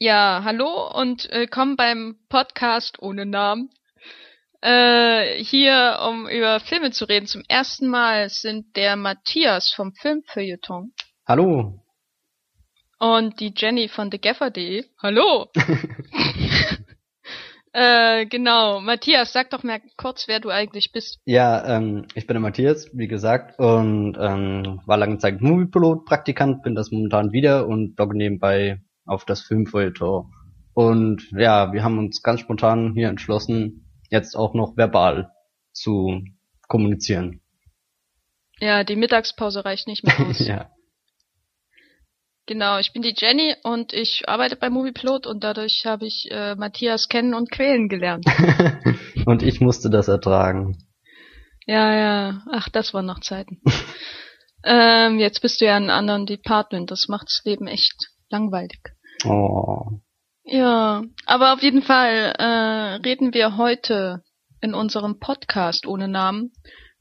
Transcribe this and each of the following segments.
Ja, hallo und willkommen beim Podcast ohne Namen. Äh, hier, um über Filme zu reden. Zum ersten Mal sind der Matthias vom Filmfeuilleton Hallo. und die Jenny von thegaffer.de. Hallo! äh, genau. Matthias, sag doch mal kurz, wer du eigentlich bist. Ja, ähm, ich bin der Matthias, wie gesagt, und ähm, war lange Zeit Moviepilot-Praktikant, bin das momentan wieder und blogge nebenbei auf das Filmfeuilleton. Und ja, wir haben uns ganz spontan hier entschlossen, jetzt auch noch verbal zu kommunizieren. Ja, die Mittagspause reicht nicht mehr aus. ja. Genau, ich bin die Jenny und ich arbeite bei Moviepilot und dadurch habe ich äh, Matthias kennen und quälen gelernt. und ich musste das ertragen. Ja, ja. Ach, das waren noch Zeiten. ähm, jetzt bist du ja in einem anderen Department. Das macht das Leben echt langweilig. Oh. Ja, aber auf jeden Fall äh, reden wir heute in unserem Podcast ohne Namen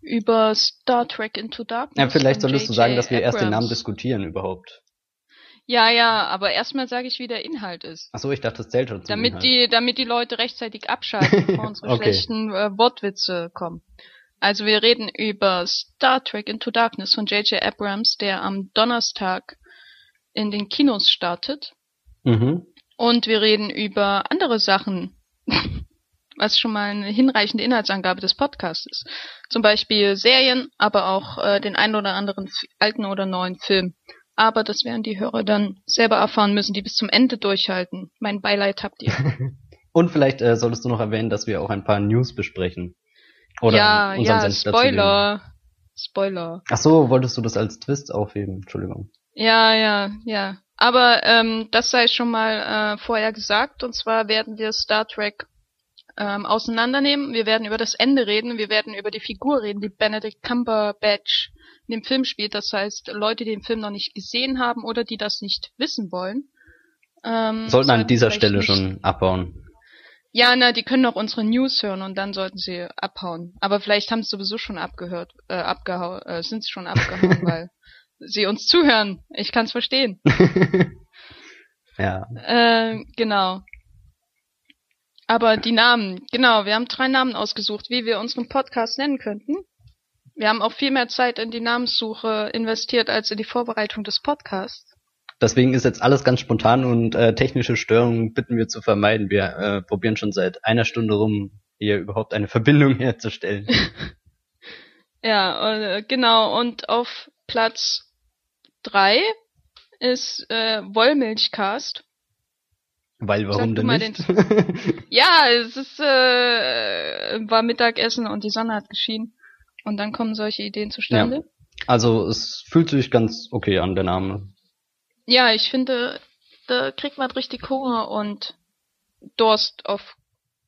über Star Trek Into Darkness. Ja, vielleicht solltest du sagen, dass wir erst den Namen Abrams. diskutieren überhaupt. Ja, ja, aber erstmal sage ich, wie der Inhalt ist. Ach so, ich dachte, das zählt schon zum Damit Inhalt. die, damit die Leute rechtzeitig abschalten, bevor unsere Okay. schlechten äh, Wortwitze kommen. Also wir reden über Star Trek Into Darkness von J.J. Abrams, der am Donnerstag in den Kinos startet. Mhm. Und wir reden über andere Sachen, was schon mal eine hinreichende Inhaltsangabe des Podcasts ist. Zum Beispiel Serien, aber auch äh, den einen oder anderen alten oder neuen Film. Aber das werden die Hörer dann selber erfahren müssen, die bis zum Ende durchhalten. Mein Beileid habt ihr. Und vielleicht äh, solltest du noch erwähnen, dass wir auch ein paar News besprechen. Oder ja, unseren ja, Senf. Spoiler. Spoiler. Ach so, wolltest du das als Twist aufheben? Entschuldigung. Ja, ja, ja. Aber ähm, das sei schon mal äh, vorher gesagt. Und zwar werden wir Star Trek ähm, auseinandernehmen. Wir werden über das Ende reden. Wir werden über die Figur reden, die Benedict Cumberbatch in dem Film spielt. Das heißt, Leute, die den Film noch nicht gesehen haben oder die das nicht wissen wollen. Ähm, Sollten an dieser Stelle nicht- schon abbauen. Ja, na, die können auch unsere News hören und dann sollten sie abhauen. Aber vielleicht haben sie sowieso schon abgehört, äh, abgehauen, äh, sind sie schon abgehauen, weil sie uns zuhören. Ich kann's verstehen. ja. Äh, genau. Aber die Namen, genau, wir haben drei Namen ausgesucht, wie wir unseren Podcast nennen könnten. Wir haben auch viel mehr Zeit in die Namenssuche investiert als in die Vorbereitung des Podcasts. Deswegen ist jetzt alles ganz spontan und äh, technische Störungen bitten wir zu vermeiden. Wir äh, probieren schon seit einer Stunde rum, hier überhaupt eine Verbindung herzustellen. Ja, äh, genau. Und auf Platz drei ist äh, Wollmilchcast. Weil warum denn nicht? Ja, es ist äh, war Mittagessen und die Sonne hat geschienen. Und dann kommen solche Ideen zustande. also es fühlt sich ganz okay an, der Name. Ja, ich finde, da kriegt man richtig Hunger und Durst auf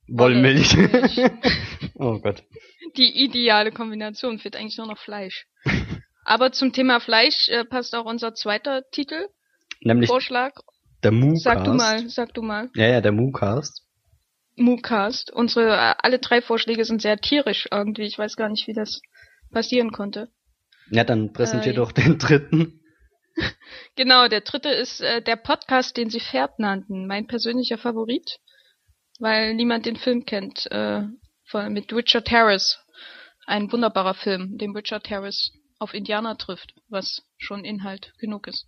Wollmilch. Wollmilch. oh Gott. die ideale Kombination. Fehlt eigentlich nur noch Fleisch. Aber zum Thema Fleisch äh, passt auch unser zweiter Titel, Nämlich Vorschlag. der Moocast. Sag du mal, sag du mal. Ja, ja, der Moocast. Moocast. Unsere, äh, alle drei Vorschläge sind sehr tierisch irgendwie. Ich weiß gar nicht, wie das passieren konnte. Ja, dann präsentier Äh, doch den dritten. Genau, der dritte ist äh, der Podcast, den sie Pferd nannten. Mein persönlicher Favorit, weil niemand den Film kennt. Äh, von, mit Richard Harris. Ein wunderbarer Film, dem Richard Harris auf Indianer trifft, was schon Inhalt genug ist.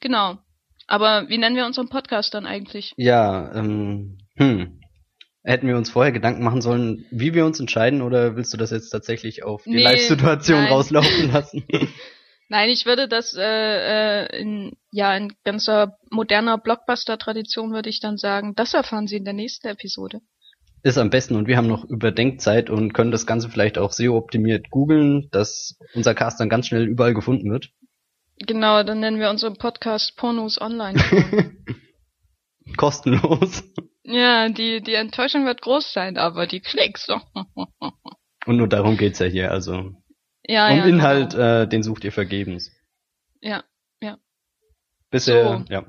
Genau. Aber wie nennen wir unseren Podcast dann eigentlich? Ja, ähm, hm. Hätten wir uns vorher Gedanken machen sollen, wie wir uns entscheiden, oder willst du das jetzt tatsächlich auf die Nee, Live-Situation rauslaufen lassen? Nein, ich würde das äh, äh, in ja in ganzer moderner Blockbuster-Tradition würde ich dann sagen, das erfahren Sie in der nächsten Episode. Ist am besten und wir haben noch Überdenkzeit und können das Ganze vielleicht auch SEO-optimiert googeln, dass unser Cast dann ganz schnell überall gefunden wird. Genau, dann nennen wir unseren Podcast Pornos Online. Kostenlos. ja, die, die Enttäuschung wird groß sein, aber die Klicks. Und nur darum geht's ja hier, also. ja, und ja, Inhalt, Genau. äh, den sucht ihr vergebens. Ja. Bisher, So. ja,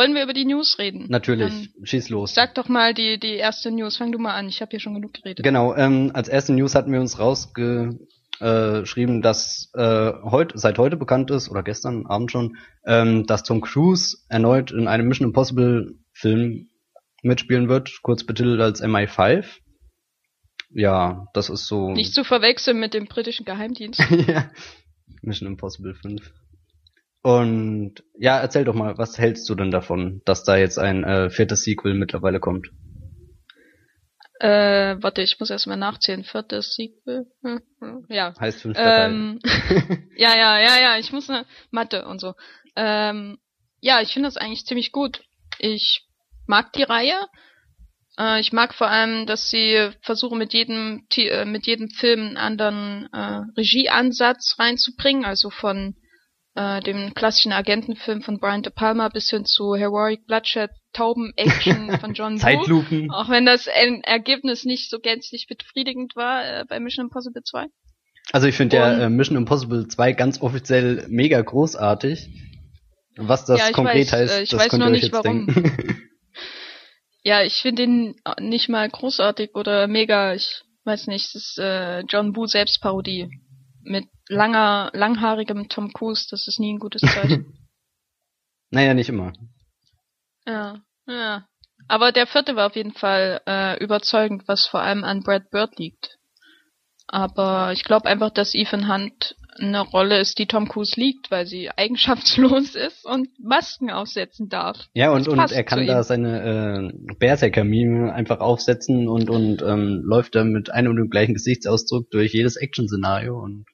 Wollen wir über die News reden? natürlich. Schieß los. Dann sag doch mal die, die erste News. Fang du mal an. Ich habe hier schon genug geredet. Genau, ähm, als erste News hatten wir uns rausge äh, dass äh, heute, seit heute bekannt ist, oder gestern Abend schon, ähm, dass Tom Cruise erneut in einem Mission Impossible Film mitspielen wird, kurz betitelt als MI5. Ja, das ist so. Nicht zu verwechseln mit dem britischen Geheimdienst. ja. Mission Impossible 5. Und ja, erzähl doch mal, was hältst du denn davon, dass da jetzt ein äh, viertes Sequel mittlerweile kommt? Äh, warte, ich muss erstmal nachzählen. Viertes Sequel. Hm, hm, ja. Heißt fünfter ähm, Teil. ja, ja, ja, ja. Ich muss eine Mathe und so. Ähm, ja, ich finde das eigentlich ziemlich gut. Ich mag die Reihe. Äh, ich mag vor allem, dass sie versuchen mit jedem äh, mit jedem Film einen anderen äh, Regieansatz reinzubringen, also von äh, dem klassischen Agentenfilm von Brian De Palma bis hin zu Heroic Bloodshed, Tauben-Action von John Woo. Zeitlupen. Auch wenn das Ergebnis nicht so gänzlich befriedigend war äh, bei Mission Impossible 2. Also ich finde ja äh, Mission Impossible 2 ganz offiziell mega großartig. Was das ja, konkret weiß, heißt, äh, ich das weiß könnt ihr noch euch nicht, jetzt warum. denken. Ja, ich finde ihn nicht mal großartig oder mega. Ich weiß nicht, es ist äh, John Woo Selbstparodie. Mit langer, langhaarigem Tom Cruise, das ist nie ein gutes Zeichen. naja, nicht immer. ja, ja. Aber der vierte war auf jeden Fall äh, überzeugend, was vor allem an Brad Bird liegt. Aber ich glaube einfach, dass Ethan Hunt eine Rolle ist, die Tom Cruise liegt, weil sie eigenschaftslos ist und Masken aufsetzen darf. Ja, und, und er kann da ihm. seine äh, Berserker-Mime einfach aufsetzen und, und ähm, läuft da mit einem und dem gleichen Gesichtsausdruck durch jedes Action-Szenario. Und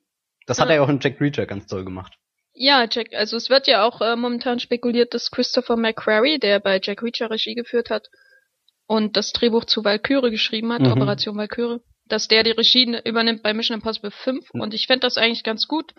das hat Ja. er auch in Jack Reacher ganz toll gemacht. Ja, Jack, also es wird ja auch äh, momentan spekuliert, dass Christopher McQuarrie, der bei Jack Reacher Regie geführt hat und das Drehbuch zu Valkyrie geschrieben hat, Mhm. Operation Valkyrie, dass der die Regie übernimmt bei Mission Impossible 5 Mhm. und ich fände das eigentlich ganz gut,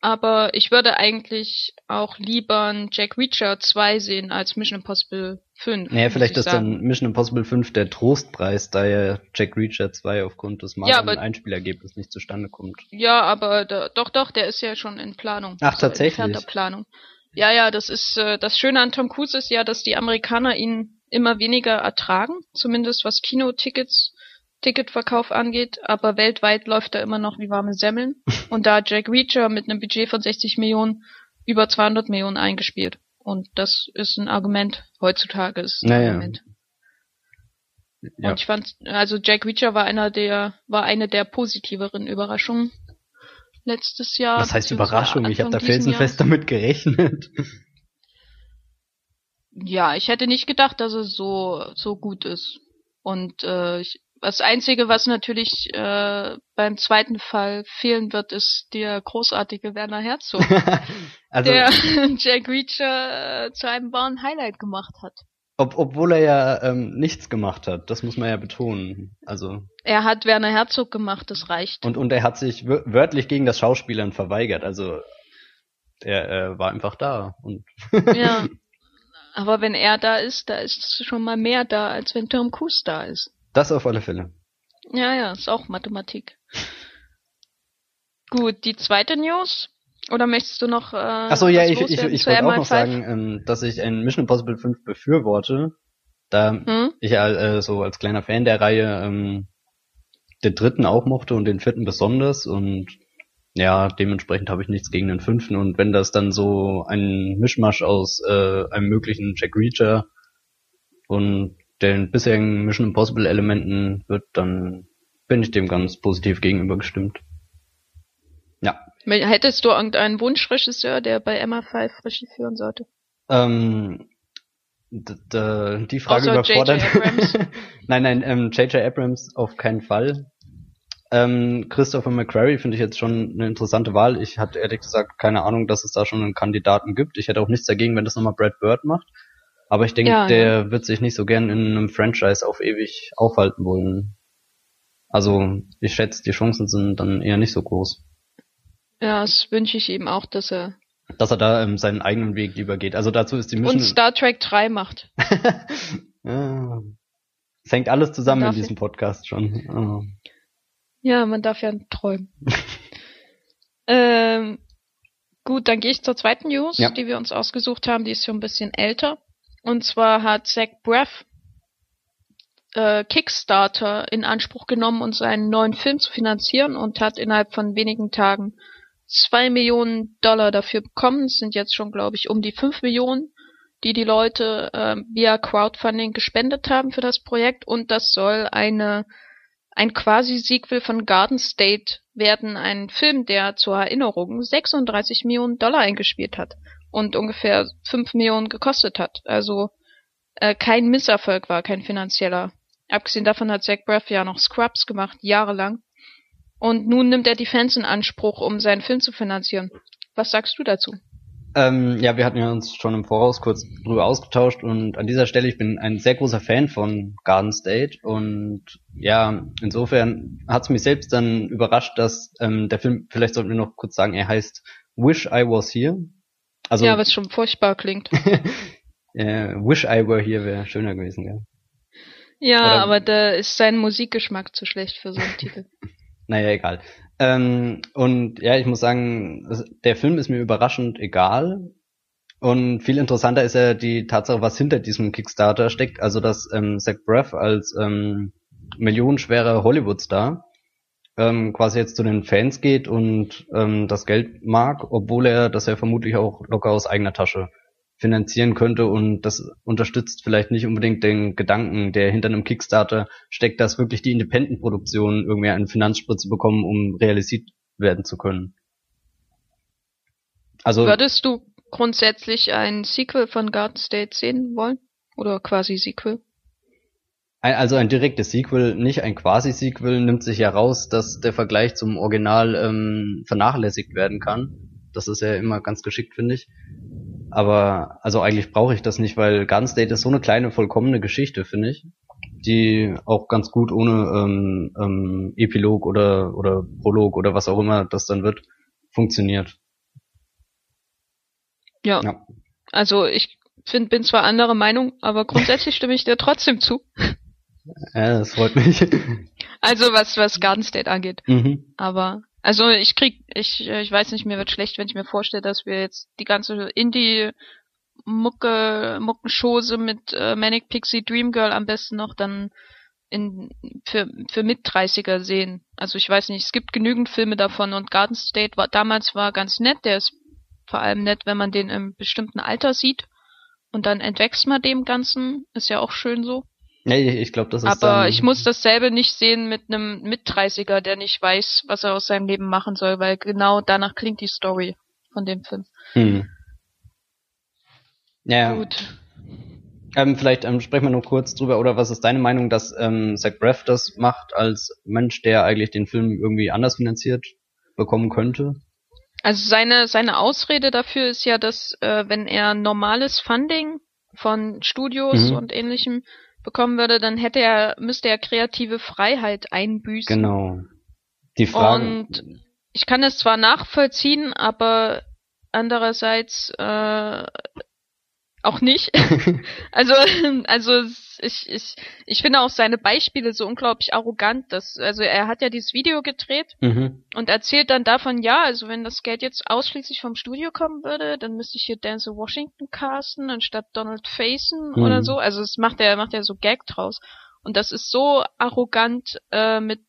aber ich würde eigentlich auch lieber ein Jack Reacher 2 sehen als Mission Impossible 5. Naja, vielleicht ich ist dann Mission Impossible 5 der Trostpreis, da ja Jack Reacher 2 aufgrund des Ja, aber- mageren Einspielergebnisses nicht zustande kommt. Ja, aber da, doch, doch, der ist ja schon in Planung. Ach, Also tatsächlich? entfernter Planung. Ja, ja, das ist äh, das Schöne an Tom Cruise ist ja, dass die Amerikaner ihn immer weniger ertragen, zumindest was Kinotickets, Ticketverkauf angeht, aber weltweit läuft er immer noch wie warme Semmeln. Und da hat Jack Reacher mit einem Budget von 60 Millionen über 200 Millionen eingespielt. Und das ist ein Argument. Heutzutage ist ein Naja. Argument. Ja. Und ich fand, also Jack Reacher war einer der, war eine der positiveren Überraschungen letztes Jahr. Was heißt Überraschung? Ich habe da Anfang felsenfest damit gerechnet. Ja, ich hätte nicht gedacht, dass es so, so gut ist. Und äh, ich, das Einzige, was natürlich äh, beim zweiten Fall fehlen wird, ist der großartige Werner Herzog, also, der Jack Reacher äh, zu einem wahren Highlight gemacht hat. ob, obwohl er ja ähm, nichts gemacht hat, das muss man ja betonen. Also Er hat Werner Herzog gemacht, das reicht. und und er hat sich wör- wörtlich gegen das Schauspielern verweigert. Also er äh, war einfach da und Ja. Aber wenn er da ist, da ist schon mal mehr da, als wenn Tom Cruise da ist. Das auf alle Fälle. Ja, ja, ist auch Mathematik. Gut, die zweite News. Oder möchtest du noch äh, Achso, ja, ich, ich, ich wollte auch MI5? noch sagen, ähm, dass ich ein Mission Impossible 5 befürworte, da Hm? ich äh, so als kleiner Fan der Reihe ähm, den dritten auch mochte und den vierten besonders und ja, dementsprechend habe ich nichts gegen den fünften und wenn das dann so ein Mischmasch aus äh, einem möglichen Jack Reacher und den bisherigen Mission Impossible Elementen wird, dann bin ich dem ganz positiv gegenüber gestimmt. Ja. Hättest du irgendeinen Wunschregisseur, der bei MI5 Regie führen sollte? Ähm, die Frage Außer überfordert. J.J. Abrams. nein, nein, ähm, J.J. Abrams auf keinen Fall. Ähm, Christopher McQuarrie finde ich jetzt schon eine interessante Wahl. Ich hatte ehrlich gesagt keine Ahnung, dass es da schon einen Kandidaten gibt. Ich hätte auch nichts dagegen, wenn das nochmal Brad Bird macht. Aber ich denke, Ja, der wird sich nicht so gern in einem Franchise auf ewig aufhalten wollen. Also ich schätze, die Chancen sind dann eher nicht so groß. Ja, das wünsche ich ihm auch, dass er Dass er da ähm, seinen eigenen Weg lieber geht. Also dazu ist die Mission. und Star Trek 3 macht. ja. Es hängt alles zusammen in diesem Podcast schon. Oh. Ja, man darf ja träumen. ähm, gut, dann gehe ich zur zweiten News, Ja. die wir uns ausgesucht haben. Die ist schon ein bisschen älter. Und zwar hat Zach Braff äh, Kickstarter in Anspruch genommen, um seinen neuen Film zu finanzieren und hat innerhalb von wenigen Tagen zwei Millionen Dollar dafür bekommen. Es sind jetzt schon, glaube ich, um die fünf Millionen, die die Leute äh, via Crowdfunding gespendet haben für das Projekt. Und das soll eine ein quasi Sequel von Garden State werden, ein Film, der zur Erinnerung 36 Millionen Dollar eingespielt hat und ungefähr 5 Millionen gekostet hat. Also äh, kein Misserfolg war, kein finanzieller. Abgesehen davon hat Zach Braff ja noch Scrubs gemacht, jahrelang. Und nun nimmt er die Fans in Anspruch, um seinen Film zu finanzieren. Was sagst du dazu? Ähm, ja, wir hatten ja uns schon im Voraus kurz drüber ausgetauscht und an dieser Stelle, ich bin ein sehr großer Fan von Garden State und ja, insofern hat es mich selbst dann überrascht, dass ähm, der Film, vielleicht sollten wir noch kurz sagen, er heißt Wish I Was Here. Also, ja, was schon furchtbar klingt. äh, Wish I Were Here wäre schöner gewesen, ja. Ja, Oder, aber da ist sein Musikgeschmack zu schlecht für so einen Titel. Naja, egal. Ähm, und ja, ich muss sagen, der Film ist mir überraschend egal. Und viel interessanter ist ja die Tatsache, was hinter diesem Kickstarter steckt. Also, dass ähm, Zach Braff als ähm, millionenschwerer Hollywood-Star ähm, quasi jetzt zu den Fans geht und ähm, das Geld mag, obwohl er das ja vermutlich auch locker aus eigener Tasche finanzieren könnte und das unterstützt vielleicht nicht unbedingt den Gedanken, der hinter einem Kickstarter steckt, dass wirklich die Independent-Produktionen irgendwie eine Finanzspritze bekommen, um realisiert werden zu können. Also würdest du grundsätzlich ein Sequel von Garden State sehen wollen oder quasi Sequel? Also ein direktes Sequel, nicht ein Quasi-Sequel, nimmt sich ja raus, dass der Vergleich zum Original ähm, vernachlässigt werden kann. Das ist ja immer ganz geschickt, finde ich. Aber also eigentlich brauche ich das nicht, weil Gun State ist so eine kleine, vollkommene Geschichte, finde ich. Die auch ganz gut ohne ähm, ähm, Epilog oder, oder Prolog oder was auch immer das dann wird, funktioniert. Ja. ja. Also ich find, bin zwar anderer Meinung, aber grundsätzlich stimme ich dir trotzdem zu. Ja, das freut mich. Also was, was Garden State angeht. Mhm. Aber also ich krieg, ich, ich weiß nicht, mir wird schlecht, wenn ich mir vorstelle, dass wir jetzt die ganze Indie Mucke, Muckenschose mit äh, Manic Pixie Dream Girl am besten noch dann in, für, für Mit-30er sehen. Also ich weiß nicht, es gibt genügend Filme davon und Garden State war, damals war ganz nett, der ist vor allem nett, wenn man den im bestimmten Alter sieht und dann entwächst man dem Ganzen, ist ja auch schön so. Nee, ich glaube, das ist Aber ich muss dasselbe nicht sehen mit einem Mit-30er, der nicht weiß, was er aus seinem Leben machen soll, weil genau danach klingt die Story von dem Film. Hm. Ja. Gut. Ähm, vielleicht ähm, sprechen wir nur kurz drüber, oder was ist deine Meinung, dass ähm, Zach Braff das macht als Mensch, der eigentlich den Film irgendwie anders finanziert bekommen könnte? Also seine, seine Ausrede dafür ist ja, dass äh, wenn er normales Funding von Studios mhm. und ähnlichem bekommen würde, dann hätte er, müsste er kreative Freiheit einbüßen. Genau. Die Frage. Und ich kann es zwar nachvollziehen, aber andererseits äh, auch nicht. also, also ich, ich, ich finde auch seine Beispiele so unglaublich arrogant. Dass, also er hat ja dieses Video gedreht mhm. und erzählt dann davon, ja, also wenn das Geld jetzt ausschließlich vom Studio kommen würde, dann müsste ich hier Denzel Washington casten anstatt Donald Faison mhm. oder so. Also es macht er, macht er so Gag draus. Und das ist so arrogant äh, mit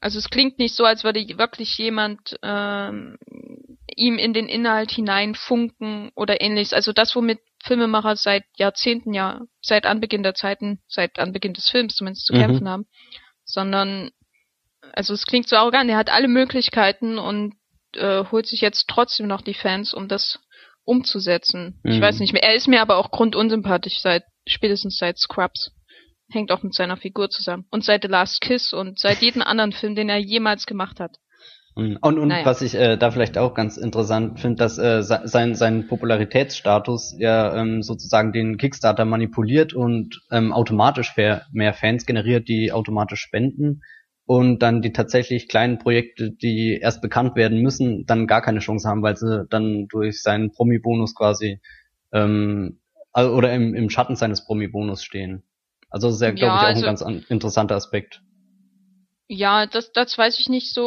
also es klingt nicht so, als würde wirklich jemand ähm, ihm in den Inhalt hineinfunken oder ähnliches. Also das, womit Filmemacher seit Jahrzehnten, ja, seit Anbeginn der Zeiten, seit Anbeginn des Films zumindest zu mhm. kämpfen haben. Sondern, also es klingt so arrogant, er hat alle Möglichkeiten und äh, holt sich jetzt trotzdem noch die Fans, um das umzusetzen. Mhm. Ich weiß nicht mehr. Er ist mir aber auch grundunsympathisch seit, spätestens seit Scrubs. Hängt auch mit seiner Figur zusammen. Und seit The Last Kiss und seit jedem anderen Film, den er jemals gemacht hat. Und, und naja. was ich äh, da vielleicht auch ganz interessant finde, dass äh, sein, sein Popularitätsstatus ja ähm, sozusagen den Kickstarter manipuliert und ähm, automatisch mehr Fans generiert, die automatisch spenden und dann die tatsächlich kleinen Projekte, die erst bekannt werden müssen, dann gar keine Chance haben, weil sie dann durch seinen Promi-Bonus quasi ähm, oder im, im Schatten seines Promi-Bonus stehen. Also das ist ja, glaube ja, ich, auch also, ein ganz an, interessanter Aspekt. Ja, das, das weiß ich nicht so,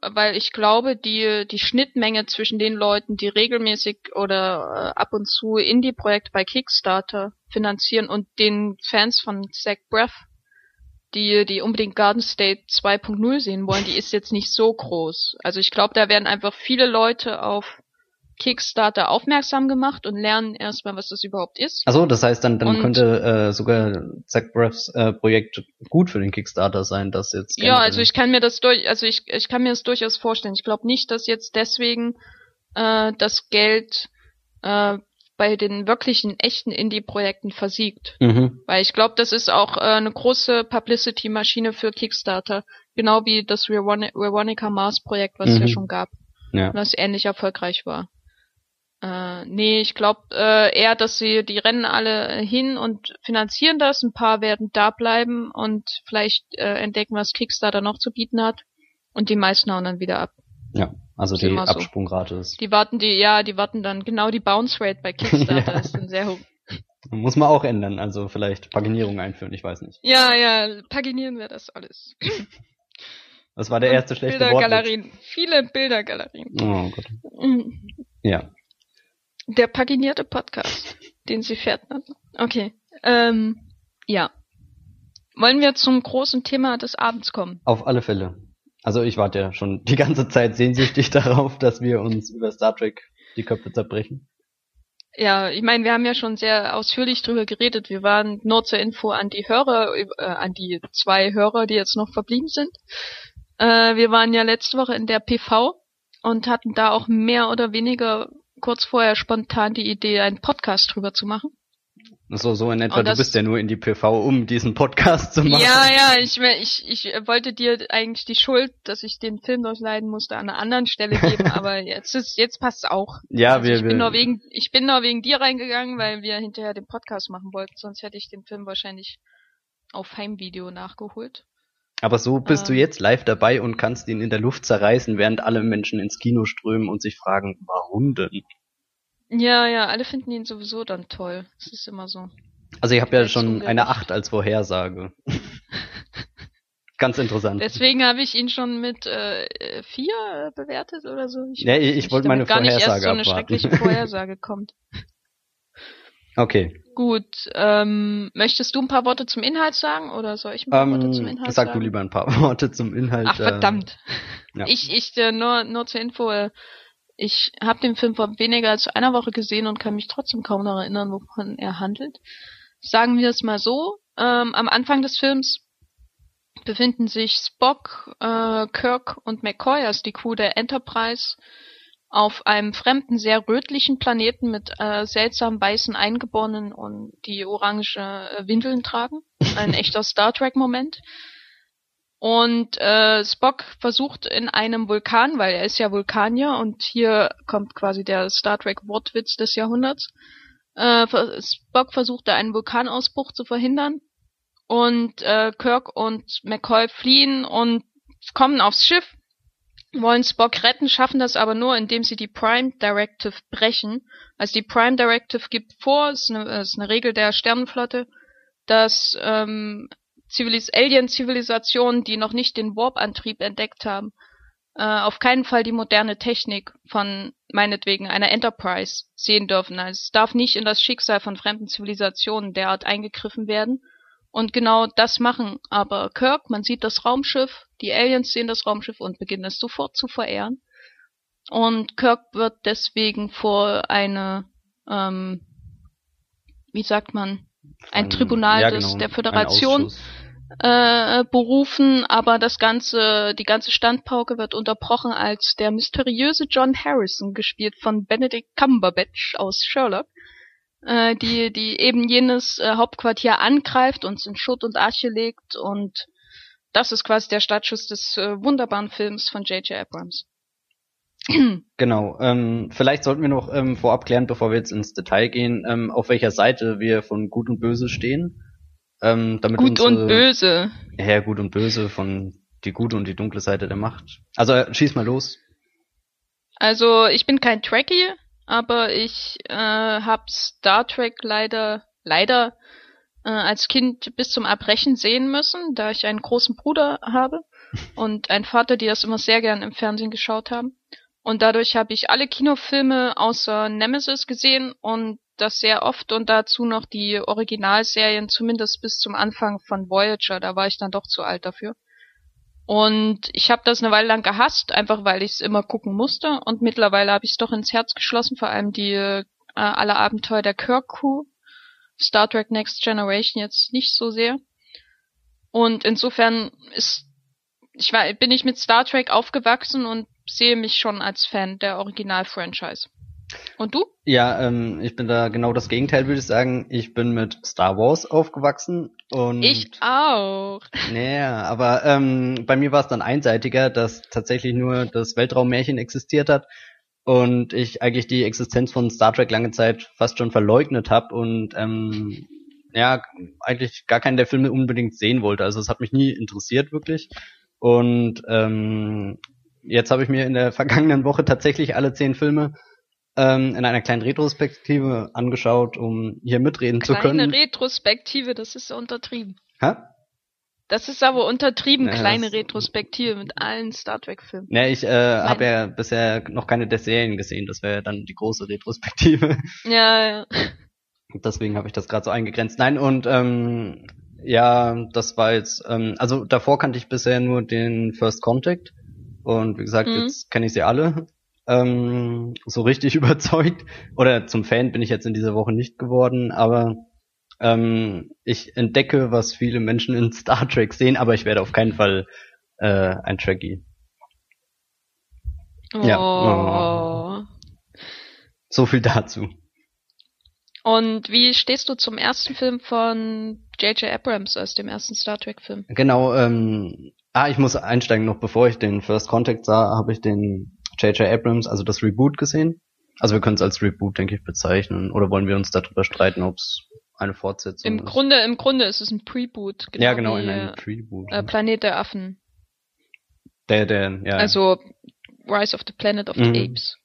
weil ich glaube, die, die Schnittmenge zwischen den Leuten, die regelmäßig oder äh, ab und zu Indie-Projekte bei Kickstarter finanzieren und den Fans von Zach Breath die, die unbedingt Garden State 2.0 sehen wollen, die ist jetzt nicht so groß. Also ich glaube, da werden einfach viele Leute auf Kickstarter aufmerksam gemacht und lernen erstmal, was das überhaupt ist. Also das heißt, dann, dann Und- könnte äh, sogar Zach Braffs äh, Projekt gut für den Kickstarter sein, das jetzt. Ja, also ich kann mir das durch, also ich, ich kann mir das durchaus vorstellen. Ich glaube nicht, dass jetzt deswegen äh, das Geld äh, bei den wirklichen echten Indie-Projekten versiegt. Mhm. Weil ich glaube, das ist auch äh, eine große Publicity-Maschine für Kickstarter. Genau wie das Veroni- Veronica Mars Projekt, was es ja Mhm. schon gab. Ja. Und das ähnlich erfolgreich war. Äh, nee, ich glaube äh, eher, dass sie, die rennen alle hin und finanzieren das. Ein paar werden da bleiben und vielleicht äh, entdecken, was Kickstarter noch zu bieten hat. Und die meisten hauen dann wieder ab. Ja, also die so. Absprungrate ist. Die warten, die, ja, die warten dann, genau die Bounce Rate bei Kickstarter Ja. ist dann sehr hoch. Muss man auch ändern, also vielleicht Paginierung einführen, ich weiß nicht. Ja, ja, paginieren wir das alles. Das war der erste schlechte Wort. Bildergalerien. Viele Bildergalerien. Oh Gott. Mhm. Ja. Der paginierte Podcast, den sie fährt. Okay. Ähm, ja. Wollen wir zum großen Thema des Abends kommen? Auf alle Fälle. Also ich warte ja schon die ganze Zeit sehnsüchtig darauf, dass wir uns über Star Trek die Köpfe zerbrechen. Ja, ich meine, wir haben ja schon sehr ausführlich drüber geredet. Wir waren nur zur Info an die Hörer, äh, an die zwei Hörer, die jetzt noch verblieben sind. Äh, wir waren ja letzte Woche in der PV und hatten da auch mehr oder weniger kurz vorher spontan die Idee, einen Podcast drüber zu machen. So, so in etwa, Und du das- bist ja nur in die PV, um diesen Podcast zu machen. Ja, ja, ich, ich, ich wollte dir eigentlich die Schuld, dass ich den Film durchleiden musste, an einer anderen Stelle geben, aber jetzt ist, jetzt passt's auch. Ja, Also wir, ich bin wir nur wegen, ich bin nur wegen dir reingegangen, weil wir hinterher den Podcast machen wollten, sonst hätte ich den Film wahrscheinlich auf Heimvideo nachgeholt. Aber so bist du ähm, jetzt live dabei und kannst ihn in der Luft zerreißen, während alle Menschen ins Kino strömen und sich fragen, warum denn? Ja, ja, alle finden ihn sowieso dann toll. Es ist immer so. Also ich habe ja schon ungerecht. eine 8 als Vorhersage. Ganz interessant. Deswegen habe ich ihn schon mit äh, vier bewertet oder so. Ja, weiß ich- ich wollte meine gar nicht erst Vorhersage so eine abwarten. schreckliche Vorhersage kommt. Okay. Gut, ähm, möchtest du ein paar Worte zum Inhalt sagen oder soll ich ein paar Worte zum Ähm, Inhalt sag sagen? du lieber ein paar Worte zum Inhalt. Ach äh, verdammt. ja. Ich, ich äh, nur, nur zur Info, äh, ich habe den Film vor weniger als einer Woche gesehen und kann mich trotzdem kaum noch erinnern, wovon er handelt. Sagen wir es mal so, ähm, am Anfang des Films befinden sich Spock, äh, Kirk und McCoy, also die Crew der Enterprise, auf einem fremden, sehr rötlichen Planeten mit äh, seltsam weißen Eingeborenen und die orange äh, Windeln tragen. Ein echter Star Trek-Moment. Und äh, Spock versucht in einem Vulkan, weil er ist ja Vulkanier und hier kommt quasi der Star Trek Wortwitz des Jahrhunderts. Äh, Spock versucht da einen Vulkanausbruch zu verhindern und äh, Kirk und McCoy fliehen und kommen aufs Schiff, wollen Spock retten, schaffen das aber nur, indem sie die Prime Directive brechen. Also die Prime Directive gibt vor, ist eine, ist eine Regel der Sternenflotte, dass ähm, Zivilis Alien-Zivilisationen, die noch nicht den Warp-Antrieb entdeckt haben, äh, auf keinen Fall die moderne Technik von meinetwegen einer Enterprise sehen dürfen. Also es darf nicht in das Schicksal von fremden Zivilisationen derart eingegriffen werden. Und genau das machen. Aber Kirk, man sieht das Raumschiff, die Aliens sehen das Raumschiff und beginnen es sofort zu verehren. Und Kirk wird deswegen vor eine, ähm, wie sagt man, ein Tribunal ja, des, genau, der ein Föderation äh, berufen, aber das ganze, die ganze Standpauke wird unterbrochen, als der mysteriöse John Harrison, gespielt von Benedict Cumberbatch aus Sherlock, äh, die, die eben jenes äh, Hauptquartier angreift und in Schutt und Asche legt und das ist quasi der Startschuss des äh, wunderbaren Films von J.J. Abrams. Genau. Ähm, vielleicht sollten wir noch ähm, vorab klären, bevor wir jetzt ins Detail gehen, ähm, auf welcher Seite wir von Gut und Böse stehen. Ähm, damit Gut unsere, und böse. Ja, Gut und Böse von die gute und die dunkle Seite der Macht. Also äh, schieß mal los. Also ich bin kein Trekkie, aber ich äh, habe Star Trek leider leider äh, als Kind bis zum Erbrechen sehen müssen, da ich einen großen Bruder habe und einen Vater, die das immer sehr gern im Fernsehen geschaut haben. Und dadurch habe ich alle Kinofilme außer Nemesis gesehen und das sehr oft und dazu noch die Originalserien, zumindest bis zum Anfang von Voyager, da war ich dann doch zu alt dafür. Und ich habe das eine Weile lang gehasst, einfach weil ich es immer gucken musste. Und mittlerweile habe ich es doch ins Herz geschlossen, vor allem die äh, alle Abenteuer der Kirk Crew. Star Trek Next Generation jetzt nicht so sehr. Und insofern ist ich war, bin ich mit Star Trek aufgewachsen und sehe mich schon als Fan der Original-Franchise. Und du? Ja, ähm, ich bin da genau das Gegenteil, würde ich sagen. Ich bin mit Star Wars aufgewachsen und ich auch. Naja, aber ähm, bei mir war es dann einseitiger, dass tatsächlich nur das Weltraummärchen existiert hat und ich eigentlich die Existenz von Star Trek lange Zeit fast schon verleugnet habe und ähm, ja eigentlich gar keinen der Filme unbedingt sehen wollte. Also es hat mich nie interessiert wirklich und ähm, jetzt habe ich mir in der vergangenen Woche tatsächlich alle zehn Filme ähm, in einer kleinen Retrospektive angeschaut, um hier mitreden Kleine zu können. Kleine Retrospektive, das ist ja untertrieben. Hä? Das ist aber untertrieben, ja, kleine Retrospektive mit allen Star Trek-Filmen. Ja, ich äh, habe ja bisher noch keine der Serien gesehen, das wäre dann die große Retrospektive. Ja, ja. Deswegen habe ich das gerade so eingegrenzt. Nein, und ähm, ja, das war jetzt, ähm, also davor kannte ich bisher nur den First Contact. Und wie gesagt, mhm. jetzt kenne ich sie alle ähm, so richtig überzeugt. Oder zum Fan bin ich jetzt in dieser Woche nicht geworden, aber ähm, ich entdecke, was viele Menschen in Star Trek sehen, aber ich werde auf keinen Fall äh, ein Trekkie. Oh. Ja. Oh. So viel dazu. Und wie stehst du zum ersten Film von J.J. Abrams als dem ersten Star Trek Film? Genau, ähm, ah, ich muss einsteigen noch, bevor ich den First Contact sah, habe ich den J.J. Abrams, also das Reboot gesehen. Also wir können es als Reboot, denke ich, bezeichnen. Oder wollen wir uns darüber streiten, ob es eine Fortsetzung Im ist? Grunde, im Grunde ist es ein Preboot. Genau ja, genau, wie, ein Preboot. Äh, Planet der Affen. Der, der, ja. Also Rise of the Planet of the mhm. Apes.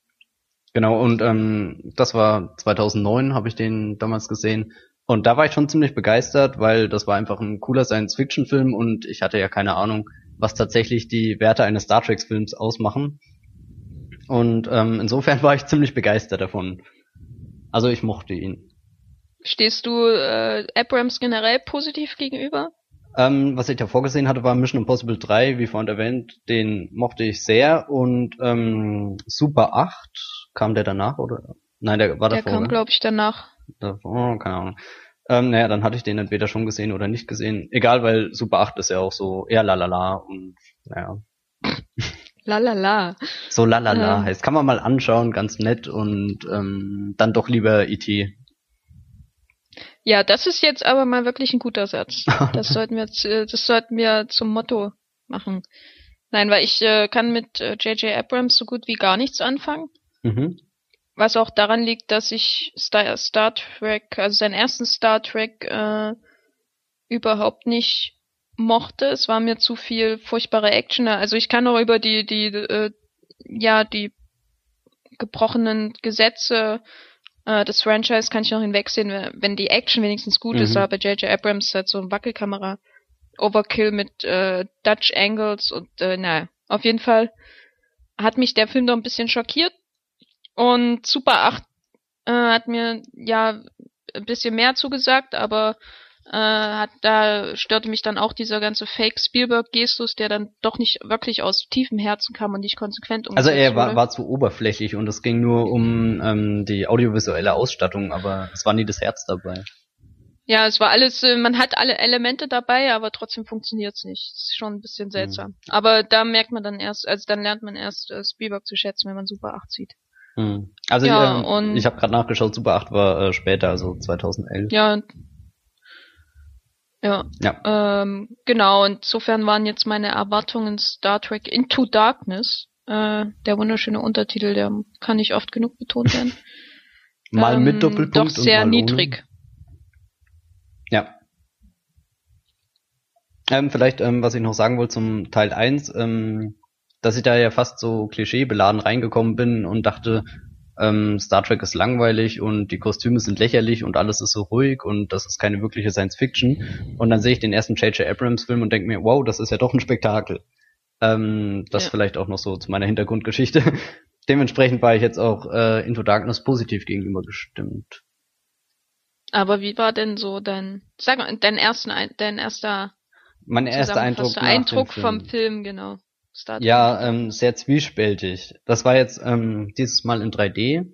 Genau, und ähm, das war 2009, habe ich den damals gesehen. Und da war ich schon ziemlich begeistert, weil das war einfach ein cooler Science-Fiction-Film und ich hatte ja keine Ahnung, was tatsächlich die Werte eines Star Trek-Films ausmachen. Und ähm, insofern war ich ziemlich begeistert davon. Also ich mochte ihn. Stehst du äh, Abrams generell positiv gegenüber? Ähm, was ich da vorgesehen hatte, war Mission Impossible 3, wie vorhin erwähnt, den mochte ich sehr. Und ähm, Super 8, kam der danach oder? Nein, der war der davor. Der kam, glaube ich, danach. Davor, keine Ahnung. Ähm, naja, dann hatte ich den entweder schon gesehen oder nicht gesehen. Egal, weil Super 8 ist ja auch so eher lalala und naja. Lalala. So lalala ähm. heißt. Kann man mal anschauen, ganz nett und ähm, dann doch lieber E.T. Ja, das ist jetzt aber mal wirklich ein guter Satz. Das sollten wir, äh, das sollten wir zum Motto machen. Nein, weil ich äh, kann mit J.J. Äh, Abrams so gut wie gar nichts anfangen. Mhm. Was auch daran liegt, dass ich Star, Star Trek, also seinen ersten Star Trek äh, überhaupt nicht mochte. Es war mir zu viel furchtbare Action. Also ich kann auch über die, die, äh, ja, die gebrochenen Gesetze äh, des Franchise kann ich noch hinwegsehen, wenn die Action wenigstens gut mhm. ist, aber J.J. Abrams hat so eine Wackelkamera, Overkill mit äh, Dutch Angles und äh, naja, auf jeden Fall hat mich der Film doch ein bisschen schockiert und Super 8 äh, hat mir ja ein bisschen mehr zugesagt, aber äh, hat, da störte mich dann auch dieser ganze Fake Spielberg-Gestus, der dann doch nicht wirklich aus tiefem Herzen kam und nicht konsequent umgesetzt Also er war, war zu oberflächlich und es ging nur um ähm, die audiovisuelle Ausstattung, aber es war nie das Herz dabei. Ja, es war alles, äh, man hat alle Elemente dabei, aber trotzdem funktioniert's nicht. Das ist schon ein bisschen seltsam. Mhm. Aber da merkt man dann erst, also dann lernt man erst äh, Spielberg zu schätzen, wenn man Super 8 sieht. Mhm. Also ja, ich, ähm, ich habe gerade nachgeschaut, Super 8 war äh, später, also 2011. Ja, ja. ja. Ähm, genau, insofern waren jetzt meine Erwartungen Star Trek Into Darkness. Äh, der wunderschöne Untertitel, der kann nicht oft genug betont werden. mal ähm, mit Doppelpunkt. Doch sehr niedrig. Ohne. Ja. Ähm, vielleicht, ähm, was ich noch sagen wollte zum Teil 1, ähm, dass ich da ja fast so klischeebeladen reingekommen bin und dachte, ähm, Star Trek ist langweilig und die Kostüme sind lächerlich und alles ist so ruhig und das ist keine wirkliche Science Fiction. Und dann sehe ich den ersten J.J. Abrams Film und denke mir, wow, das ist ja doch ein Spektakel. Ähm, das ja. vielleicht auch noch so zu meiner Hintergrundgeschichte. Dementsprechend war ich jetzt auch äh, Into Darkness positiv gegenüber gestimmt. Aber wie war denn so dein, sag mal, dein ersten, dein erster, mein erster Eindruck, Eindruck vom Film, genau. Start ja, ähm, sehr zwiespältig. Das war jetzt ähm, dieses Mal in 3D.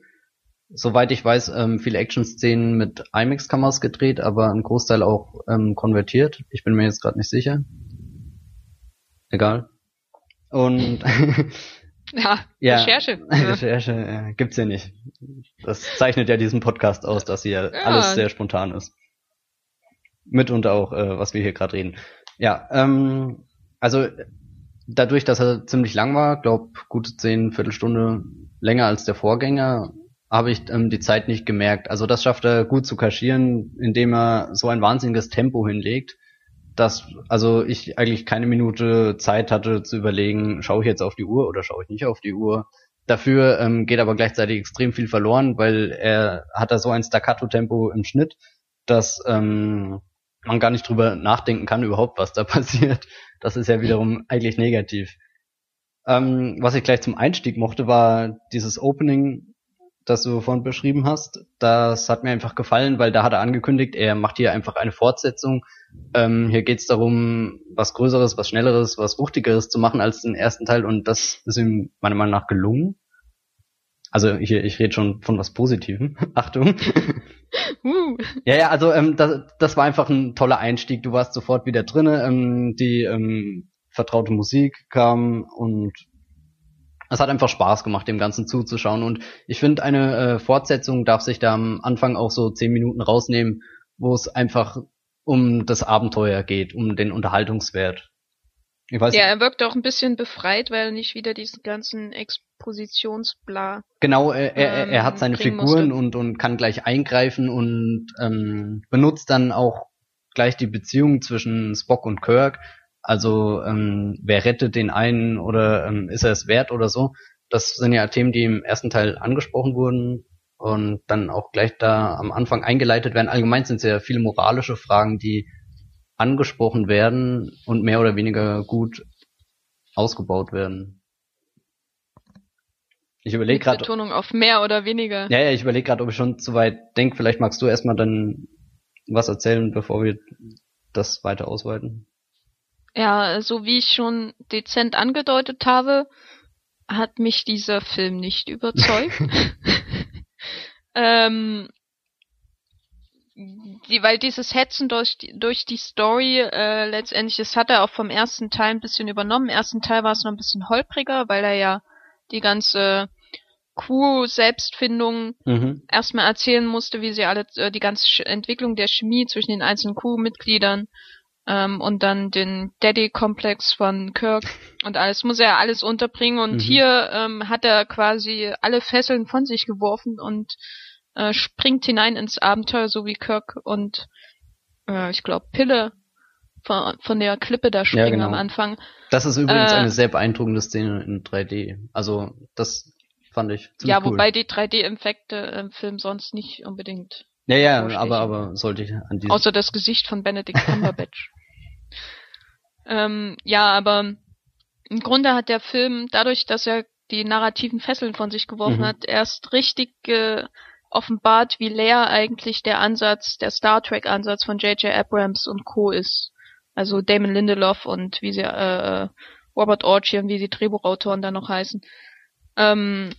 Soweit ich weiß, ähm, viele Action-Szenen mit IMAX-Kameras gedreht, aber ein Großteil auch ähm, konvertiert. Ich bin mir jetzt gerade nicht sicher. Egal. Und ja, ja, Recherche. Recherche äh, gibt's ja nicht. Das zeichnet ja diesen Podcast aus, dass hier ja. alles sehr spontan ist. Mitunter auch, äh, was wir hier gerade reden. Ja, ähm, also dadurch, dass er ziemlich lang war, glaub gute zehn Viertelstunde länger als der Vorgänger, habe ich ähm, die Zeit nicht gemerkt. Also das schafft er gut zu kaschieren, indem er so ein wahnsinniges Tempo hinlegt, dass also ich eigentlich keine Minute Zeit hatte zu überlegen, schaue ich jetzt auf die Uhr oder schaue ich nicht auf die Uhr. Dafür ähm, geht aber gleichzeitig extrem viel verloren, weil er hat da so ein Staccato-Tempo im Schnitt, dass ähm, man gar nicht drüber nachdenken kann überhaupt, was da passiert. Das ist ja wiederum eigentlich negativ. Ähm, was ich gleich zum Einstieg mochte, war dieses Opening, das du vorhin beschrieben hast. Das hat mir einfach gefallen, weil da hat er angekündigt, er macht hier einfach eine Fortsetzung. Ähm, hier geht es darum, was Größeres, was Schnelleres, was Wuchtigeres zu machen als den ersten Teil und das ist ihm meiner Meinung nach gelungen. Also ich, ich rede schon von was Positivem. Achtung. Uh. Ja, ja, also ähm, das, das war einfach ein toller Einstieg. Du warst sofort wieder drinne. Ähm, die ähm, vertraute Musik kam und es hat einfach Spaß gemacht, dem Ganzen zuzuschauen. Und ich finde, eine äh, Fortsetzung darf sich da am Anfang auch so zehn Minuten rausnehmen, wo es einfach um das Abenteuer geht, um den Unterhaltungswert. Ich weiß ja, er wirkt auch ein bisschen befreit, weil er nicht wieder diesen ganzen Expositionsbla. Genau, er, er, er hat ähm, seine Figuren und, und kann gleich eingreifen und ähm, benutzt dann auch gleich die Beziehung zwischen Spock und Kirk. Also ähm, wer rettet den einen oder ähm, ist er es wert oder so. Das sind ja Themen, die im ersten Teil angesprochen wurden und dann auch gleich da am Anfang eingeleitet werden. Allgemein sind es ja viele moralische Fragen, die angesprochen werden und mehr oder weniger gut ausgebaut werden. Ich überlege gerade. Betonung auf mehr oder weniger. Ja, ja, ich überlege gerade, ob ich schon zu weit denke. Vielleicht magst du erstmal dann was erzählen, bevor wir das weiter ausweiten. Ja, so wie ich schon dezent angedeutet habe, hat mich dieser Film nicht überzeugt. ähm, die, weil dieses Hetzen durch die, durch die Story äh, letztendlich, das hat er auch vom ersten Teil ein bisschen übernommen. Im ersten Teil war es noch ein bisschen holpriger, weil er ja die ganze Crew-Selbstfindung mhm. erstmal erzählen musste, wie sie alle äh, die ganze Entwicklung der Chemie zwischen den einzelnen Crew-Mitgliedern ähm, und dann den Daddy-Komplex von Kirk und alles muss er alles unterbringen und mhm. hier ähm, hat er quasi alle Fesseln von sich geworfen und äh, springt hinein ins Abenteuer, so wie Kirk und äh, ich glaube Pille von, von der Klippe da springen ja, genau. am Anfang. Das ist übrigens äh, eine sehr beeindruckende Szene in 3D. Also das fand ich ziemlich Ja, wobei die 3D-Effekte im Film sonst nicht unbedingt. Ja, ja, aber aber sollte ich an diesem Außer das Gesicht von Benedict Cumberbatch. ähm, ja, aber im Grunde hat der Film dadurch, dass er die narrativen Fesseln von sich geworfen mhm. hat, erst richtig äh, offenbart, wie leer eigentlich der Ansatz, der Star Trek Ansatz von J.J. Abrams und Co. ist. Also Damon Lindelof und wie sie, äh, Robert Orchian, wie die Drehbuchautoren da noch heißen. Ähm,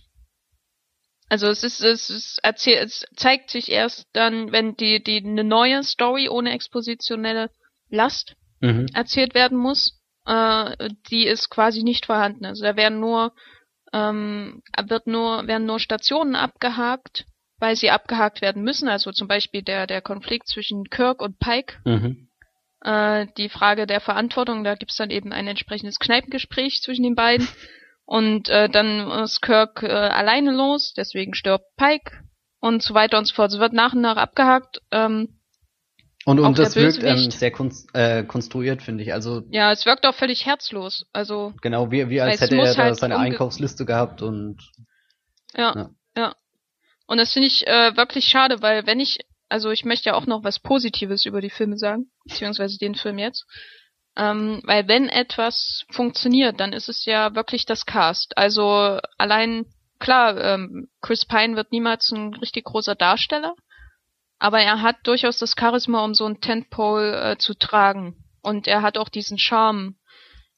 also es ist, es ist erzählt, es zeigt sich erst dann, wenn die, die eine neue Story ohne expositionelle Last mhm. erzählt werden muss, äh, die ist quasi nicht vorhanden. Also da werden nur, ähm, wird nur, werden nur Stationen abgehakt weil sie abgehakt werden müssen. Also zum Beispiel der, der Konflikt zwischen Kirk und Pike. Mhm. Äh, die Frage der Verantwortung, da gibt's dann eben ein entsprechendes Kneipengespräch zwischen den beiden. Und äh, dann ist Kirk äh, alleine los, deswegen stirbt Pike und so weiter und so fort. Es wird nach und nach abgehakt. Ähm, und, und das wirkt ähm, sehr konst, äh, konstruiert, finde ich. Also ja, es wirkt auch völlig herzlos. Also genau, wie, wie als hätte er da halt seine Einkaufsliste gehabt und ja, ja. ja. Und das finde ich äh, wirklich schade, weil wenn ich, also ich möchte ja auch noch was Positives über die Filme sagen, beziehungsweise den Film jetzt. Ähm, weil wenn etwas funktioniert, dann ist es ja wirklich das Cast. Also allein, klar, ähm, Chris Pine wird niemals ein richtig großer Darsteller, aber er hat durchaus das Charisma, um so ein Tentpole äh, zu tragen. Und er hat auch diesen Charme.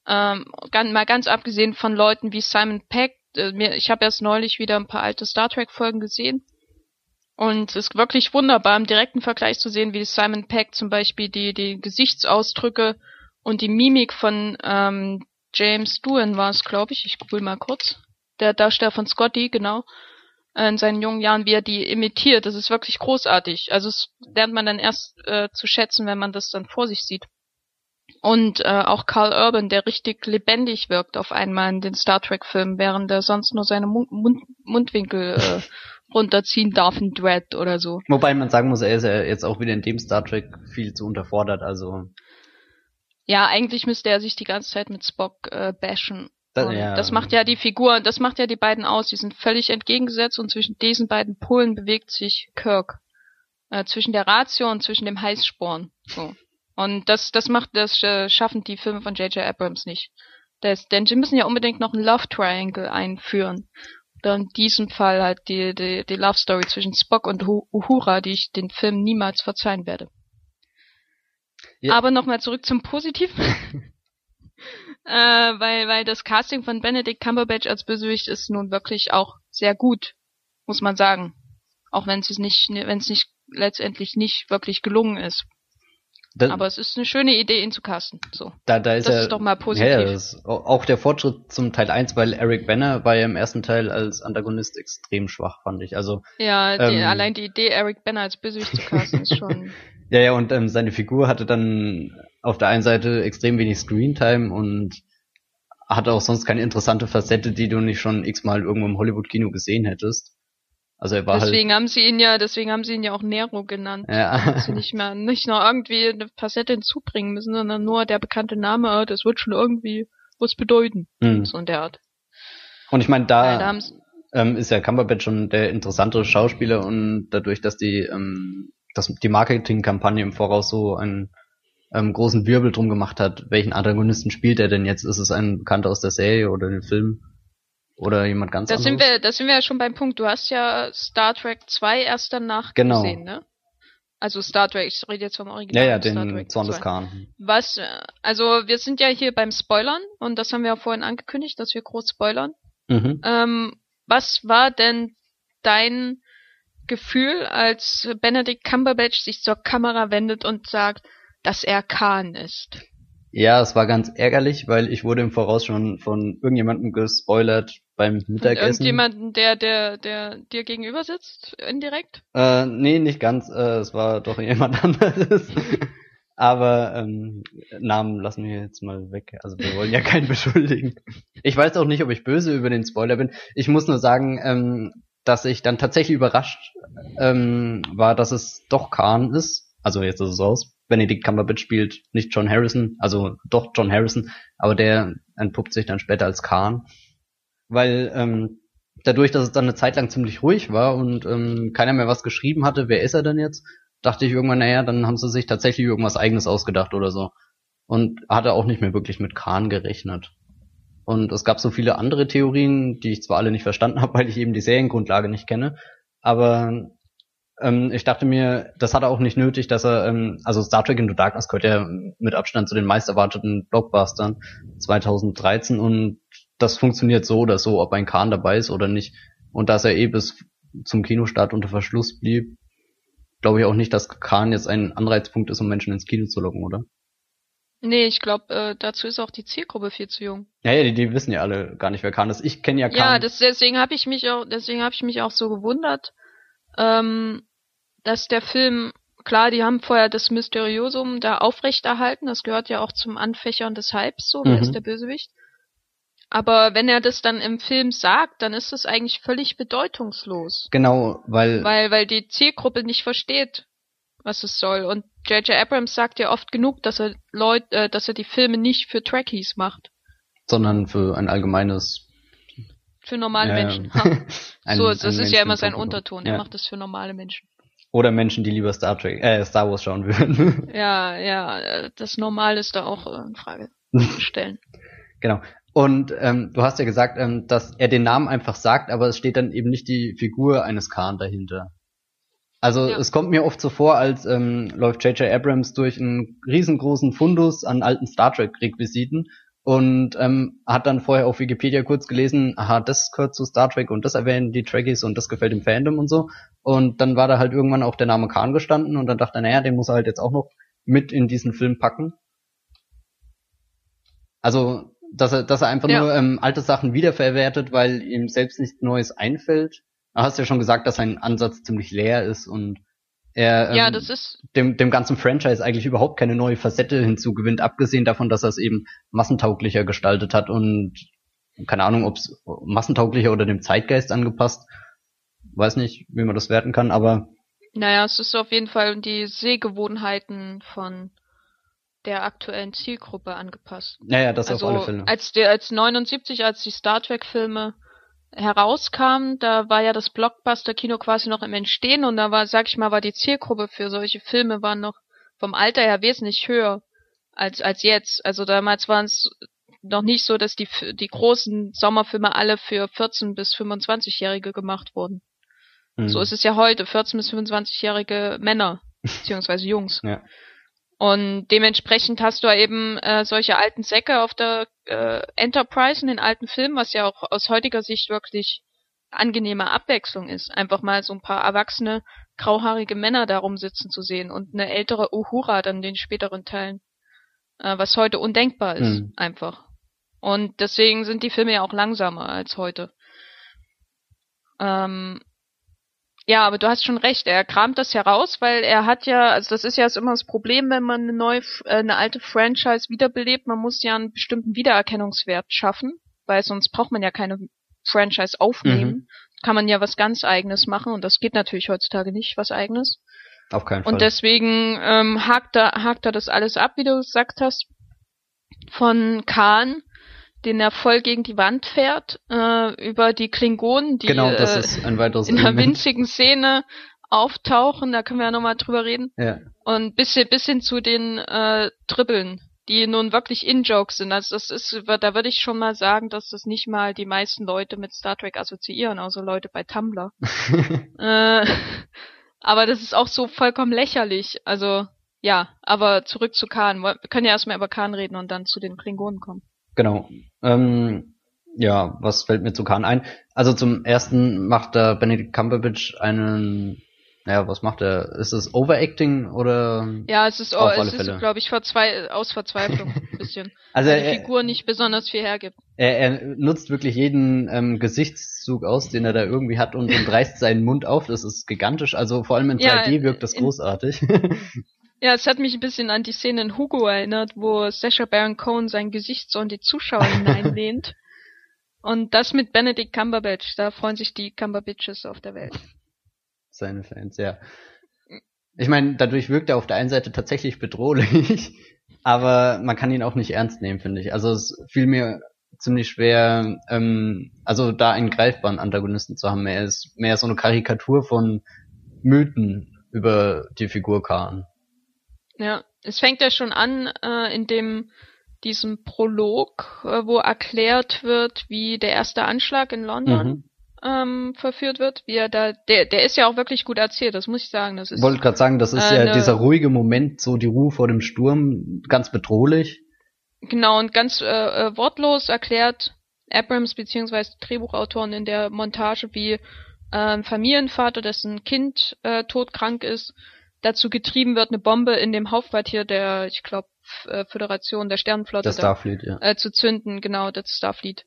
Ähm, ganz, mal ganz abgesehen von Leuten wie Simon Peck. Äh, ich habe erst neulich wieder ein paar alte Star Trek Folgen gesehen. Und es ist wirklich wunderbar, im direkten Vergleich zu sehen, wie Simon Peck zum Beispiel die, die Gesichtsausdrücke und die Mimik von ähm, James Doohan war es, glaube ich. Ich google mal kurz. Der Darsteller von Scotty, genau in seinen jungen Jahren, wie er die imitiert. Das ist wirklich großartig. Also es lernt man dann erst äh, zu schätzen, wenn man das dann vor sich sieht. Und äh, auch Carl Urban, der richtig lebendig wirkt auf einmal in den Star Trek-Filmen, während er sonst nur seine Mund Mund Mundwinkel äh, runterziehen darf in Dread oder so. Wobei man sagen muss, er ist ja jetzt auch wieder in dem Star Trek viel zu unterfordert, also. Ja, eigentlich müsste er sich die ganze Zeit mit Spock äh, bashen. Das, ja. das macht ja die Figur, das macht ja die beiden aus. Die sind völlig entgegengesetzt und zwischen diesen beiden Polen bewegt sich Kirk. Äh, zwischen der Ratio und zwischen dem Heißsporn. So. Und das, das macht, das äh, schaffen die Filme von J.J. Abrams nicht. Das, denn sie müssen ja unbedingt noch ein Love Triangle einführen. Oder in diesem Fall halt die, die, die Love Story zwischen Spock und Uhura, die ich den Film niemals verzeihen werde. Ja. Aber nochmal zurück zum Positiven. äh, weil, weil das Casting von Benedict Cumberbatch als Bösewicht ist nun wirklich auch sehr gut, muss man sagen. Auch wenn es nicht, wenn es nicht letztendlich nicht wirklich gelungen ist. Das, Aber es ist eine schöne Idee, ihn zu casten. So. Da, da ist das er, ist doch mal positiv. Ja, das auch der Fortschritt zum Teil 1, weil Eric Banner war ja im ersten Teil als Antagonist extrem schwach, fand ich. Also Ja, die, ähm, allein die Idee, Eric Banner als Bösewicht zu casten, ist schon. Ja, ja, und ähm, seine Figur hatte dann auf der einen Seite extrem wenig Screentime und hatte auch sonst keine interessante Facette, die du nicht schon x-mal irgendwo im Hollywood-Kino gesehen hättest. Also er war halt deswegen halt haben sie ihn ja, deswegen haben sie ihn ja auch Nero genannt. Ja. Dass sie nicht mehr, nicht noch irgendwie eine Facette hinzubringen müssen, sondern nur der bekannte Name, oh, das wird schon irgendwie was bedeuten. Mhm. So in der Art. Und ich meine, da, ja, da ähm, ist ja Cumberbatch schon der interessantere Schauspieler und dadurch, dass die, ähm, dass die Marketingkampagne im Voraus so einen ähm, großen Wirbel drum gemacht hat, welchen Antagonisten spielt er denn jetzt? Ist es ein Bekannter aus der Serie oder dem Film? Oder jemand ganz das anderes? Sind wir, da sind wir ja schon beim Punkt. Du hast ja Star Trek 2 erst danach genau. gesehen, ne? Also Star Trek, ich rede jetzt vom Original. Ja, ja, den Zorn des Khan. Was, äh, also wir sind ja hier beim Spoilern und das haben wir ja vorhin angekündigt, dass wir groß spoilern. Mhm. Ähm, was war denn dein Gefühl, als Benedict Cumberbatch sich zur Kamera wendet und sagt, dass er Khan ist? Ja, es war ganz ärgerlich, weil ich wurde im Voraus schon von irgendjemandem gespoilert beim Mittagessen. Irgendjemanden, der, der, der dir gegenüber sitzt, indirekt? Äh, nee, nicht ganz. Äh, es war doch jemand anderes. Aber ähm, Namen lassen wir jetzt mal weg. Also wir wollen ja keinen beschuldigen. Ich weiß auch nicht, ob ich böse über den Spoiler bin. Ich muss nur sagen, ähm, dass ich dann tatsächlich überrascht ähm, war, dass es doch Khan ist. Also jetzt ist es aus. Benedict Cumberbatch spielt nicht John Harrison, also doch John Harrison, aber der entpuppt sich dann später als Khan. Weil ähm, dadurch, dass es dann eine Zeit lang ziemlich ruhig war und ähm, keiner mehr was geschrieben hatte, wer ist er denn jetzt, dachte ich irgendwann, naja, dann haben sie sich tatsächlich irgendwas eigenes ausgedacht oder so. Und hatte auch nicht mehr wirklich mit Khan gerechnet. Und es gab so viele andere Theorien, die ich zwar alle nicht verstanden habe, weil ich eben die Seriengrundlage nicht kenne, aber ähm, ich dachte mir, das hat er auch nicht nötig, dass er, ähm, also Star Trek Into Darkness gehört ja mit Abstand zu den meist erwarteten Blockbustern 2013 und das funktioniert so oder so, ob ein Khan dabei ist oder nicht. Und dass er eh bis zum Kinostart unter Verschluss blieb, glaube ich auch nicht, dass Khan jetzt ein Anreizpunkt ist, um Menschen ins Kino zu locken, oder? Nee, ich glaube, äh, dazu ist auch die Zielgruppe viel zu jung. Ja, ja, die, die wissen ja alle gar nicht, wer Khan ist. Ich kenne ja Khan. Ja, das, deswegen habe ich mich auch, deswegen habe ich mich auch so gewundert, ähm, dass der Film, klar, die haben vorher das Mysteriosum da aufrechterhalten, das gehört ja auch zum Anfächern des Hypes, so, wer mhm. ist der Bösewicht? Aber wenn er das dann im Film sagt, dann ist das eigentlich völlig bedeutungslos. Genau, weil. Weil, weil die Zielgruppe nicht versteht, was es soll. Und J.J. Abrams sagt ja oft genug, dass er Leute, äh, dass er die Filme nicht für Trekkies macht. Sondern für ein allgemeines. Für normale ja, Menschen. ein, so, das ist ja immer sein Unterton. Ja. Er macht das für normale Menschen. Oder Menschen, die lieber Star Trek, äh, Star Wars schauen würden. ja, ja, das Normal ist da auch äh, in Frage zu stellen. genau. Und ähm, du hast ja gesagt, ähm, dass er den Namen einfach sagt, aber es steht dann eben nicht die Figur eines Khan dahinter. Also Ja. es kommt mir oft so vor, als ähm, läuft J.J. Abrams durch einen riesengroßen Fundus an alten Star Trek-Requisiten und ähm, hat dann vorher auf Wikipedia kurz gelesen, aha, das gehört zu Star Trek und das erwähnen die Trekkies und das gefällt dem Fandom und so. Und dann war da halt irgendwann auch der Name Khan gestanden und dann dachte er, naja, den muss er halt jetzt auch noch mit in diesen Film packen. Also, dass er, dass er einfach Ja. nur ähm, alte Sachen wiederverwertet, weil ihm selbst nichts Neues einfällt. Du hast ja schon gesagt, dass sein Ansatz ziemlich leer ist und er ähm, ja, dem, dem ganzen Franchise eigentlich überhaupt keine neue Facette hinzugewinnt, abgesehen davon, dass er es eben massentauglicher gestaltet hat und keine Ahnung, ob es massentauglicher oder dem Zeitgeist angepasst. Weiß nicht, wie man das werten kann, aber naja, es ist auf jeden Fall die Sehgewohnheiten von der aktuellen Zielgruppe angepasst. naja, das also auf alle Fälle. als der als 79 als die Star Trek Filme herauskamen, da war ja das Blockbuster Kino quasi noch im Entstehen und da war sag ich mal war die Zielgruppe für solche Filme war noch vom Alter her wesentlich höher als als jetzt. Also damals waren es noch nicht so, dass die die großen Sommerfilme alle für 14 bis 25-Jährige gemacht wurden. Hm. So ist es ja heute, 14 bis 25-jährige Männer beziehungsweise Jungs. Ja. Und dementsprechend hast du ja eben äh, solche alten Säcke auf der äh, Enterprise in den alten Filmen, was ja auch aus heutiger Sicht wirklich angenehme Abwechslung ist. Einfach mal so ein paar erwachsene, grauhaarige Männer da rumsitzen zu sehen und eine ältere Uhura dann in den späteren Teilen. Äh, was heute undenkbar ist, Mhm. einfach. Und deswegen sind die Filme ja auch langsamer als heute. Ähm, ja, aber du hast schon recht, er kramt das heraus, weil er hat ja, also das ist ja immer das Problem, wenn man eine neue, äh, eine alte Franchise wiederbelebt, man muss ja einen bestimmten Wiedererkennungswert schaffen, weil sonst braucht man ja keine Franchise aufnehmen. Kann man ja was ganz eigenes machen und das geht natürlich heutzutage nicht, was eigenes. auf keinen Fall. Und deswegen ähm, hakt, er, hakt er das alles ab, wie du gesagt hast, von Khan, den er voll gegen die Wand fährt, äh, über die Klingonen, die genau, äh, in einer winzigen Szene auftauchen, da können wir ja nochmal drüber reden. Ja. Und bis, hin- bis hin zu den äh, Dribbeln, die nun wirklich In-Jokes sind. Also das ist, da würde ich schon mal sagen, dass das nicht mal die meisten Leute mit Star Trek assoziieren, also Leute bei Tumblr. Äh, aber das ist auch so vollkommen lächerlich. Also, ja, aber zurück zu Khan. Wir können ja erstmal über Khan reden und dann zu den Klingonen kommen. Genau. Ähm, ja, was fällt mir zu Khan ein? Also zum ersten macht da Benedict Cumberbatch einen, naja, was macht er? Ist es Overacting oder? Ja, es ist, Auf oh, es ist glaube ich, verzwei aus Verzweiflung ein bisschen. Also Weil die er, Figur nicht besonders viel hergibt. er, er nutzt wirklich jeden ähm, Gesichtszug aus, den er da irgendwie hat und, und reißt seinen Mund auf. Das ist gigantisch. Also vor allem in 3D Ja, wirkt das in- großartig. Ja, es hat mich ein bisschen an die Szene in Hugo erinnert, wo Sacha Baron Cohen sein Gesicht so in die Zuschauer hineinlehnt. Und das mit Benedict Cumberbatch, da freuen sich die Cumberbatches auf der Welt. Seine Fans, ja. Ich meine, dadurch wirkt er auf der einen Seite tatsächlich bedrohlich, aber man kann ihn auch nicht ernst nehmen, finde ich. Also es fiel mir ziemlich schwer, ähm, also da einen greifbaren Antagonisten zu haben. Er ist mehr so eine Karikatur von Mythen über die Figur Khan. Ja, es fängt ja schon an äh, in dem diesem Prolog, äh, wo erklärt wird, wie der erste Anschlag in London Mhm. ähm, verführt wird, wie er da, der, der ist ja auch wirklich gut erzählt, das muss ich sagen. Das ist Wollte gerade sagen, das ist äh, ja dieser ruhige Moment, so die Ruhe vor dem Sturm, ganz bedrohlich. Genau, und ganz äh, äh, wortlos erklärt Abrams beziehungsweise Drehbuchautoren in der Montage, wie äh, ein Familienvater, dessen Kind äh, todkrank ist, dazu getrieben wird, eine Bombe in dem Hauptquartier der, ich glaube, äh, Föderation der Sternenflotte da, Starfleet, ja. äh, zu zünden, genau, das Starfleet.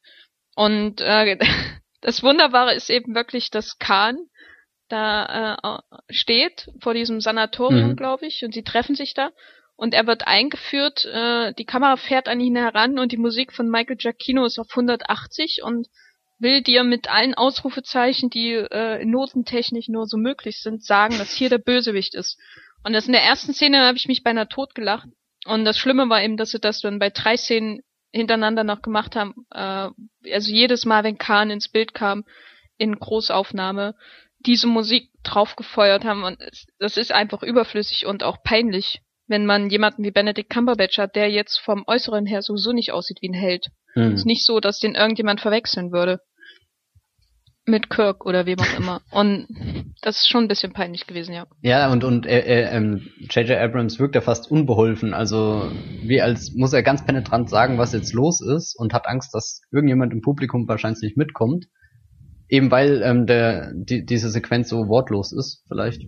Und äh, das Wunderbare ist eben wirklich, dass Khan da äh, steht vor diesem Sanatorium, Mhm. glaube ich, und sie treffen sich da. Und er wird eingeführt, äh, die Kamera fährt an ihn heran und die Musik von Michael Giacchino ist auf 180 und will dir mit allen Ausrufezeichen, die äh, notentechnisch nur so möglich sind, sagen, dass hier der Bösewicht ist. Und das in der ersten Szene habe ich mich beinahe tot gelacht. Und das Schlimme war eben, dass sie das dann bei drei Szenen hintereinander noch gemacht haben. Äh, also jedes Mal, wenn Khan ins Bild kam, in Großaufnahme, diese Musik draufgefeuert haben. Und das ist einfach überflüssig und auch peinlich, wenn man jemanden wie Benedict Cumberbatch hat, der jetzt vom Äußeren her sowieso nicht aussieht wie ein Held. Hm. Ist nicht so, dass den irgendjemand verwechseln würde. Mit Kirk oder wem auch immer. Und das ist schon ein bisschen peinlich gewesen, ja. Ja, und, und äh, äh, ähm, J.J. Abrams wirkt ja fast unbeholfen. Also wie als muss er ganz penetrant sagen, was jetzt los ist und hat Angst, dass irgendjemand im Publikum wahrscheinlich nicht mitkommt. Eben weil ähm, der, die, diese Sequenz so wortlos ist, vielleicht.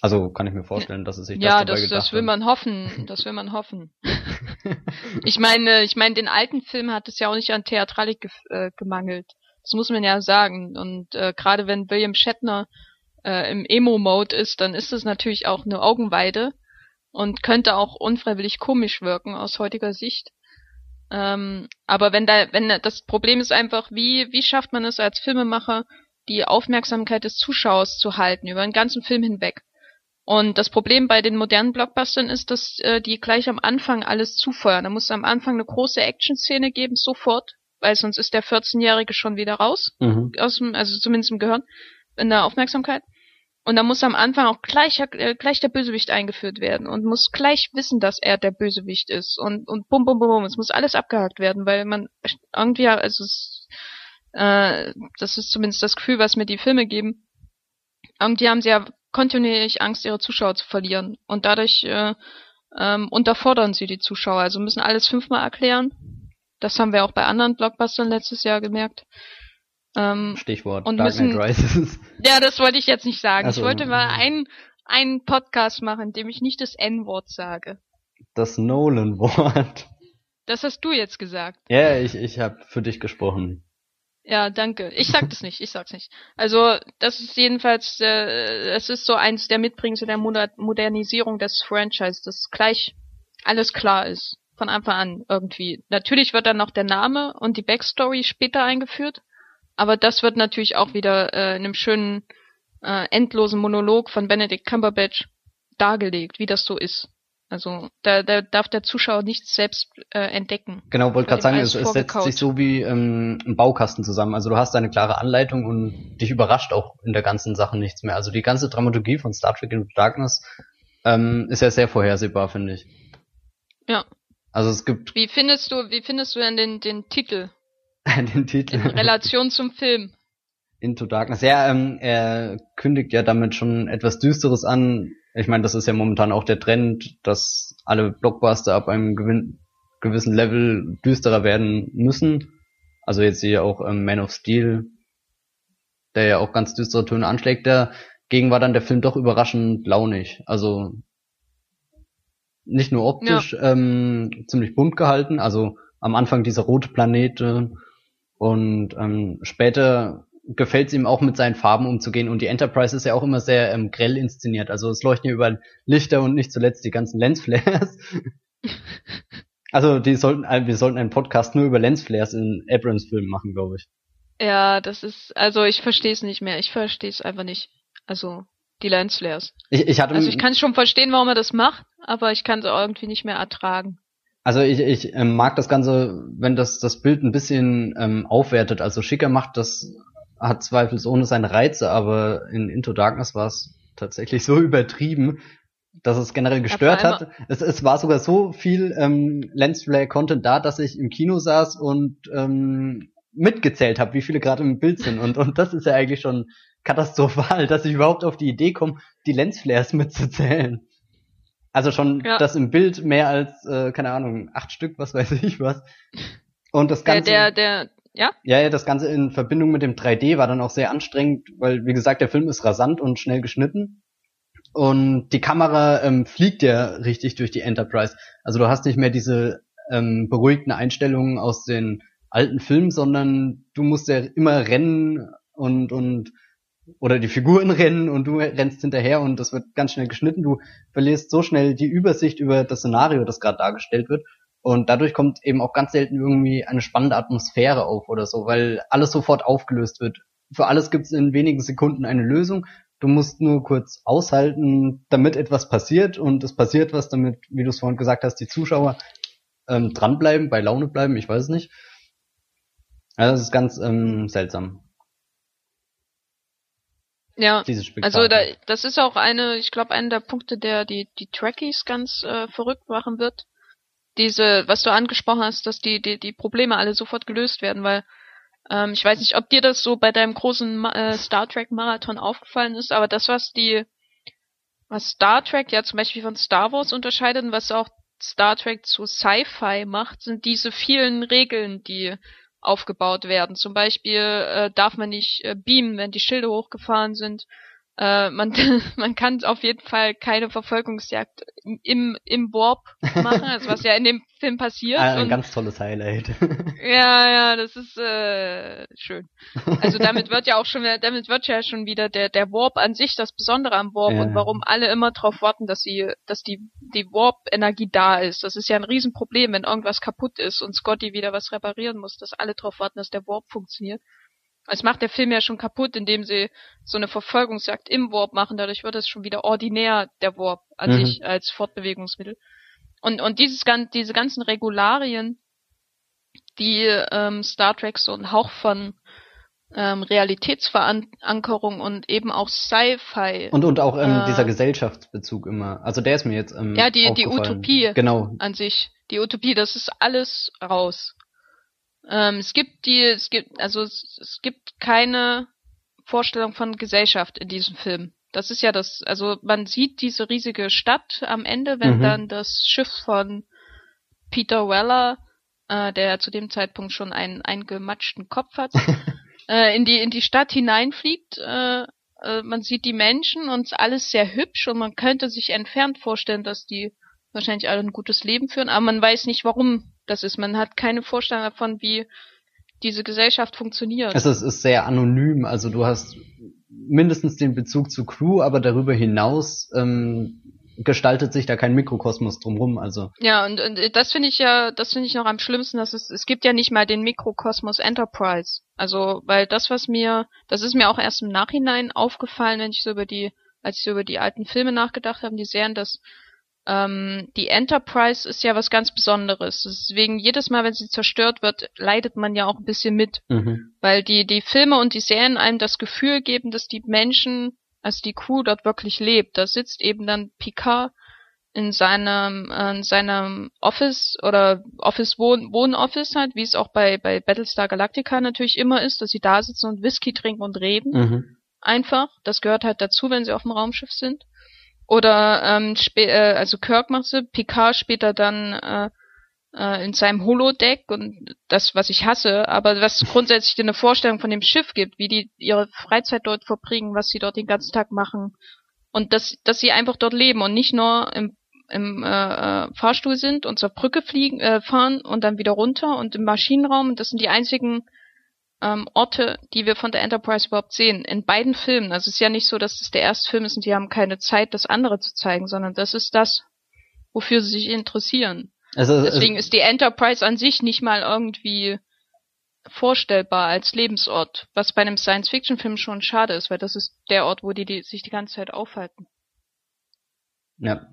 Also kann ich mir vorstellen, dass es sich ja, das dabei das, gedacht das will man hoffen. Das will man hoffen. ich meine, ich meine, den alten Film hat es ja auch nicht an Theatralik äh, gemangelt. Das muss man ja sagen. Und äh, gerade wenn William Shatner äh, im Emo-Mode ist, dann ist es natürlich auch eine Augenweide und könnte auch unfreiwillig komisch wirken aus heutiger Sicht. Ähm, aber wenn da, wenn da- das Problem ist einfach, wie wie schafft man es als Filmemacher, die Aufmerksamkeit des Zuschauers zu halten über den ganzen Film hinweg? Und das Problem bei den modernen Blockbustern ist, dass äh, die gleich am Anfang alles zufeuern. Da muss es am Anfang eine große Action-Szene geben, sofort, weil sonst ist der 14-Jährige schon wieder raus, Mhm. aus dem, also zumindest im Gehirn, in der Aufmerksamkeit. Und da muss am Anfang auch gleich, äh, gleich der Bösewicht eingeführt werden und muss gleich wissen, dass er der Bösewicht ist. Und, und bum, bum, bum, bum. Es muss alles abgehakt werden, weil man irgendwie, also es, äh, das ist zumindest das Gefühl, was mir die Filme geben. Irgendwie haben sie ja kontinuierlich Angst, ihre Zuschauer zu verlieren. Und dadurch äh, ähm, unterfordern sie die Zuschauer. Also müssen alles fünfmal erklären. Das haben wir auch bei anderen Blockbustern letztes Jahr gemerkt. Ähm, Stichwort Und Dark Knight Rises. ja, das wollte ich jetzt nicht sagen. So. Ich wollte mal einen, einen Podcast machen, in dem ich nicht das N-Wort sage. Das Nolan-Wort. Das hast du jetzt gesagt. Ja, ich, ich habe für dich gesprochen. Ja, danke. Ich sag das nicht, ich sag's nicht. Also, das ist jedenfalls, äh, es ist so eins der Mitbringsel der Moder Modernisierung des Franchise, dass gleich alles klar ist. Von Anfang an irgendwie. Natürlich wird dann noch der Name und die Backstory später eingeführt, aber das wird natürlich auch wieder äh, in einem schönen, äh, endlosen Monolog von Benedict Cumberbatch dargelegt, wie das so ist. Also, da, da darf der Zuschauer nichts selbst äh, entdecken. Genau, wollte gerade sagen, es, es setzt sich so wie ähm, ein Baukasten zusammen. Also du hast eine klare Anleitung und dich überrascht auch in der ganzen Sache nichts mehr. Also die ganze Dramaturgie von Star Trek Into Darkness ähm, ist ja sehr vorhersehbar, finde ich. Ja. Also es gibt Wie findest du, wie findest du denn den, den Titel den Titel in Relation zum Film? Into Darkness. Ja, ähm, er kündigt ja damit schon etwas Düsteres an. Ich meine, das ist ja momentan auch der Trend, dass alle Blockbuster ab einem gewin gewissen Level düsterer werden müssen. Also jetzt hier auch ähm, Man of Steel, der ja auch ganz düstere Töne anschlägt. Dagegen war dann der Film doch überraschend launig. Also nicht nur optisch ähm, ziemlich bunt gehalten, also am Anfang dieser rote Planete und ähm, später gefällt es ihm auch mit seinen Farben umzugehen und die Enterprise ist ja auch immer sehr ähm, grell inszeniert. Also es leuchten ja überall Lichter und nicht zuletzt die ganzen Lensflares. also die sollten, äh, wir sollten einen Podcast nur über Lensflares in Abrams Filmen machen, glaube ich. Ja, das ist, also ich verstehe es nicht mehr. Ich verstehe es einfach nicht. Also die Lensflares. Ich, ich hatte Also ich kann schon verstehen, warum er das macht, aber ich kann es irgendwie nicht mehr ertragen. Also ich, ich ähm, mag das Ganze, wenn das das Bild ein bisschen ähm, aufwertet. Also schicker macht das, hat zweifelsohne seine Reize, aber in Into Darkness war es tatsächlich so übertrieben, dass es generell gestört hat. Es, es war sogar so viel ähm, Lensflare-Content da, dass ich im Kino saß und ähm, mitgezählt habe, wie viele gerade im Bild sind. Und, und das ist ja eigentlich schon katastrophal, dass ich überhaupt auf die Idee komme, die Lensflares mitzuzählen. Also schon Ja. das im Bild mehr als, äh, keine Ahnung, acht Stück, was weiß ich was. Und das Der, Ganze, der, der, ja, ja, ja, das Ganze in Verbindung mit dem 3D war dann auch sehr anstrengend, weil, wie gesagt, der Film ist rasant und schnell geschnitten. Und die Kamera ähm, fliegt ja richtig durch die Enterprise. Also du hast nicht mehr diese ähm, beruhigten Einstellungen aus den alten Filmen, sondern du musst ja immer rennen und, und oder die Figuren rennen und du rennst hinterher und das wird ganz schnell geschnitten. Du verlierst so schnell die Übersicht über das Szenario, das gerade dargestellt wird. Und dadurch kommt eben auch ganz selten irgendwie eine spannende Atmosphäre auf oder so, weil alles sofort aufgelöst wird. Für alles gibt es in wenigen Sekunden eine Lösung. Du musst nur kurz aushalten, damit etwas passiert und es passiert was, damit, wie du es vorhin gesagt hast, die Zuschauer ähm, dranbleiben, bei Laune bleiben, ich weiß es nicht. Also das ist ganz ähm, seltsam, ja. Also da, das ist auch eine, ich glaube, einer der Punkte, der die, die Trekkies ganz äh, verrückt machen wird. Diese, was du angesprochen hast, dass die, die, die Probleme alle sofort gelöst werden, weil Ähm, ich weiß nicht, ob dir das so bei deinem großen äh, Star Trek Marathon aufgefallen ist, aber das, was die, was Star Trek ja zum Beispiel von Star Wars unterscheidet und was auch Star Trek zu Sci-Fi macht, sind diese vielen Regeln, die aufgebaut werden. Zum Beispiel äh, darf man nicht äh, beamen, wenn die Schilde hochgefahren sind. Äh, man, man kann auf jeden Fall keine Verfolgungsjagd im, im Warp machen, also was ja in dem Film passiert. Ah, ein und, ganz tolles Highlight. ja, ja, das ist äh, schön. Also damit wird ja auch schon wieder, damit wird ja schon wieder der der Warp an sich das Besondere am Warp Ja. und warum alle immer darauf warten, dass sie, dass die die Warp-Energie da ist. Das ist ja ein Riesenproblem, wenn irgendwas kaputt ist und Scotty wieder was reparieren muss, dass alle darauf warten, dass der Warp funktioniert. Es macht der Film ja schon kaputt, indem sie so eine Verfolgungsjagd im Warp machen. Dadurch wird es schon wieder ordinär, der Warp an Mhm. sich als Fortbewegungsmittel. Und, und dieses, diese ganzen Regularien, die ähm, Star Trek so einen Hauch von ähm, Realitätsverankerung und eben auch Sci-Fi Und, und auch ähm, Äh. dieser Gesellschaftsbezug immer. Also der ist mir jetzt ähm, Ja, die- die. Utopie. Genau. an sich, die Utopie, das ist alles raus. Ähm, es gibt die, es gibt, also es, es gibt keine Vorstellung von Gesellschaft in diesem Film. Das ist ja das, also man sieht diese riesige Stadt am Ende, wenn Mhm. dann das Schiff von Peter Weller, äh, der zu dem Zeitpunkt schon einen eingematschten Kopf hat, äh, in die in die Stadt hineinfliegt. Äh, äh, man sieht die Menschen und alles sehr hübsch und man könnte sich entfernt vorstellen, dass die wahrscheinlich alle ein gutes Leben führen, aber man weiß nicht, warum das ist. Man hat keine Vorstellung davon, wie diese Gesellschaft funktioniert. Also es ist sehr anonym. Also du hast mindestens den Bezug zu Crew, aber darüber hinaus ähm, gestaltet sich da kein Mikrokosmos drumrum. Also Ja, und, und das finde ich ja, das finde ich noch am schlimmsten, dass es, es gibt ja nicht mal den Mikrokosmos Enterprise. Also, weil das, was mir, das ist mir auch erst im Nachhinein aufgefallen, wenn ich so über die, als ich so über die alten Filme nachgedacht habe, die Serien, dass ähm, die Enterprise ist ja was ganz Besonderes. Deswegen jedes Mal, wenn sie zerstört wird, leidet man ja auch ein bisschen mit. mhm. weil die die Filme und die Serien einem das Gefühl geben, dass die Menschen, also die Crew dort wirklich lebt. Da sitzt eben dann Picard in seinem äh, in seinem Office oder Office Wohn Wohnoffice halt, wie es auch bei bei Battlestar Galactica natürlich immer ist, dass sie da sitzen und Whisky trinken und reden Mhm. einfach. Das gehört halt dazu, wenn sie auf dem Raumschiff sind. Oder ähm, äh, also Kirk macht sie, Picard später dann äh, äh, in seinem Holodeck und das, was ich hasse, aber was grundsätzlich eine Vorstellung von dem Schiff gibt, wie die ihre Freizeit dort verbringen, was sie dort den ganzen Tag machen und dass, dass sie einfach dort leben und nicht nur im, im äh, äh, Fahrstuhl sind und zur Brücke fliegen, äh, fahren und dann wieder runter und im Maschinenraum und das sind die einzigen ähm, Orte, die wir von der Enterprise überhaupt sehen. In beiden Filmen. Also es ist ja nicht so, dass es der erste Film ist und die haben keine Zeit, das andere zu zeigen, sondern das ist das, wofür sie sich interessieren. Also Deswegen es, ist die Enterprise an sich nicht mal irgendwie vorstellbar als Lebensort, was bei einem Science-Fiction-Film schon schade ist, weil das ist der Ort, wo die, die sich die ganze Zeit aufhalten. ja.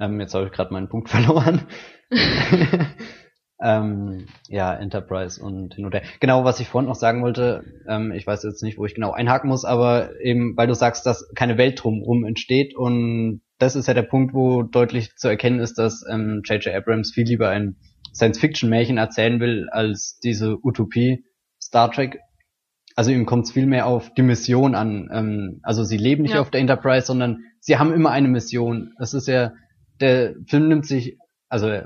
Ähm, jetzt habe ich gerade meinen Punkt verloren. ähm, ja, Enterprise und hin und her. Genau, was ich vorhin noch sagen wollte, ähm, ich weiß jetzt nicht, wo ich genau einhaken muss, aber eben, weil du sagst, dass keine Welt drumherum entsteht und das ist ja der Punkt, wo deutlich zu erkennen ist, dass ähm, J.J. Abrams viel lieber ein Science-Fiction-Märchen erzählen will, als diese Utopie Star Trek. Also ihm kommt es viel mehr auf die Mission an. Ähm, also sie leben nicht Ja. auf der Enterprise, sondern sie haben immer eine Mission. Es ist ja, der Film nimmt sich, also äh,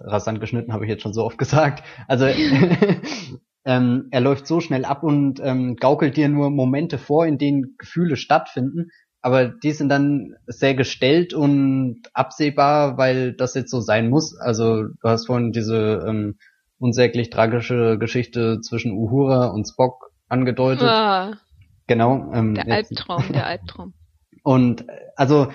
rasant geschnitten habe ich jetzt schon so oft gesagt. Also ähm, er läuft so schnell ab und ähm, gaukelt dir nur Momente vor, in denen Gefühle stattfinden, aber die sind dann sehr gestellt und absehbar, weil das jetzt so sein muss. Also du hast vorhin diese ähm, unsäglich tragische Geschichte zwischen Uhura und Spock angedeutet. Ah, Genau. Ähm, der Albtraum, der Albtraum. und also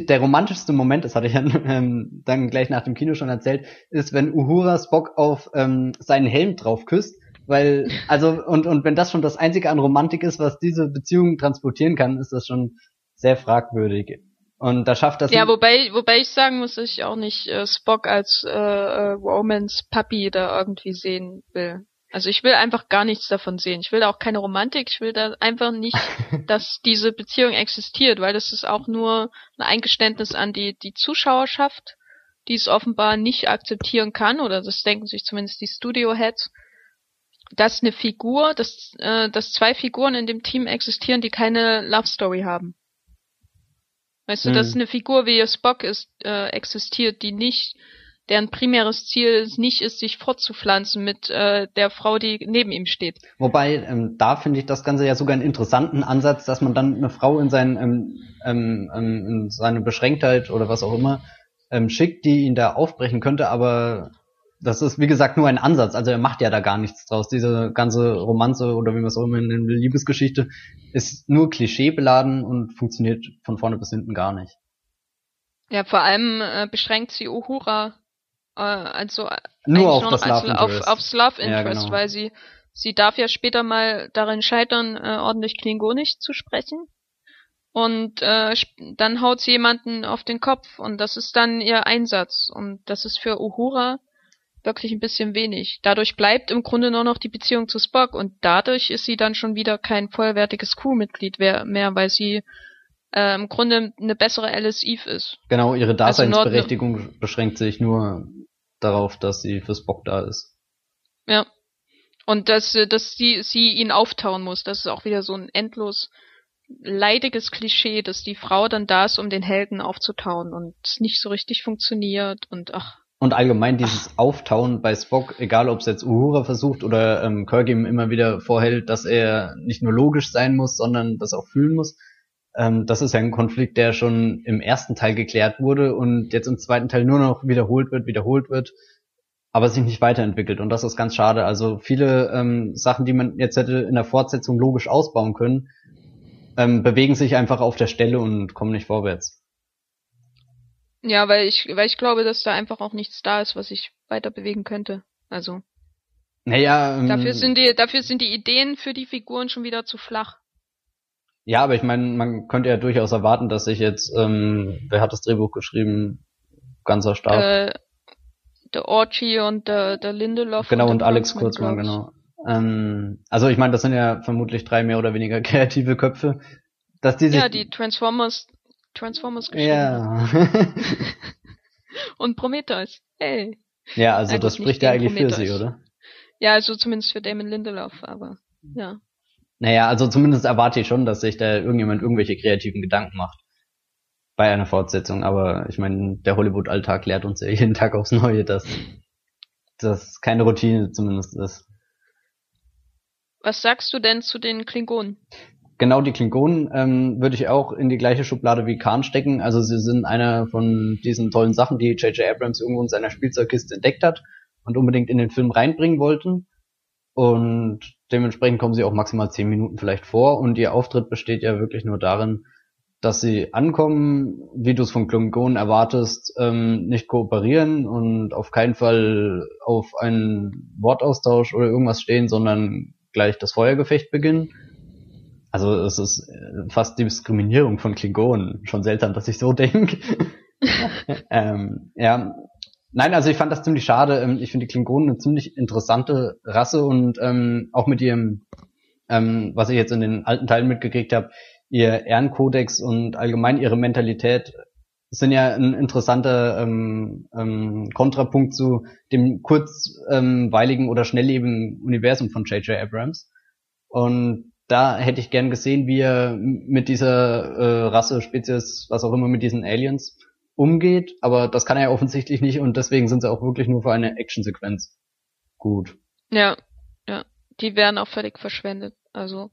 der romantischste Moment, das hatte ich ja ähm, dann gleich nach dem Kino schon erzählt, ist, wenn Uhura Spock auf ähm, seinen Helm drauf küsst, weil also und und wenn das schon das einzige an Romantik ist, was diese Beziehung transportieren kann, ist das schon sehr fragwürdig. Und da schafft das Ja, wobei, wobei ich sagen muss, dass ich auch nicht äh, Spock als äh, äh, Romans Puppy da irgendwie sehen will. Also ich will einfach gar nichts davon sehen. Ich will da auch keine Romantik. Ich will da einfach nicht, dass diese Beziehung existiert, weil das ist auch nur ein Eingeständnis an die die Zuschauerschaft, die es offenbar nicht akzeptieren kann oder das denken sich zumindest die Studio Heads. dass eine Figur, dass, äh, dass zwei Figuren in dem Team existieren, die keine Love Story haben. Weißt du, dass Hm. eine Figur wie Spock ist, äh, existiert, die nicht, deren primäres Ziel nicht ist, sich fortzupflanzen mit äh, der Frau, die neben ihm steht. Wobei, ähm, da finde ich das Ganze ja sogar einen interessanten Ansatz, dass man dann eine Frau in, sein, ähm, ähm, ähm, in seine Beschränktheit oder was auch immer ähm, schickt, die ihn da aufbrechen könnte, aber das ist, wie gesagt, nur ein Ansatz. Also er macht ja da gar nichts draus. Diese ganze Romanze oder wie man es auch immer nennt, Liebesgeschichte ist nur klischeebeladen und funktioniert von vorne bis hinten gar nicht. Ja, vor allem äh, beschränkt sie Uhura äh, also äh, Nur auf nur das Love als, auf, Interest. aufs Love Ja, Interest, genau. weil sie sie darf ja später mal darin scheitern, äh, ordentlich Klingonisch zu sprechen. Und äh, dann haut sie jemanden auf den Kopf und das ist dann ihr Einsatz. Und das ist für Uhura wirklich ein bisschen wenig. Dadurch bleibt im Grunde nur noch die Beziehung zu Spock und dadurch ist sie dann schon wieder kein vollwertiges Crewmitglied mehr, weil sie äh, im Grunde eine bessere Alice Eve ist. Genau, ihre Also Daseinsberechtigung beschränkt sich nur darauf, dass sie für Spock da ist. Ja. Und dass, äh, dass sie, sie ihn auftauen muss, das ist auch wieder so ein endlos leidiges Klischee, dass die Frau dann da ist, um den Helden aufzutauen und es nicht so richtig funktioniert und ach. Und allgemein dieses Auftauen bei Spock, egal ob es jetzt Uhura versucht oder ähm, Kirk ihm immer wieder vorhält, dass er nicht nur logisch sein muss, sondern das auch fühlen muss. Ähm, das ist ja ein Konflikt, der schon im ersten Teil geklärt wurde und jetzt im zweiten Teil nur noch wiederholt wird, wiederholt wird, aber sich nicht weiterentwickelt. Und das ist ganz schade. Also viele ähm, Sachen, die man jetzt hätte in der Fortsetzung logisch ausbauen können, ähm, bewegen sich einfach auf der Stelle und kommen nicht vorwärts. Ja, weil ich, weil ich glaube, dass da einfach auch nichts da ist, was ich weiter bewegen könnte. Also, Naja, ähm, dafür sind die, dafür sind die Ideen für die Figuren schon wieder zu flach. Ja, aber ich meine, man könnte ja durchaus erwarten, dass sich jetzt, ähm, wer hat das Drehbuch geschrieben? Ganzer Stab. Äh, der Orchie und der, der Lindelof. genau, der und Alex Kurzmann, genau. Ähm, also ich meine, das sind ja vermutlich drei mehr oder weniger kreative Köpfe. Dass die sich, Ja, die Transformers, Transformers geschrieben ja. Und Prometheus. Hey. ja, also Ja, gut, das spricht ja eigentlich für sie, Prometheus. oder? Ja, also zumindest für Damon Lindelof, aber ja. Naja, also zumindest erwarte ich schon, dass sich da irgendjemand irgendwelche kreativen Gedanken macht. Bei einer Fortsetzung, aber ich meine, der Hollywood-Alltag lehrt uns ja jeden Tag aufs Neue, dass das keine Routine zumindest ist. Was sagst du denn zu den Klingonen? Genau, die Klingonen ähm, würde ich auch in die gleiche Schublade wie Khan stecken. Also sie sind einer von diesen tollen Sachen, die J.J. Abrams irgendwo in seiner Spielzeugkiste entdeckt hat und unbedingt in den Film reinbringen wollten. Und dementsprechend kommen sie auch maximal zehn Minuten vielleicht vor. Und ihr Auftritt besteht ja wirklich nur darin, dass sie ankommen, wie du es von Klingonen erwartest, ähm, nicht kooperieren und auf keinen Fall auf einen Wortaustausch oder irgendwas stehen, sondern gleich das Feuergefecht beginnen. Also es ist äh, fast Diskriminierung von Klingonen. Schon seltsam, dass ich so denke. ähm, ja. Nein, also ich fand das ziemlich schade. Ähm, Ich finde die Klingonen eine ziemlich interessante Rasse und ähm, auch mit ihrem, ähm, was ich jetzt in den alten Teilen mitgekriegt habe, ihr Ehrenkodex und allgemein ihre Mentalität sind ja ein interessanter ähm, ähm, Kontrapunkt zu dem kurzweiligen oder schnelllebigen Universum von J.J. Abrams. Und da hätte ich gern gesehen, wie er mit dieser äh, Rasse, Spezies, was auch immer, mit diesen Aliens umgeht. Aber das kann er ja offensichtlich nicht und deswegen sind sie auch wirklich nur für eine Actionsequenz gut. Ja, ja. Die werden auch völlig verschwendet. Also,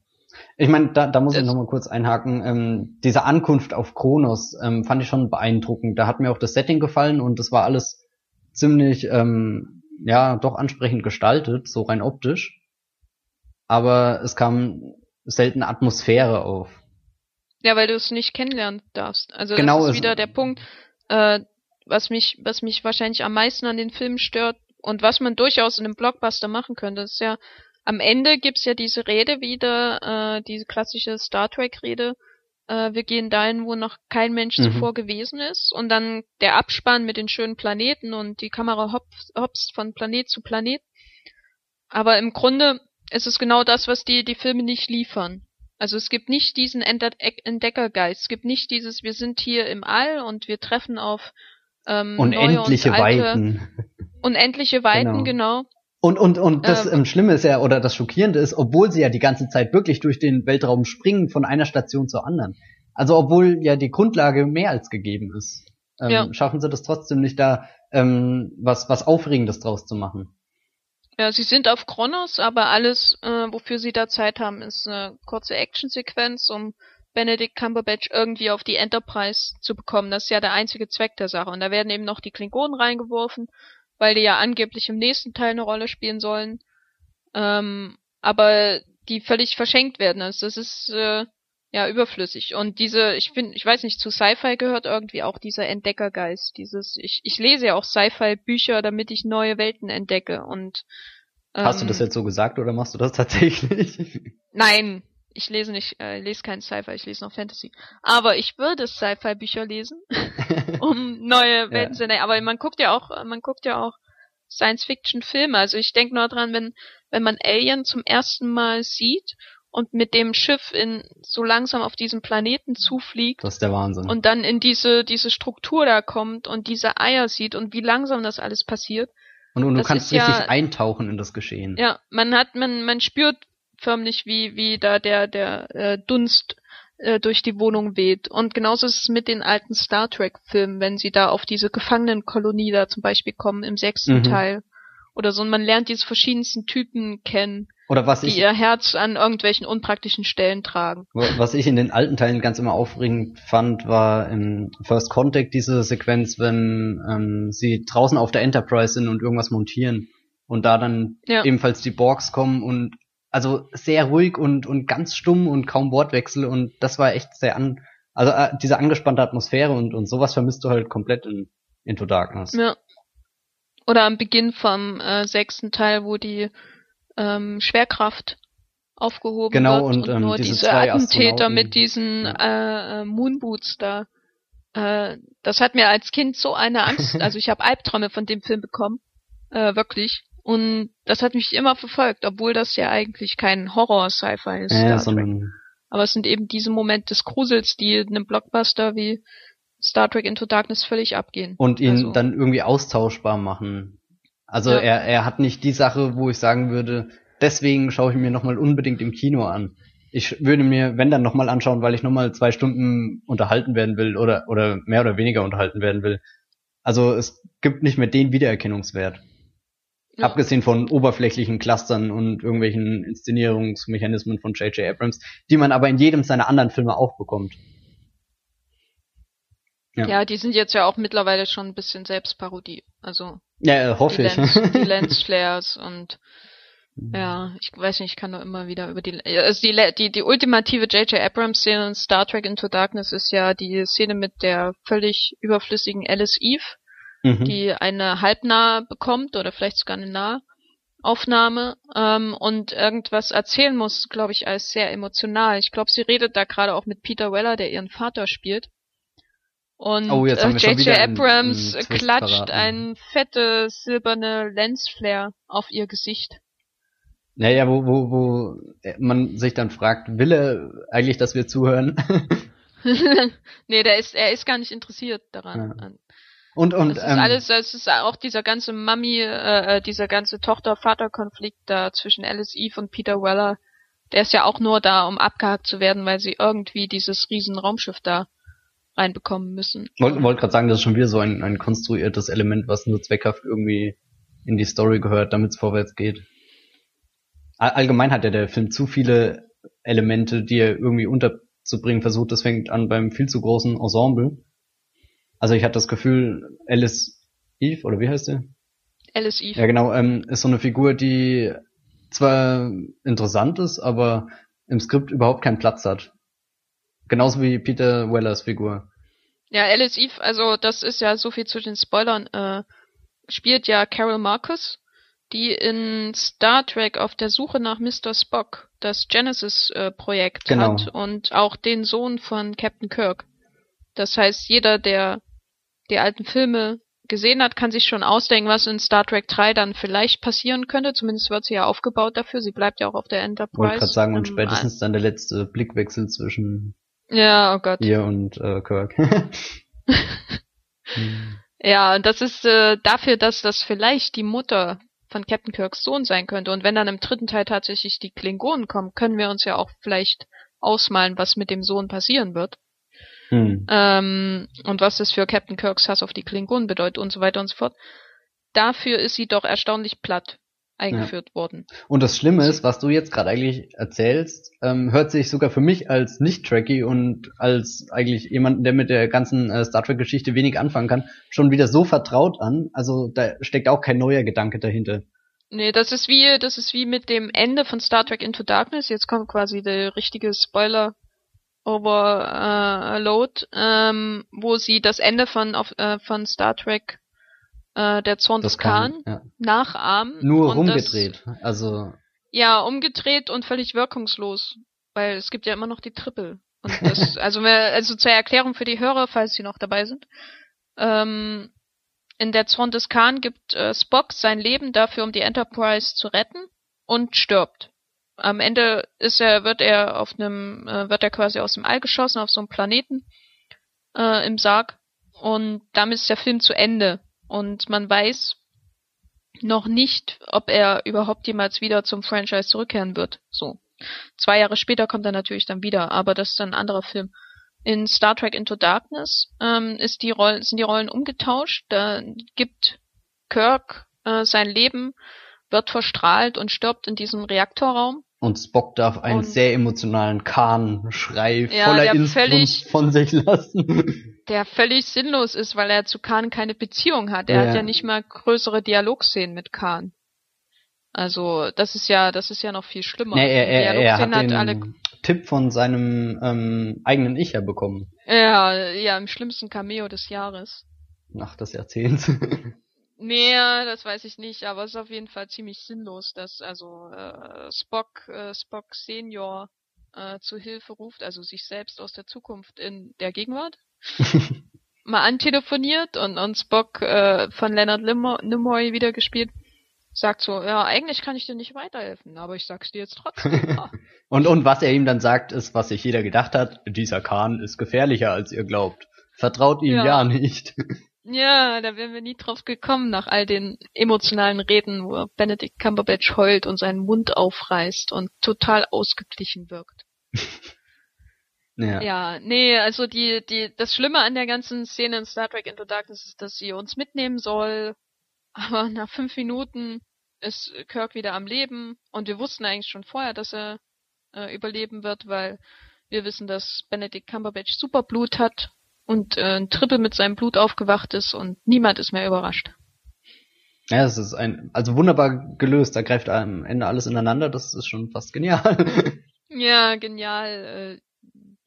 Ich meine, da, da muss ich nochmal kurz einhaken. Ähm, diese Ankunft auf Kronos ähm, fand ich schon beeindruckend. Da hat mir auch das Setting gefallen und das war alles ziemlich, ähm, ja, doch ansprechend gestaltet, so rein optisch. Aber es kam selten Atmosphäre auf. ja, weil du es nicht kennenlernen darfst. Also Genau, das ist wieder der Punkt, äh, was mich, was mich wahrscheinlich am meisten an den Filmen stört und was man durchaus in einem Blockbuster machen könnte. Ist ja, am Ende gibt's ja diese Rede wieder, äh, diese klassische Star Trek-Rede, äh, wir gehen dahin, wo noch kein Mensch Mhm. zuvor gewesen ist. Und dann der Abspann mit den schönen Planeten und die Kamera hopst, hopst von Planet zu Planet. Aber im Grunde ist es genau das, was die, die Filme nicht liefern. Also es gibt nicht diesen Entdeckergeist, es gibt nicht dieses, wir sind hier im All und wir treffen auf ähm, neue Unendliche und alte, Weiten. unendliche Weiten, genau. Und, und, und das ähm, Schlimme ist ja, oder das Schockierende ist, obwohl sie ja die ganze Zeit wirklich durch den Weltraum springen von einer Station zur anderen. Also obwohl ja die Grundlage mehr als gegeben ist, ähm, ja. schaffen sie das trotzdem nicht da, ähm, was, was Aufregendes draus zu machen. Ja, sie sind auf Kronos, aber alles, äh, wofür sie da Zeit haben, ist eine kurze Actionsequenz, um Benedict Cumberbatch irgendwie auf die Enterprise zu bekommen. Das ist ja der einzige Zweck der Sache. Und da werden eben noch die Klingonen reingeworfen weil die ja angeblich im nächsten Teil eine Rolle spielen sollen. Ähm, aber die völlig verschenkt werden. Also das ist äh, ja überflüssig. Und diese, ich bin, ich weiß nicht, zu Sci-Fi gehört irgendwie auch dieser Entdeckergeist. Dieses, ich, ich lese ja auch Sci-Fi-Bücher, damit ich neue Welten entdecke. Und ähm, hast du das ähm, jetzt so gesagt oder machst du das tatsächlich? Nein, ich lese nicht, äh, lese kein Sci-Fi, ich lese noch Fantasy. Aber ich würde Sci-Fi-Bücher lesen, um neue Welten zu entdecken. Aber man guckt ja auch, man guckt ja auch Science-Fiction-Filme. Also ich denke nur dran, wenn, wenn man Alien zum ersten Mal sieht und mit dem Schiff in so langsam auf diesen Planeten zufliegt. Das ist der Wahnsinn. Und dann in diese, diese Struktur da kommt und diese Eier sieht und wie langsam das alles passiert. Und, und du kannst richtig ja, eintauchen in das Geschehen. Ja, man hat, man, man spürt förmlich, wie, wie da der, der äh, Dunst äh, durch die Wohnung weht. Und genauso ist es mit den alten Star Trek-Filmen, wenn sie da auf diese Gefangenenkolonie da zum Beispiel kommen im sechsten mhm. Teil. Oder so. Und man lernt diese verschiedensten Typen kennen. Oder was die ich, ihr Herz an irgendwelchen unpraktischen Stellen tragen. Was ich in den alten Teilen ganz immer aufregend fand, war in First Contact diese Sequenz, wenn ähm, sie draußen auf der Enterprise sind und irgendwas montieren und da dann ja. ebenfalls die Borgs kommen und also sehr ruhig und, und ganz stumm und kaum Wortwechsel und das war echt sehr an, also äh, diese angespannte Atmosphäre und, und sowas vermisst du halt komplett in Into Darkness. Ja. Oder am Beginn vom äh, sechsten Teil, wo die ähm, Schwerkraft aufgehoben genau, wird und, und ähm, nur diese, diese Attentäter mit diesen ja. äh, Moonboots da. Äh, das hat mir als Kind so eine Angst, also ich habe Albträume von dem Film bekommen, äh, wirklich. Und das hat mich immer verfolgt, obwohl das ja eigentlich kein Horror-Sci-Fi ist. Ja, sondern Aber es sind eben diese Momente des Grusels, die einem Blockbuster wie Star Trek Into Darkness völlig abgehen. Und ihn also. dann irgendwie austauschbar machen. Also ja. er, er hat nicht die Sache, wo ich sagen würde, deswegen schaue ich mir nochmal unbedingt im Kino an. Ich würde mir, wenn dann nochmal anschauen, weil ich nochmal zwei Stunden unterhalten werden will oder, oder mehr oder weniger unterhalten werden will. Also es gibt nicht mehr den Wiedererkennungswert. Ja. Abgesehen von oberflächlichen Clustern und irgendwelchen Inszenierungsmechanismen von J.J. Abrams, die man aber in jedem seiner anderen Filme auch bekommt. Ja. ja, die sind jetzt ja auch mittlerweile schon ein bisschen Selbstparodie. Also ja, hoffe die ich. Lens, die Lensflares und ja, ich weiß nicht, ich kann nur immer wieder über die also die die, die ultimative J.J. Abrams Szene in Star Trek Into Darkness ist ja die Szene mit der völlig überflüssigen Alice Eve, mhm. die eine halbnah bekommt oder vielleicht sogar eine Nahaufnahme ähm, und irgendwas erzählen muss, glaube ich, als sehr emotional. Ich glaube, sie redet da gerade auch mit Peter Weller, der ihren Vater spielt. Und oh, J.J. Äh, Abrams einen, einen klatscht ein fette silberne Lensflare auf ihr Gesicht. Naja, wo, wo, wo man sich dann fragt, will er eigentlich, dass wir zuhören? nee, der ist, er ist gar nicht interessiert daran. Ja. Und, und, das ist ähm, alles, es ist auch dieser ganze Mami, äh, äh, dieser ganze Tochter-Vater-Konflikt da zwischen Alice Eve und Peter Weller, der ist ja auch nur da, um abgehakt zu werden, weil sie irgendwie dieses riesen Raumschiff da reinbekommen müssen. Wollte wollt gerade sagen, das ist schon wieder so ein, ein konstruiertes Element, was nur zweckhaft irgendwie in die Story gehört, damit es vorwärts geht. Allgemein hat ja der Film zu viele Elemente, die er irgendwie unterzubringen versucht. Das fängt an beim viel zu großen Ensemble also ich hatte das Gefühl, Alice Eve, oder wie heißt sie? Alice Eve. Ja, genau, ähm, ist so eine Figur, die zwar interessant ist, aber im Skript überhaupt keinen Platz hat. Genauso wie Peter Wellers Figur. Ja, Alice Eve, also das ist ja so viel zu den Spoilern, äh, spielt ja Carol Marcus, die in Star Trek auf der Suche nach Mr. Spock das Genesis-Projekt äh, genau. hat und auch den Sohn von Captain Kirk. Das heißt, jeder, der die alten Filme gesehen hat, kann sich schon ausdenken, was in Star Trek 3 dann vielleicht passieren könnte. Zumindest wird sie ja aufgebaut dafür. Sie bleibt ja auch auf der Enterprise. Wollte gerade sagen, und spätestens dann der letzte Blickwechsel zwischen ja, oh Gott. ihr und äh, Kirk. ja, und das ist äh, dafür, dass das vielleicht die Mutter von Captain Kirks Sohn sein könnte. Und wenn dann im dritten Teil tatsächlich die Klingonen kommen, können wir uns ja auch vielleicht ausmalen, was mit dem Sohn passieren wird. Hm. Ähm, und was das für Captain Kirks Hass auf die Klingonen bedeutet und so weiter und so fort. Dafür ist sie doch erstaunlich platt eingeführt ja. worden. Und das Schlimme ist, was du jetzt gerade eigentlich erzählst, ähm, hört sich sogar für mich als Nicht-Trekkie und als eigentlich jemand, der mit der ganzen äh, Star Trek-Geschichte wenig anfangen kann, schon wieder so vertraut an. Also da steckt auch kein neuer Gedanke dahinter. Nee, das ist wie, das ist wie mit dem Ende von Star Trek Into Darkness. Jetzt kommt quasi der richtige Spoiler Overload, äh, ähm, wo sie das Ende von, auf, äh, von Star Trek äh, der Zorn des Khan ja. nachahmen. Nur rumgedreht. Das, also. Ja, umgedreht und völlig wirkungslos. Weil es gibt ja immer noch die Triple. Und das, also, also zur Erklärung für die Hörer, falls sie noch dabei sind. Ähm, in der Zorn des Khan gibt äh, Spock sein Leben dafür, um die Enterprise zu retten und stirbt. Am Ende ist er, wird er auf einem, äh, wird er quasi aus dem All geschossen auf so einem Planeten äh, im Sarg und damit ist der Film zu Ende und man weiß noch nicht, ob er überhaupt jemals wieder zum Franchise zurückkehren wird. So. Zwei Jahre später kommt er natürlich dann wieder, aber das ist dann ein anderer Film. In Star Trek Into Darkness ähm, ist die Rollen, sind die Rollen umgetauscht. Da gibt Kirk äh, sein Leben, wird verstrahlt und stirbt in diesem Reaktorraum. Und Spock darf einen und sehr emotionalen Kahn-Schrei ja, voller Inbrunst von sich lassen der völlig sinnlos ist, weil er zu Khan keine Beziehung hat. Er ja. hat ja nicht mal größere Dialogszenen mit Khan. Also das ist ja, das ist ja noch viel schlimmer. Nee, er, er, er hat, hat den alle... Tipp von seinem ähm, eigenen Ich ja bekommen. Ja, ja, im schlimmsten Cameo des Jahres. Nach des Jahrzehnts. nee, das weiß ich nicht, aber es ist auf jeden Fall ziemlich sinnlos, dass also äh, Spock, äh, Spock Senior äh, zu Hilfe ruft, also sich selbst aus der Zukunft in der Gegenwart mal antelefoniert und, und Spock äh, von Leonard Nimoy wieder gespielt sagt so, ja, eigentlich kann ich dir nicht weiterhelfen, aber ich sag's dir jetzt trotzdem. und, und was er ihm dann sagt, ist, was sich jeder gedacht hat, dieser Khan ist gefährlicher, als ihr glaubt. Vertraut ihm ja, ja nicht. Ja, da wären wir nie drauf gekommen, nach all den emotionalen Reden, wo Benedict Cumberbatch heult und seinen Mund aufreißt und total ausgeglichen wirkt. Ja. ja, nee, also die, die, das Schlimme an der ganzen Szene in Star Trek Into Darkness ist, dass sie uns mitnehmen soll, aber nach fünf Minuten ist Kirk wieder am Leben und wir wussten eigentlich schon vorher, dass er äh, überleben wird, weil wir wissen, dass Benedict Cumberbatch Superblut hat und äh, ein Triple mit seinem Blut aufgewacht ist und niemand ist mehr überrascht. Ja, es ist ein, also wunderbar gelöst, da greift am Ende alles ineinander, das ist schon fast genial. ja, genial. Äh,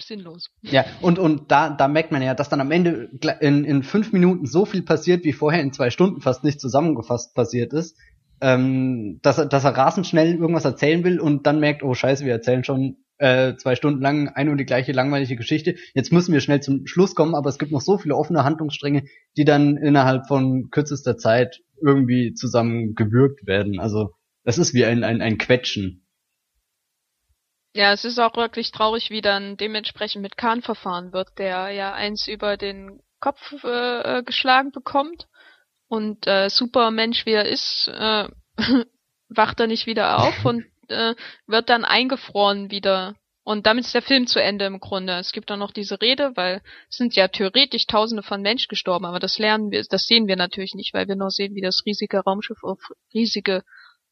sinnlos. Ja, und, und da, da merkt man ja, dass dann am Ende in, in fünf Minuten so viel passiert, wie vorher in zwei Stunden fast nicht zusammengefasst passiert ist, ähm, dass, er, dass er rasend schnell irgendwas erzählen will und dann merkt, oh scheiße, wir erzählen schon äh, zwei Stunden lang eine und die gleiche langweilige Geschichte. Jetzt müssen wir schnell zum Schluss kommen, aber es gibt noch so viele offene Handlungsstränge, die dann innerhalb von kürzester Zeit irgendwie zusammen gewürgt werden. Also es ist wie ein, ein, ein Quetschen. Ja, es ist auch wirklich traurig, wie dann dementsprechend mit Khan verfahren wird, der ja eins über den Kopf äh, geschlagen bekommt und äh, super Mensch wie er ist, äh, wacht er nicht wieder auf und äh, wird dann eingefroren wieder. Und damit ist der Film zu Ende im Grunde. Es gibt dann noch diese Rede, weil es sind ja theoretisch Tausende von Menschen gestorben, aber das lernen wir, das sehen wir natürlich nicht, weil wir nur sehen, wie das riesige Raumschiff auf riesige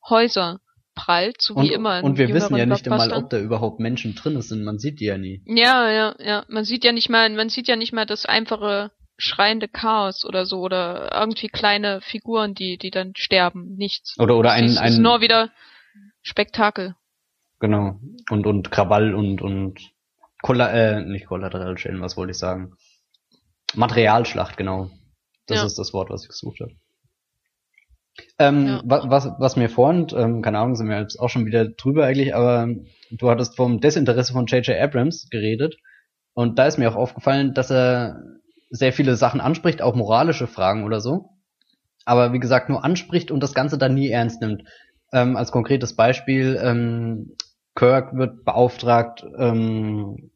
Häuser prallt, so und, wie immer. Und wir wissen ja nicht einmal, ob da überhaupt Menschen drin sind. Man sieht die ja nie. Ja, ja, ja. Man sieht ja nicht mal, man sieht ja nicht mal das einfache schreiende Chaos oder so oder irgendwie kleine Figuren, die, die dann sterben. Nichts. Oder, oder ein, ein, ist nur wieder Spektakel. Genau. Und, und Krawall und, und, Kolla äh, nicht Kollateralschäden, was wollte ich sagen? Materialschlacht, genau. Das ja. ist das Wort, was ich gesucht habe. Ähm, ja. was, was mir vorhin, ähm, keine Ahnung, sind wir jetzt auch schon wieder drüber eigentlich, aber du hattest vom Desinteresse von J.J. Abrams geredet und da ist mir auch aufgefallen, dass er sehr viele Sachen anspricht, auch moralische Fragen oder so, aber wie gesagt nur anspricht und das Ganze dann nie ernst nimmt. Ähm, als konkretes Beispiel, ähm, Kirk wird beauftragt, ähm,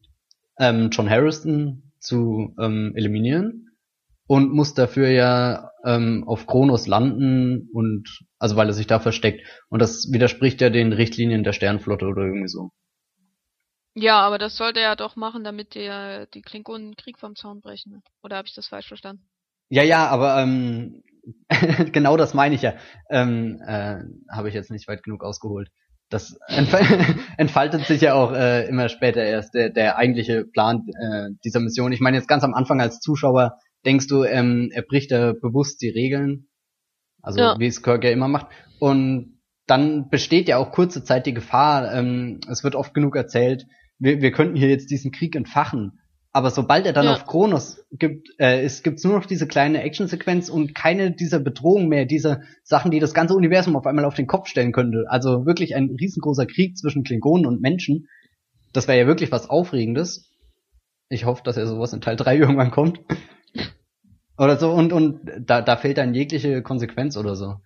ähm, John Harrison zu ähm, eliminieren und muss dafür ja ähm, auf Kronos landen und also weil er sich da versteckt. Und das widerspricht ja den Richtlinien der Sternflotte oder irgendwie so. Ja, aber das sollte er doch machen, damit die, die Klingonen Krieg vom Zaun brechen. Oder habe ich das falsch verstanden? Ja, ja, aber ähm, genau das meine ich ja. Ähm, äh, habe ich jetzt nicht weit genug ausgeholt. Das entfaltet sich ja auch äh, immer später erst der, der eigentliche Plan äh, dieser Mission. Ich meine jetzt ganz am Anfang als Zuschauer denkst du, ähm, er bricht da bewusst die Regeln, also ja. wie es Kirk ja immer macht. Und dann besteht ja auch kurze Zeit die Gefahr. Ähm, es wird oft genug erzählt, wir, wir könnten hier jetzt diesen Krieg entfachen. Aber sobald er dann ja. auf Kronos gibt, äh, es gibt nur noch diese kleine Actionsequenz und keine dieser Bedrohungen mehr, diese Sachen, die das ganze Universum auf einmal auf den Kopf stellen könnte. Also wirklich ein riesengroßer Krieg zwischen Klingonen und Menschen. Das wäre ja wirklich was Aufregendes. Ich hoffe, dass er sowas in Teil 3 irgendwann kommt. oder so, und, und da, da fehlt dann jegliche Konsequenz oder so.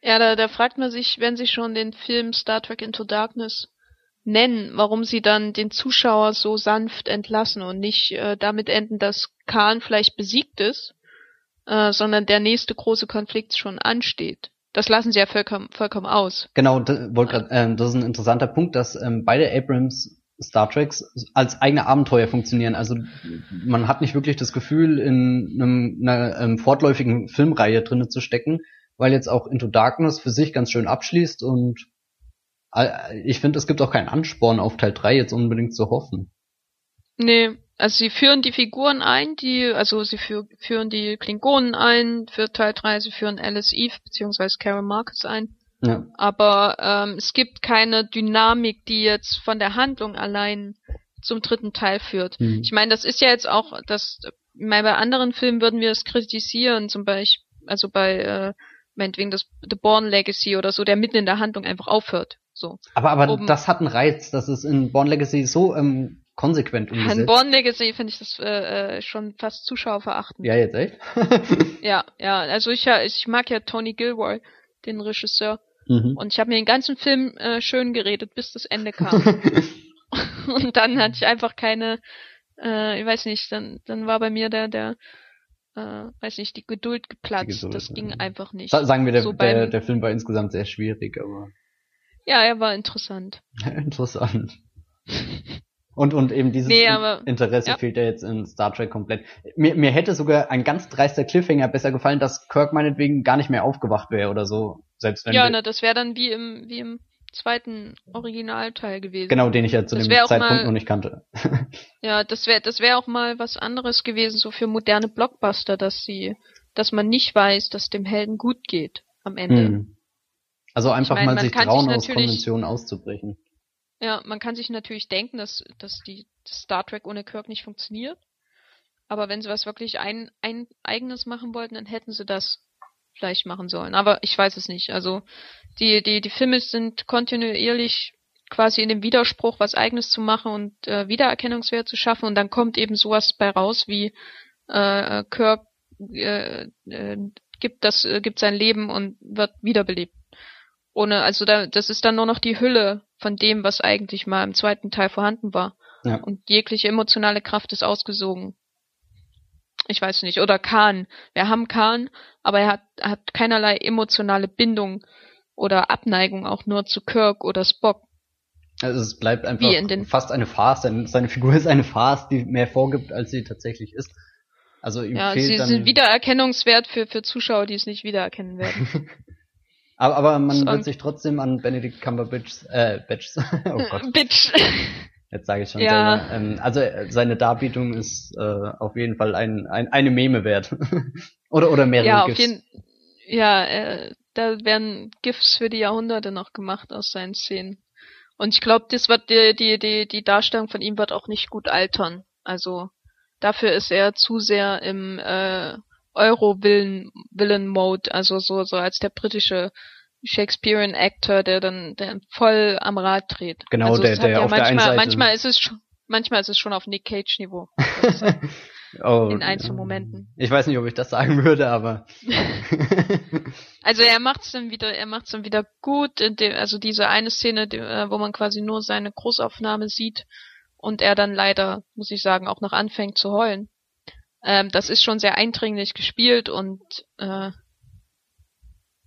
Ja, da, da fragt man sich, wenn sie schon den Film Star Trek Into Darkness nennen, warum sie dann den Zuschauer so sanft entlassen und nicht äh, damit enden, dass Khan vielleicht besiegt ist, äh, sondern der nächste große Konflikt schon ansteht. Das lassen sie ja vollkommen, vollkommen aus. Genau, das, wollt grad, ähm, das ist ein interessanter Punkt, dass ähm, beide Abrams Star Treks als eigene Abenteuer funktionieren. Also man hat nicht wirklich das Gefühl, in einem, einer ähm, fortläufigen Filmreihe drinnen zu stecken, weil jetzt auch Into Darkness für sich ganz schön abschließt und ich finde, es gibt auch keinen Ansporn auf Teil 3 jetzt unbedingt zu hoffen. Nee, also sie führen die Figuren ein, die, also sie für, führen die Klingonen ein für Teil 3, sie führen Alice Eve beziehungsweise Carol Marcus ein. Ja. Aber ähm, es gibt keine Dynamik, die jetzt von der Handlung allein zum dritten Teil führt. Mhm. Ich meine, das ist ja jetzt auch, das, bei anderen Filmen würden wir es kritisieren, zum Beispiel, also bei, äh, meinetwegen das The Born Legacy oder so, der mitten in der Handlung einfach aufhört. So. Aber, aber um, das hat einen Reiz, das ist in Born Legacy so ähm, konsequent umgesetzt. In Born Legacy finde ich das äh, äh schon fast Zuschauer verachten. Ja, jetzt echt? ja, ja, also ich, ja, ich mag ja Tony Gilroy, den Regisseur. Mhm. Und ich habe mir den ganzen Film äh, schön geredet, bis das Ende kam. und dann hatte ich einfach keine, äh, ich weiß nicht, dann, dann war bei mir der, der, äh, weiß nicht, die Geduld geplatzt. Die Geduld, das ging ja. einfach nicht. Sagen wir, der, so der, der Film war insgesamt sehr schwierig, aber. Ja, er war interessant. interessant. Und, und eben dieses nee, aber, Interesse ja. fehlt ja jetzt in Star Trek komplett. Mir, mir hätte sogar ein ganz dreister Cliffhanger besser gefallen, dass Kirk meinetwegen gar nicht mehr aufgewacht wäre oder so. Selbst wenn ja, ne, das wäre dann wie im, wie im zweiten Originalteil gewesen. Genau, den ich ja zu das dem Zeitpunkt mal, noch nicht kannte. ja, das wäre das wäre auch mal was anderes gewesen, so für moderne Blockbuster, dass sie, dass man nicht weiß, dass dem Helden gut geht am Ende. Hm. Also einfach ich mein, mal sich trauen, sich aus Konventionen auszubrechen. Ja, man kann sich natürlich denken, dass, dass die dass Star Trek ohne Kirk nicht funktioniert. Aber wenn sie was wirklich ein, ein eigenes machen wollten, dann hätten sie das vielleicht machen sollen. Aber ich weiß es nicht. Also die, die, die Filme sind kontinuierlich quasi in dem Widerspruch, was eigenes zu machen und äh, Wiedererkennungswert zu schaffen und dann kommt eben sowas bei raus wie äh, Kirk äh, äh, gibt das äh, gibt sein Leben und wird wiederbelebt ohne, also da, das ist dann nur noch die Hülle von dem, was eigentlich mal im zweiten Teil vorhanden war. Ja. Und jegliche emotionale Kraft ist ausgesogen. Ich weiß nicht. Oder Khan. Wir haben Khan, aber er hat, hat keinerlei emotionale Bindung oder Abneigung auch nur zu Kirk oder Spock. Also es bleibt einfach fast eine Farce. Seine, seine Figur ist eine Farce, die mehr vorgibt, als sie tatsächlich ist. Also ihm ja, fehlt sie dann sind Wiedererkennungswert für, für Zuschauer, die es nicht wiedererkennen werden. Aber, aber man so, wird sich trotzdem an Benedict Cumberbatch, äh, Batch, oh Gott. Bitch. Jetzt sage ich schon ja. selber. Ähm, also äh, seine Darbietung ist äh, auf jeden Fall ein, ein, eine Meme wert. oder, oder mehrere ja, GIFs. Auf jeden, ja, äh, da werden GIFs für die Jahrhunderte noch gemacht aus seinen Szenen. Und ich glaube, das wird die, die, die, die Darstellung von ihm wird auch nicht gut altern. Also dafür ist er zu sehr im äh, Euro-Villain-Mode, also so, so als der britische Shakespearean Actor, der dann der voll am Rad dreht. Genau, also der, der ja auf manchmal, der einen Seite manchmal ist es schon, manchmal ist es schon auf Nick Cage Niveau. oh, in Einzelmomenten. Ich weiß nicht, ob ich das sagen würde, aber also er macht's dann wieder, er macht's dann wieder gut. Dem, also diese eine Szene, äh, wo man quasi nur seine Großaufnahme sieht und er dann leider, muss ich sagen, auch noch anfängt zu heulen. Ähm, das ist schon sehr eindringlich gespielt und äh,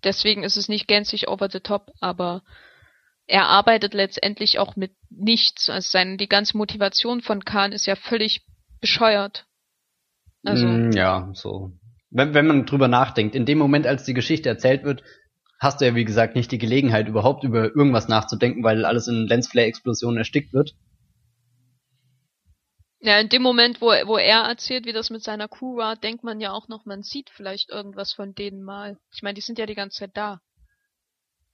deswegen ist es nicht gänzlich over the top, aber er arbeitet letztendlich auch mit nichts. Also seine, die ganze Motivation von Khan ist ja völlig bescheuert. Also. Mm, ja, so. Wenn, wenn man drüber nachdenkt, in dem Moment, als die Geschichte erzählt wird, hast du ja wie gesagt nicht die Gelegenheit, überhaupt über irgendwas nachzudenken, weil alles in Lensflare-Explosionen erstickt wird. Ja, in dem Moment, wo, wo er erzählt, wie das mit seiner Crew war, denkt man ja auch noch, man sieht vielleicht irgendwas von denen mal. Ich meine, die sind ja die ganze Zeit da.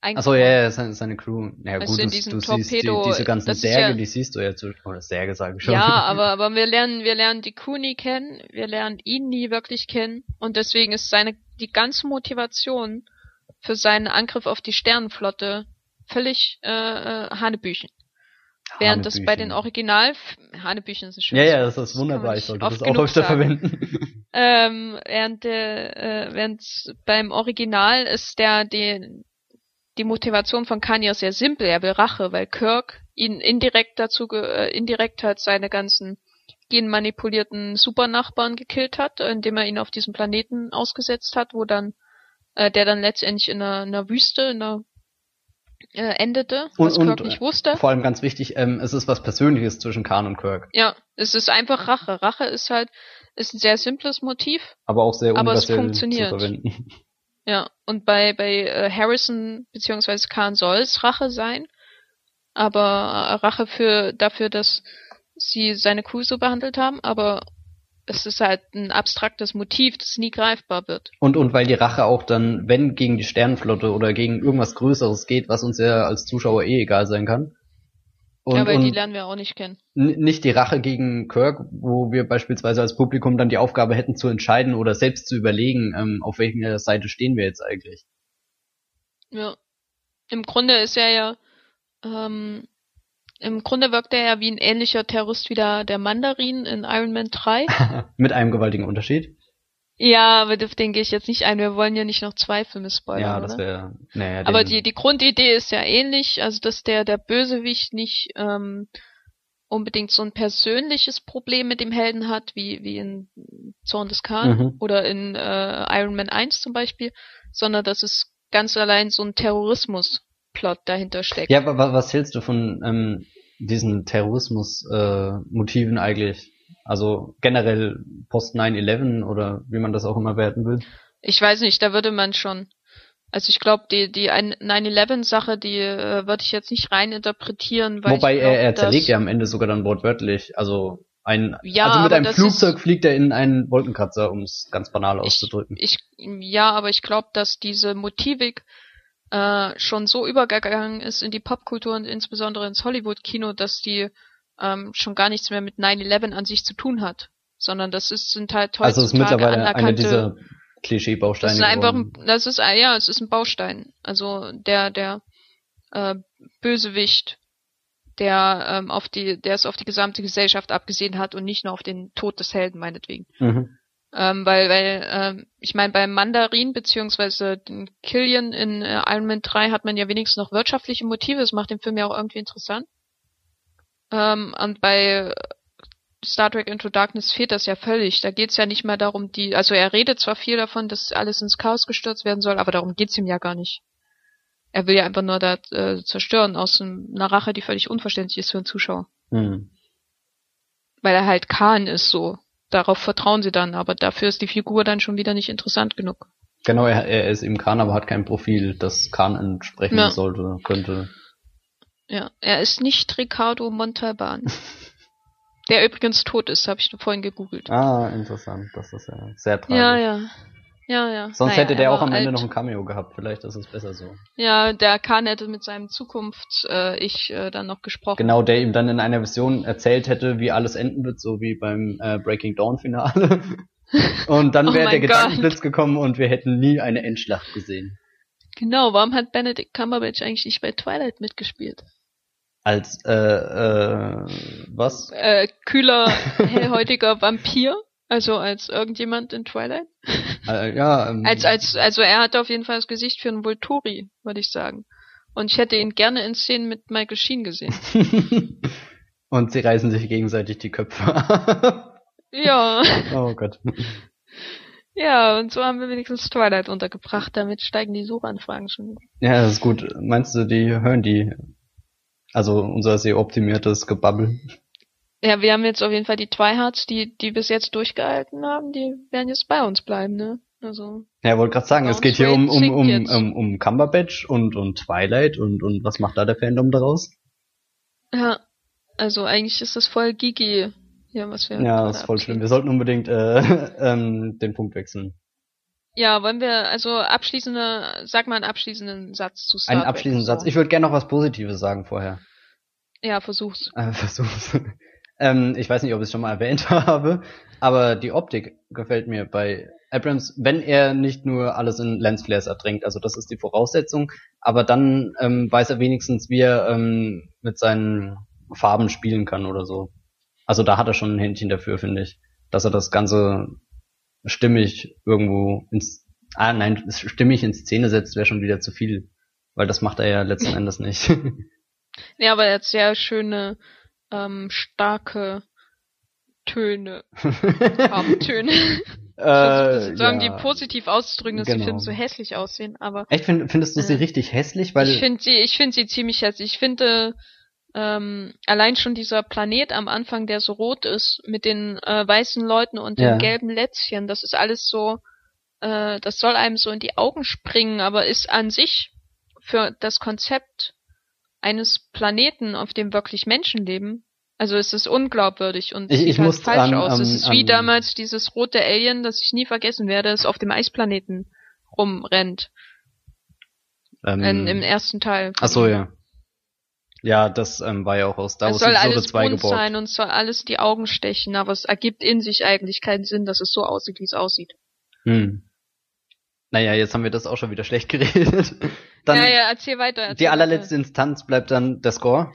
Achso, ja, ja, seine, seine Crew. Ja gut, du, du siehst die, diese ganzen Särge, ja, die siehst du ja zu, oder Särge sage ich schon. Ja, aber, aber wir lernen, wir lernen die Crew nie kennen, wir lernen ihn nie wirklich kennen und deswegen ist seine, die ganze Motivation für seinen Angriff auf die Sternenflotte völlig äh, äh Hanebüchen. Während das bei den Original Hanebüchen ist ein schönes Ja, ja, das ist wunderbar. Ich sollte das auch öfter verwenden. ähm, während der, äh, während beim Original ist der die die Motivation von Kanye sehr simpel. Er will Rache, weil Kirk ihn indirekt dazu äh, indirekt halt seine ganzen genmanipulierten Supernachbarn gekillt hat, indem er ihn auf diesem Planeten ausgesetzt hat, wo dann äh, der dann letztendlich in einer, einer Wüste, in einer äh, endete, was und, Kirk und, nicht wusste. Vor allem ganz wichtig, ähm, es ist was Persönliches zwischen Khan und Kirk. Ja, es ist einfach Rache. Rache ist halt ist ein sehr simples Motiv, aber auch sehr aber es funktioniert. zu verwenden. Ja, und bei bei äh, Harrison beziehungsweise Khan soll es Rache sein, aber äh, Rache für dafür, dass sie seine Kuh so behandelt haben, aber es ist halt ein abstraktes Motiv, das nie greifbar wird. Und, und weil die Rache auch dann, wenn gegen die Sternenflotte oder gegen irgendwas Größeres geht, was uns ja als Zuschauer eh egal sein kann. Und, ja, weil die lernen wir auch nicht kennen. Nicht die Rache gegen Kirk, wo wir beispielsweise als Publikum dann die Aufgabe hätten zu entscheiden oder selbst zu überlegen, ähm, auf welcher Seite stehen wir jetzt eigentlich. Ja. Im Grunde ist er ja ähm, im Grunde wirkt er ja wie ein ähnlicher Terrorist wie der, der Mandarin in Iron Man 3. Mit einem gewaltigen Unterschied. Ja, aber auf den gehe ich jetzt nicht ein. Wir wollen ja nicht noch zwei Filme spoilern. Ja, das wäre. Naja, aber die, die Grundidee ist ja ähnlich, also dass der, der Bösewicht nicht ähm, unbedingt so ein persönliches Problem mit dem Helden hat, wie, wie in Zorn des Khan mhm. oder in äh, Iron Man 1 zum Beispiel, sondern dass es ganz allein so ein Terrorismus-Plot dahinter steckt. Ja, aber was hältst du von ähm, diesen Terrorismus-Motiven äh, eigentlich? Also generell post 9-11 oder wie man das auch immer werten will? Ich weiß nicht, da würde man schon. Also ich glaube, die, die 9-11-Sache, die äh, würde ich jetzt nicht rein interpretieren. Weil Wobei glaub, er, er zerlegt ja am Ende sogar dann wortwörtlich. Also ein, ja, also mit einem Flugzeug ist, fliegt er in einen Wolkenkratzer, um es ganz banal auszudrücken. Ich, ja, aber ich glaube, dass diese Motivik äh, schon so übergegangen ist in die Popkultur und insbesondere ins Hollywood-Kino, dass die ähm, schon gar nichts mehr mit 9-11 an sich zu tun hat, sondern das ist, sind halt heutzutage Also es ist mittlerweile eine dieser Klischee-Bausteine. Das ist einfach, das ist, ja, es ist ein Baustein. Also der, der äh, Bösewicht, der ähm, auf die, der es auf die gesamte Gesellschaft abgesehen hat und nicht nur auf den Tod des Helden meinetwegen. Mhm. Ähm, weil, weil, ähm, ich meine, beim Mandarin beziehungsweise den Killian in äh, Iron Man 3 hat man ja wenigstens noch wirtschaftliche Motive, das macht den Film ja auch irgendwie interessant. Ähm, und bei Star Trek Into Darkness fehlt das ja völlig. Da geht's ja nicht mehr darum, die, also er redet zwar viel davon, dass alles ins Chaos gestürzt werden soll, aber darum geht's ihm ja gar nicht. Er will ja einfach nur da äh, zerstören aus einer Rache, die völlig unverständlich ist für einen Zuschauer. Mhm. Weil er halt Khan ist so darauf vertrauen sie dann, aber dafür ist die Figur dann schon wieder nicht interessant genug. Genau, er, er ist eben Khan, aber hat kein Profil, das Khan entsprechen ja. sollte, könnte. Ja, er ist nicht Ricardo Montalban. der übrigens tot ist, habe ich vorhin gegoogelt. Ah, interessant, das ist ja sehr tragisch. Ja, ja. Ja, ja. Sonst naja, hätte der auch am Ende noch ein Cameo gehabt. Vielleicht ist es besser so. Ja, der Khan hätte mit seinem Zukunft-Ich äh, äh, dann noch gesprochen. Genau, der ihm dann in einer Vision erzählt hätte, wie alles enden wird, so wie beim äh, Breaking Dawn-Finale. und dann wäre oh der Gedankenblitz gekommen und wir hätten nie eine Endschlacht gesehen. Genau, warum hat Benedict Cumberbatch eigentlich nicht bei Twilight mitgespielt? Als, äh, äh, was? Äh, kühler, hellhäutiger Vampir? Also als irgendjemand in Twilight? Äh, ja. Ähm, als, als, also er hat auf jeden Fall das Gesicht für einen Volturi, würde ich sagen. Und ich hätte ihn gerne in Szenen mit Michael Sheen gesehen. Und sie reißen sich gegenseitig die Köpfe ab. Ja. Oh Gott. Ja, und so haben wir wenigstens Twilight untergebracht. Damit steigen die Suchanfragen schon. Ja, das ist gut. Meinst du, die hören die? Also unser sehr optimiertes Gebabbel. Ja, wir haben jetzt auf jeden Fall die Twihards, die, die bis jetzt durchgehalten haben, die werden jetzt bei uns bleiben, ne? Also. Ja, wollte gerade sagen, es geht hier um, um, um, um, um Cumberbatch und, und Twilight und, und was macht da der Fandom daraus? Ja. Also eigentlich ist das voll Gigi. Ja, was wir. Ja, ist voll schlimm. Wir sollten unbedingt äh, ähm, den Punkt wechseln. Ja, wollen wir, also abschließende, sag mal einen abschließenden Satz zu Star Einen abschließenden. Satz. Ich würde gerne noch was Positives sagen vorher. Ja, versuch's. Äh, versuch's. Ähm, ich weiß nicht, ob ich es schon mal erwähnt habe, aber die Optik gefällt mir bei Abrams, wenn er nicht nur alles in Lensflares ertränkt, also das ist die Voraussetzung, aber dann ähm, weiß er wenigstens, wie er ähm, mit seinen Farben spielen kann oder so. Also da hat er schon ein Händchen dafür, finde ich, dass er das Ganze stimmig irgendwo ins, ah nein, stimmig in Szene setzt, wäre schon wieder zu viel, weil das macht er ja letzten Endes nicht. Ja, aber er hat sehr schöne, ähm, starke Töne, Farbtöne. Ich versuche sozusagen Äh, ja. die positiv auszudrücken, dass die genau. Filme so hässlich aussehen, aber Echt, find, findest du sie Äh, richtig hässlich? Weil ich finde sie, ich finde sie ziemlich hässlich. Ich finde ähm, allein schon dieser Planet am Anfang, der so rot ist, mit den äh, weißen Leuten und Ja. den gelben Lätzchen, das ist alles so, äh, das soll einem so in die Augen springen, aber ist an sich für das Konzept eines Planeten, auf dem wirklich Menschen leben, also es ist unglaubwürdig und Ich- sieht ich halt muss falsch an- aus. an- es ist wie an- damals dieses rote Alien, das ich nie vergessen werde, das auf dem Eisplaneten rumrennt. ähm, in, Im ersten Teil. ach so, ja. Ja, das ähm, war ja auch aus Star Es Wars soll Episode alles 2 bunt geborgt. sein und es soll alles die Augen stechen, aber es ergibt in sich eigentlich keinen Sinn, dass es so aussieht, wie es aussieht. Hm. Naja, jetzt haben wir das auch schon wieder schlecht geredet. Dann ja, ja, erzähl weiter. Erzähl die allerletzte Instanz bleibt dann der Score.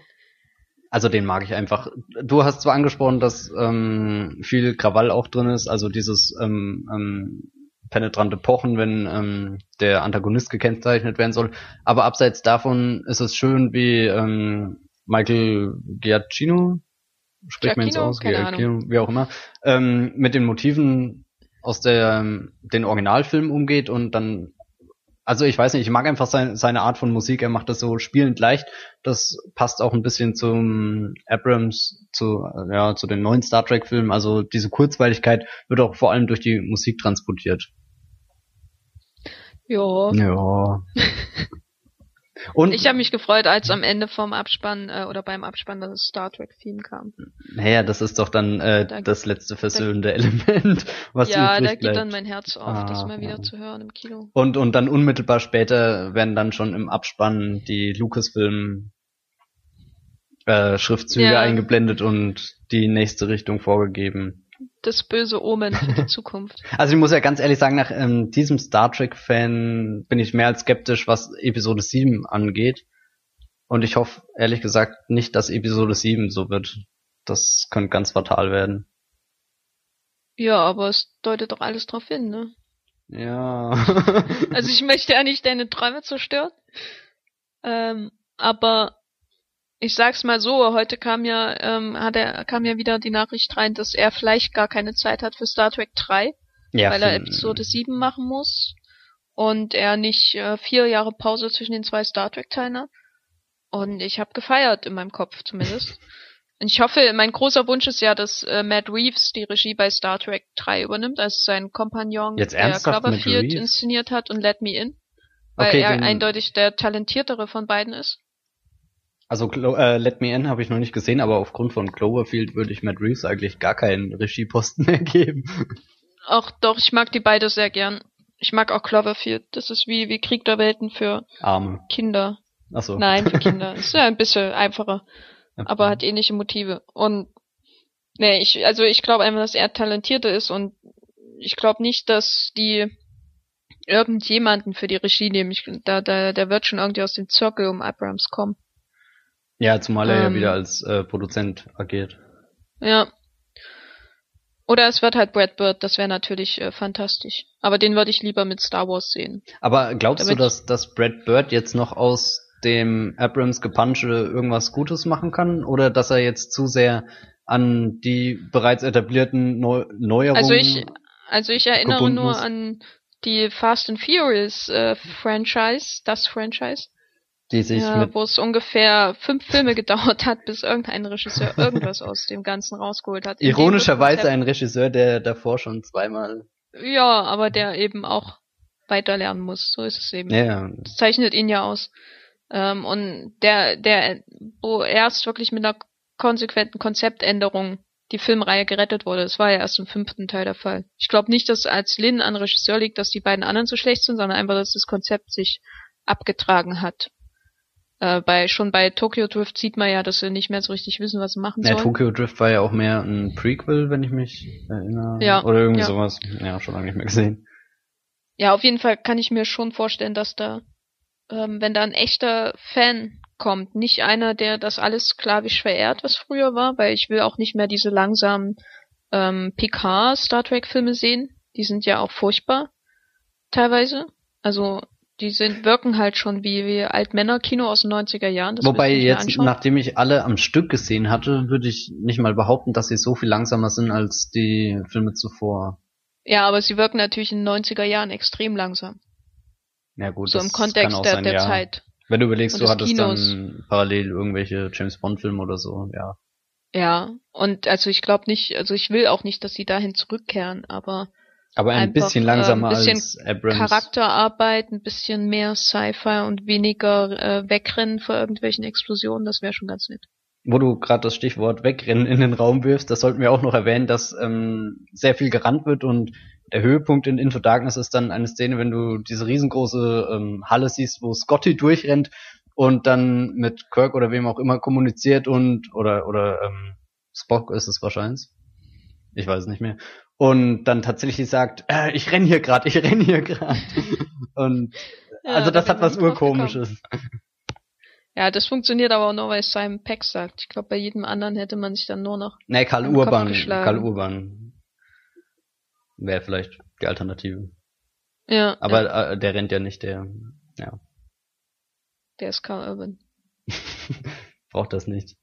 Also den mag ich einfach. Du hast zwar angesprochen, dass ähm, viel Krawall auch drin ist, also dieses ähm, ähm, penetrante Pochen, wenn ähm, der Antagonist gekennzeichnet werden soll. Aber abseits davon ist es schön, wie ähm, Michael Giacchino, spricht man jetzt aus, Giacchino, wie auch immer, ähm, mit den Motiven aus der den Originalfilm umgeht und dann also ich weiß nicht, ich mag einfach sein, seine Art von Musik, er macht das so spielend leicht. Das passt auch ein bisschen zum Abrams, zu, ja, zu den neuen Star Trek Filmen. Also diese Kurzweiligkeit wird auch vor allem durch die Musik transportiert. Ja. Ja. Und Ich habe mich gefreut, als am Ende vom Abspann äh, oder beim Abspann das Star Trek Theme kam. naja, das ist doch dann äh, Da- das letzte versöhnende Element, was ja, da geht bleibt. dann mein Herz auf, das Ah, mal wieder ja. zu hören im Kino. Und, und dann unmittelbar später werden dann schon im Abspann die Lucasfilm äh, Schriftzüge Ja. eingeblendet und die nächste Richtung vorgegeben. Das böse Omen für die Zukunft. Also ich muss ja ganz ehrlich sagen, nach ähm, diesem Star Trek-Fan bin ich mehr als skeptisch, was Episode 7 angeht. Und ich hoffe, ehrlich gesagt, nicht, dass Episode 7 so wird. Das könnte ganz fatal werden. Ja, aber es deutet doch alles drauf hin, ne? Ja. Also ich möchte ja nicht deine Träume zerstören. Ähm, aber ich sag's mal so, heute kam ja, ähm, hat er, kam ja wieder die Nachricht rein, dass er vielleicht gar keine Zeit hat für Star Trek 3, ja, weil er Episode 7 machen muss und er nicht äh, vier Jahre Pause zwischen den zwei Star Trek Teilen hat. Und ich habe gefeiert in meinem Kopf zumindest. Und ich hoffe, mein großer Wunsch ist ja, dass äh, Matt Reeves die Regie bei Star Trek 3 übernimmt, als sein Kompagnon, Jetzt der Cloverfield inszeniert hat und Let Me In. Weil Okay, er eindeutig der talentiertere von beiden ist. Also äh, Let Me In habe ich noch nicht gesehen, aber aufgrund von Cloverfield würde ich Matt Reeves eigentlich gar keinen Regieposten mehr geben. Auch doch, ich mag die beide sehr gern. Ich mag auch Cloverfield. Das ist wie, wie Krieg der Welten für Arme. Kinder. Achso. Nein, für Kinder. ist ja ein bisschen einfacher, aber hat ähnliche Motive. Und nee, ich, also ich glaube einfach, dass er talentierter ist und ich glaube nicht, dass die irgendjemanden für die Regie nehmen. Ich, da, da, der wird schon irgendwie aus dem Zirkel um Abrams kommen. Ja, zumal er ja Ähm. wieder als äh, Produzent agiert. Ja. Oder es wird halt Brad Bird, das wäre natürlich äh, fantastisch. Aber den würde ich lieber mit Star Wars sehen. Aber glaubst Damit- du, dass, dass Brad Bird jetzt noch aus dem Abrams Gepansche irgendwas Gutes machen kann? Oder dass er jetzt zu sehr an die bereits etablierten Neu Neuerungen. Also ich, also ich erinnere nur ist. an die Fast and Furious äh, Franchise, das Franchise, die sich ja, mit wo es ungefähr fünf Filme gedauert hat, bis irgendein Regisseur irgendwas aus dem Ganzen rausgeholt hat. Ironischerweise ein Regisseur, der davor schon zweimal Ja, aber der eben auch weiter lernen muss. So ist es eben. ja, Das zeichnet ihn ja aus. Ähm, und der, der, wo erst wirklich mit einer konsequenten Konzeptänderung die Filmreihe gerettet wurde, das war ja erst im fünften Teil der Fall. Ich glaube nicht, dass als Lin an Regisseur liegt, dass die beiden anderen so schlecht sind, sondern einfach, dass das Konzept sich abgetragen hat. Äh, bei, schon bei Tokyo Drift sieht man ja, dass sie nicht mehr so richtig wissen, was sie machen Ja, sollen. Tokyo Drift war ja auch mehr ein Prequel, wenn ich mich erinnere. Ja, Oder irgendwie ja. sowas. Ja, schon lange nicht mehr gesehen. Ja, auf jeden Fall kann ich mir schon vorstellen, dass da, ähm, wenn da ein echter Fan kommt, nicht einer, der das alles sklavisch verehrt, was früher war, weil ich will auch nicht mehr diese langsamen ähm, PK Star Trek Filme sehen. Die sind ja auch furchtbar teilweise. Also die sind wirken halt schon wie, wie Altmänner-Kino aus den 90er Jahren. Das Wobei jetzt, anschauen. nachdem ich alle am Stück gesehen hatte, würde ich nicht mal behaupten, dass sie so viel langsamer sind als die Filme zuvor. Ja, aber sie wirken natürlich in den 90er Jahren extrem langsam. Ja gut, so das im kann Kontext auch der, sein, der ja. Zeit. Wenn du überlegst, und du hattest Kinos. dann parallel irgendwelche James Bond Filme oder so, ja. Ja, und also ich glaube nicht, also ich will auch nicht, dass sie dahin zurückkehren, aber Aber ein Einfach, bisschen äh, langsamer ein bisschen als Abrams. Charakterarbeit, ein bisschen mehr Sci-Fi und weniger äh, Wegrennen vor irgendwelchen Explosionen, das wäre schon ganz nett. Wo du gerade das Stichwort wegrennen in den Raum wirfst, das sollten wir auch noch erwähnen, dass ähm, sehr viel gerannt wird und der Höhepunkt in Into Darkness ist dann eine Szene, wenn du diese riesengroße ähm, Halle siehst, wo Scotty durchrennt und dann mit Kirk oder wem auch immer kommuniziert und oder oder ähm, Spock ist es wahrscheinlich. Ich weiß es nicht mehr. Und dann tatsächlich sagt, äh, ich renn hier gerade, ich renn hier gerade. und Ja, also da das hat was urkomisches. Ja, das funktioniert aber auch nur, weil Simon Peck sagt. Ich glaube, bei jedem anderen hätte man sich dann nur noch. Nee, Karl Urban. Karl Urban wäre vielleicht die Alternative. Ja, Aber ja, äh, der rennt ja nicht, der ja, der ist Carl Urban. braucht das nicht.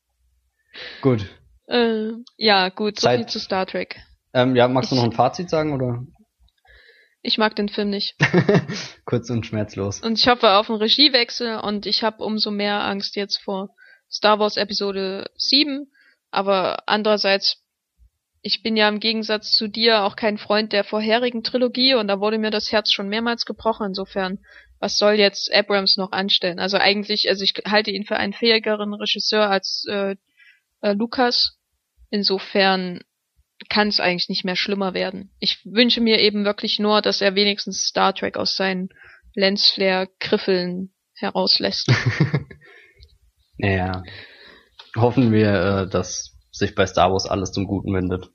Gut. Äh, ja, gut, so Zeit- viel zu Star Trek. Ähm, ja, magst du Ich- noch ein Fazit sagen oder? Ich mag den Film nicht. Kurz und schmerzlos. Und ich hoffe auf einen Regiewechsel und ich habe umso mehr Angst jetzt vor Star Wars Episode 7. Aber andererseits, ich bin ja im Gegensatz zu dir auch kein Freund der vorherigen Trilogie und da wurde mir das Herz schon mehrmals gebrochen. Insofern, was soll jetzt Abrams noch anstellen? Also eigentlich, also ich halte ihn für einen fähigeren Regisseur als äh, äh, Lucas. Insofern kann es eigentlich nicht mehr schlimmer werden. Ich wünsche mir eben wirklich nur, dass er wenigstens Star Trek aus seinen Lensflare-Griffeln herauslässt. Ja. Hoffen wir, äh, dass sich bei Star Wars alles zum Guten wendet.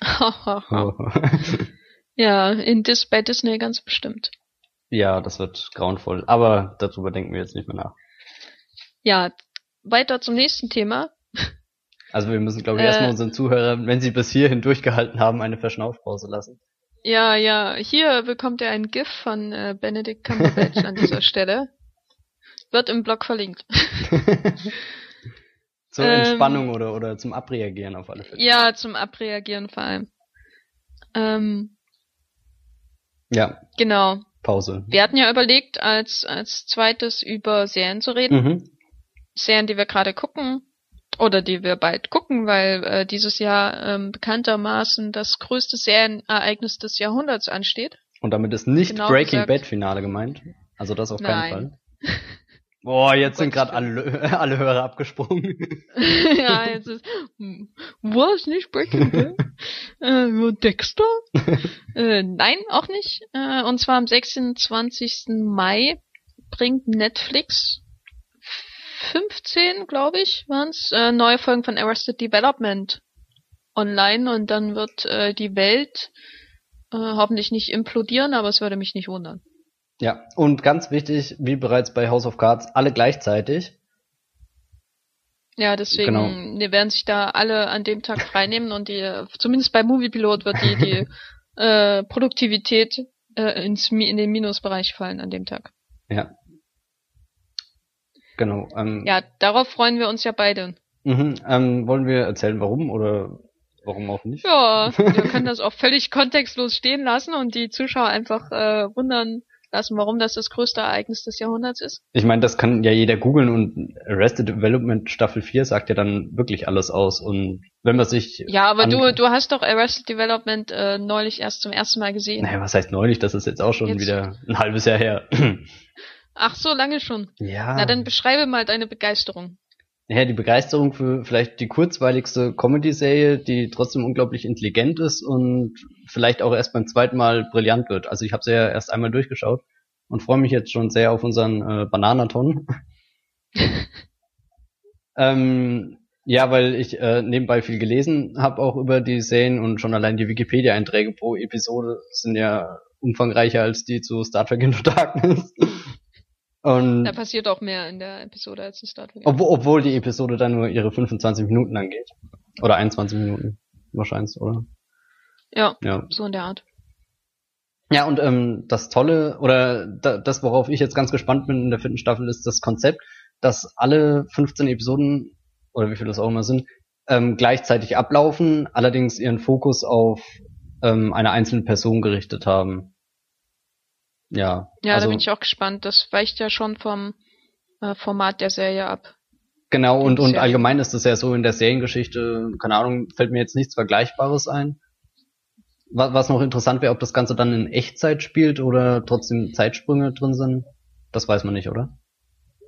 ja, in Dis bei Disney ganz bestimmt. ja, das wird grauenvoll. Aber darüber denken wir jetzt nicht mehr nach. Ja, weiter zum nächsten Thema. Also wir müssen, glaube ich, Äh. erstmal unseren Zuhörern, wenn sie bis hierhin durchgehalten haben, eine Verschnaufpause lassen. Ja, ja, hier bekommt er ein GIF von äh, Benedict Cumberbatch an dieser Stelle. Wird im Blog verlinkt. Zur Ähm. Entspannung oder, oder zum Abreagieren auf alle Fälle. Ja, zum Abreagieren vor allem. Ähm, Ja, genau. Pause. Wir hatten ja überlegt, als, als zweites über Serien zu reden. Mhm. Serien, die wir gerade gucken oder die wir bald gucken, weil äh, dieses Jahr ähm, bekanntermaßen das größte Serienereignis des Jahrhunderts ansteht. Und damit ist nicht Genau Breaking. Bad Finale gemeint. Also das auf keinen Nein. Fall. Boah, jetzt sind gerade alle, alle Hörer abgesprungen. ja, jetzt ist hm, was nicht Breaking Bad? äh, nur Dexter? äh, nein, auch nicht. Äh, und zwar am 26. Mai bringt Netflix 15, glaube ich, waren's, äh, neue Folgen von Arrested Development online und dann wird äh, die Welt äh, hoffentlich nicht implodieren, aber es würde mich nicht wundern. Ja, und ganz wichtig, wie bereits bei House of Cards, alle gleichzeitig. Ja, deswegen Genau. werden sich da alle an dem Tag freinehmen und die, zumindest bei Moviepilot wird die, die äh, Produktivität äh, ins, in den Minusbereich fallen an dem Tag. Ja. Genau. Ähm, Ja, darauf freuen wir uns ja beide. Mhm, ähm, wollen wir erzählen, warum oder warum auch nicht? Ja, wir können das auch völlig kontextlos stehen lassen und die Zuschauer einfach äh, wundern lassen, warum das das größte Ereignis des Jahrhunderts ist. Ich meine, das kann ja jeder googeln und Arrested Development Staffel 4 sagt ja dann wirklich alles aus und wenn man sich Ja, aber du du hast doch Arrested Development äh, neulich erst zum ersten Mal gesehen. Naja, was heißt neulich? Das ist jetzt auch schon Jetzt- wieder ein halbes Jahr her. Ach so, lange schon. ja. Na, dann beschreibe mal deine Begeisterung. ja, die Begeisterung für vielleicht die kurzweiligste Comedy-Serie, die trotzdem unglaublich intelligent ist und vielleicht auch erst beim zweiten Mal brillant wird. Also ich habe sie ja erst einmal durchgeschaut und freue mich jetzt schon sehr auf unseren äh, Bananaton. ähm, ja, weil ich äh, nebenbei viel gelesen habe auch über die Serien und schon allein die Wikipedia-Einträge pro Episode sind ja umfangreicher als die zu Star Trek Into Darkness. Und Da passiert auch mehr in der Episode als in Star Trek. obwohl, obwohl die Episode dann nur ihre 25 Minuten lang geht. Oder 21 Minuten, wahrscheinlich, oder? Ja, Ja. so in der Art. Ja, und ähm, das Tolle, oder da, das, worauf ich jetzt ganz gespannt bin in der vierten Staffel, ist das Konzept, dass alle 15 Episoden, oder wie viele das auch immer sind, ähm, gleichzeitig ablaufen, allerdings ihren Fokus auf ähm, eine einzelne Person gerichtet haben. Ja, Ja, also da bin ich auch gespannt. Das weicht ja schon vom äh, Format der Serie ab. genau, und, und allgemein ist es ja so in der Seriengeschichte, keine Ahnung, fällt mir jetzt nichts Vergleichbares ein. Was, was noch interessant wäre, ob das Ganze dann in Echtzeit spielt oder trotzdem Zeitsprünge drin sind, das weiß man nicht, oder?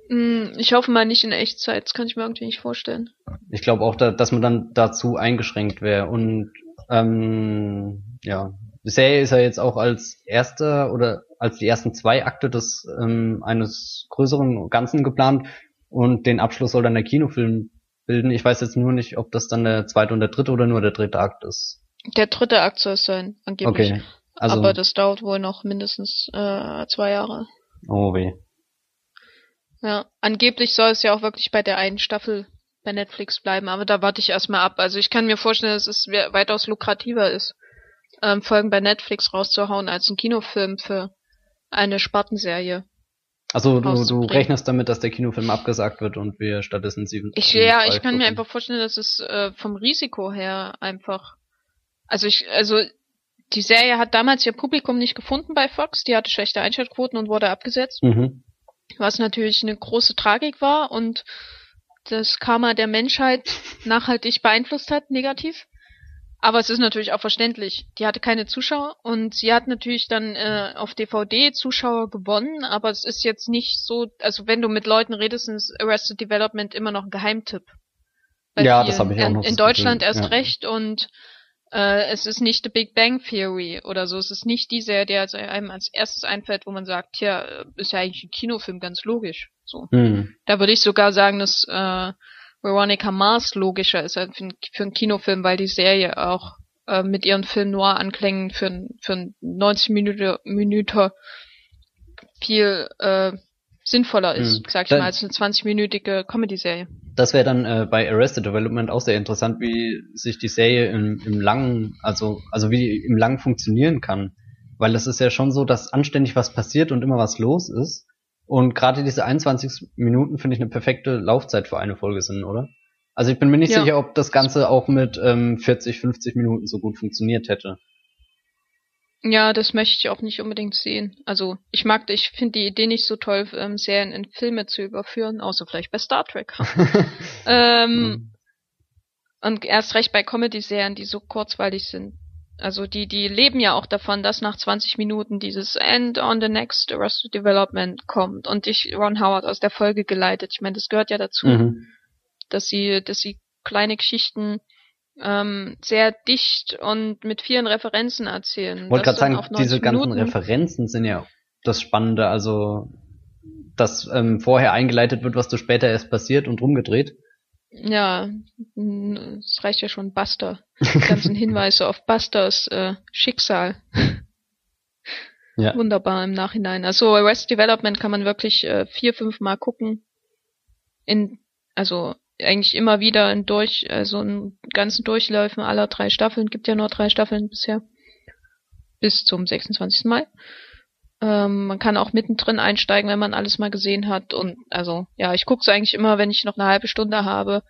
Hm, ich hoffe mal nicht in Echtzeit. Das kann ich mir irgendwie nicht vorstellen. Ich glaube auch, da, dass man dann dazu eingeschränkt wäre. Und ähm, ja, die Serie ist ja jetzt auch als erster oder als die ersten zwei Akte des ähm, eines größeren Ganzen geplant und den Abschluss soll dann der Kinofilm bilden. Ich weiß jetzt nur nicht, ob das dann der zweite und der dritte oder nur der dritte Akt ist. Der dritte Akt soll es sein, angeblich. Okay. Also, Aber das dauert wohl noch mindestens äh, zwei Jahre. oh weh. Ja, angeblich soll es ja auch wirklich bei der einen Staffel bei Netflix bleiben, aber da warte ich erstmal ab. Also ich kann mir vorstellen, dass es we- weitaus lukrativer ist, ähm, Folgen bei Netflix rauszuhauen als ein Kinofilm für eine Spartenserie. Also du, du rechnest damit, dass der Kinofilm abgesagt wird und wir stattdessen sieben. Ich, ja, ich kann mir gucken. einfach vorstellen, dass es äh, vom Risiko her einfach, also ich, also die Serie hat damals ihr Publikum nicht gefunden bei Fox, die hatte schlechte Einschaltquoten und wurde abgesetzt. Mhm. was natürlich eine große Tragik war und das Karma der Menschheit nachhaltig beeinflusst hat, negativ. Aber es ist natürlich auch verständlich. Die hatte keine Zuschauer und sie hat natürlich dann äh, auf DVD Zuschauer gewonnen, aber es ist jetzt nicht so, also wenn du mit Leuten redest, ist Arrested Development immer noch ein Geheimtipp. Bei Ja, das habe ich auch in, noch In Deutschland Gefühl, erst ja. recht und äh, es ist nicht The Big Bang Theory oder so. Es ist nicht die Serie, die also einem als erstes einfällt, wo man sagt, ja, ist ja eigentlich ein Kinofilm, ganz logisch. So. Hm. Da würde ich sogar sagen, dass äh, Veronica Mars logischer ist als für, für einen Kinofilm, weil die Serie auch äh, mit ihren Film Noir Anklängen für, für ein 90 Minuten Minuten viel äh, sinnvoller ist, Hm. sag ich Dann- mal, als eine 20-minütige Comedy-Serie. Das wäre dann äh, bei Arrested Development auch sehr interessant, wie sich die Serie im, im langen, also also wie die im langen funktionieren kann, weil es ist ja schon so, dass anständig was passiert und immer was los ist. Und gerade diese 21 Minuten finde ich eine perfekte Laufzeit für eine Folge sind, oder? Also ich bin mir nicht Ja. sicher, ob das Ganze auch mit ähm, 40, 50 Minuten so gut funktioniert hätte. Ja, das möchte ich auch nicht unbedingt sehen. Also ich mag, ich finde die Idee nicht so toll, ähm, Serien in Filme zu überführen, außer vielleicht bei Star Trek. ähm, Und erst recht bei Comedy-Serien, die so kurzweilig sind. Also die, die leben ja auch davon, dass nach 20 Minuten dieses End on the next Arrested Development kommt und dich Ron Howard aus der Folge geleitet. Ich meine, das gehört ja dazu, Mhm. dass sie, dass sie kleine Geschichten ähm, sehr dicht und mit vielen Referenzen erzählen. Wollte Das gerade sagen, dann auf 90 diese ganzen Minuten. Referenzen sind ja das Spannende, also dass ähm, vorher eingeleitet wird, was du später erst passiert und rumgedreht. Ja, es reicht ja schon Buster. Die ganzen Hinweise auf Busters äh, Schicksal. Ja. Wunderbar im Nachhinein. Also Arrest Development kann man wirklich äh, vier, fünf Mal gucken. In, also eigentlich immer wieder in durch, also in ganzen Durchläufen aller drei Staffeln. Gibt ja nur drei Staffeln bisher. Bis zum 26. Mai. Ähm, man kann auch mittendrin einsteigen, wenn man alles mal gesehen hat. Und also, ja, ich gucke es eigentlich immer, wenn ich noch eine halbe Stunde habe,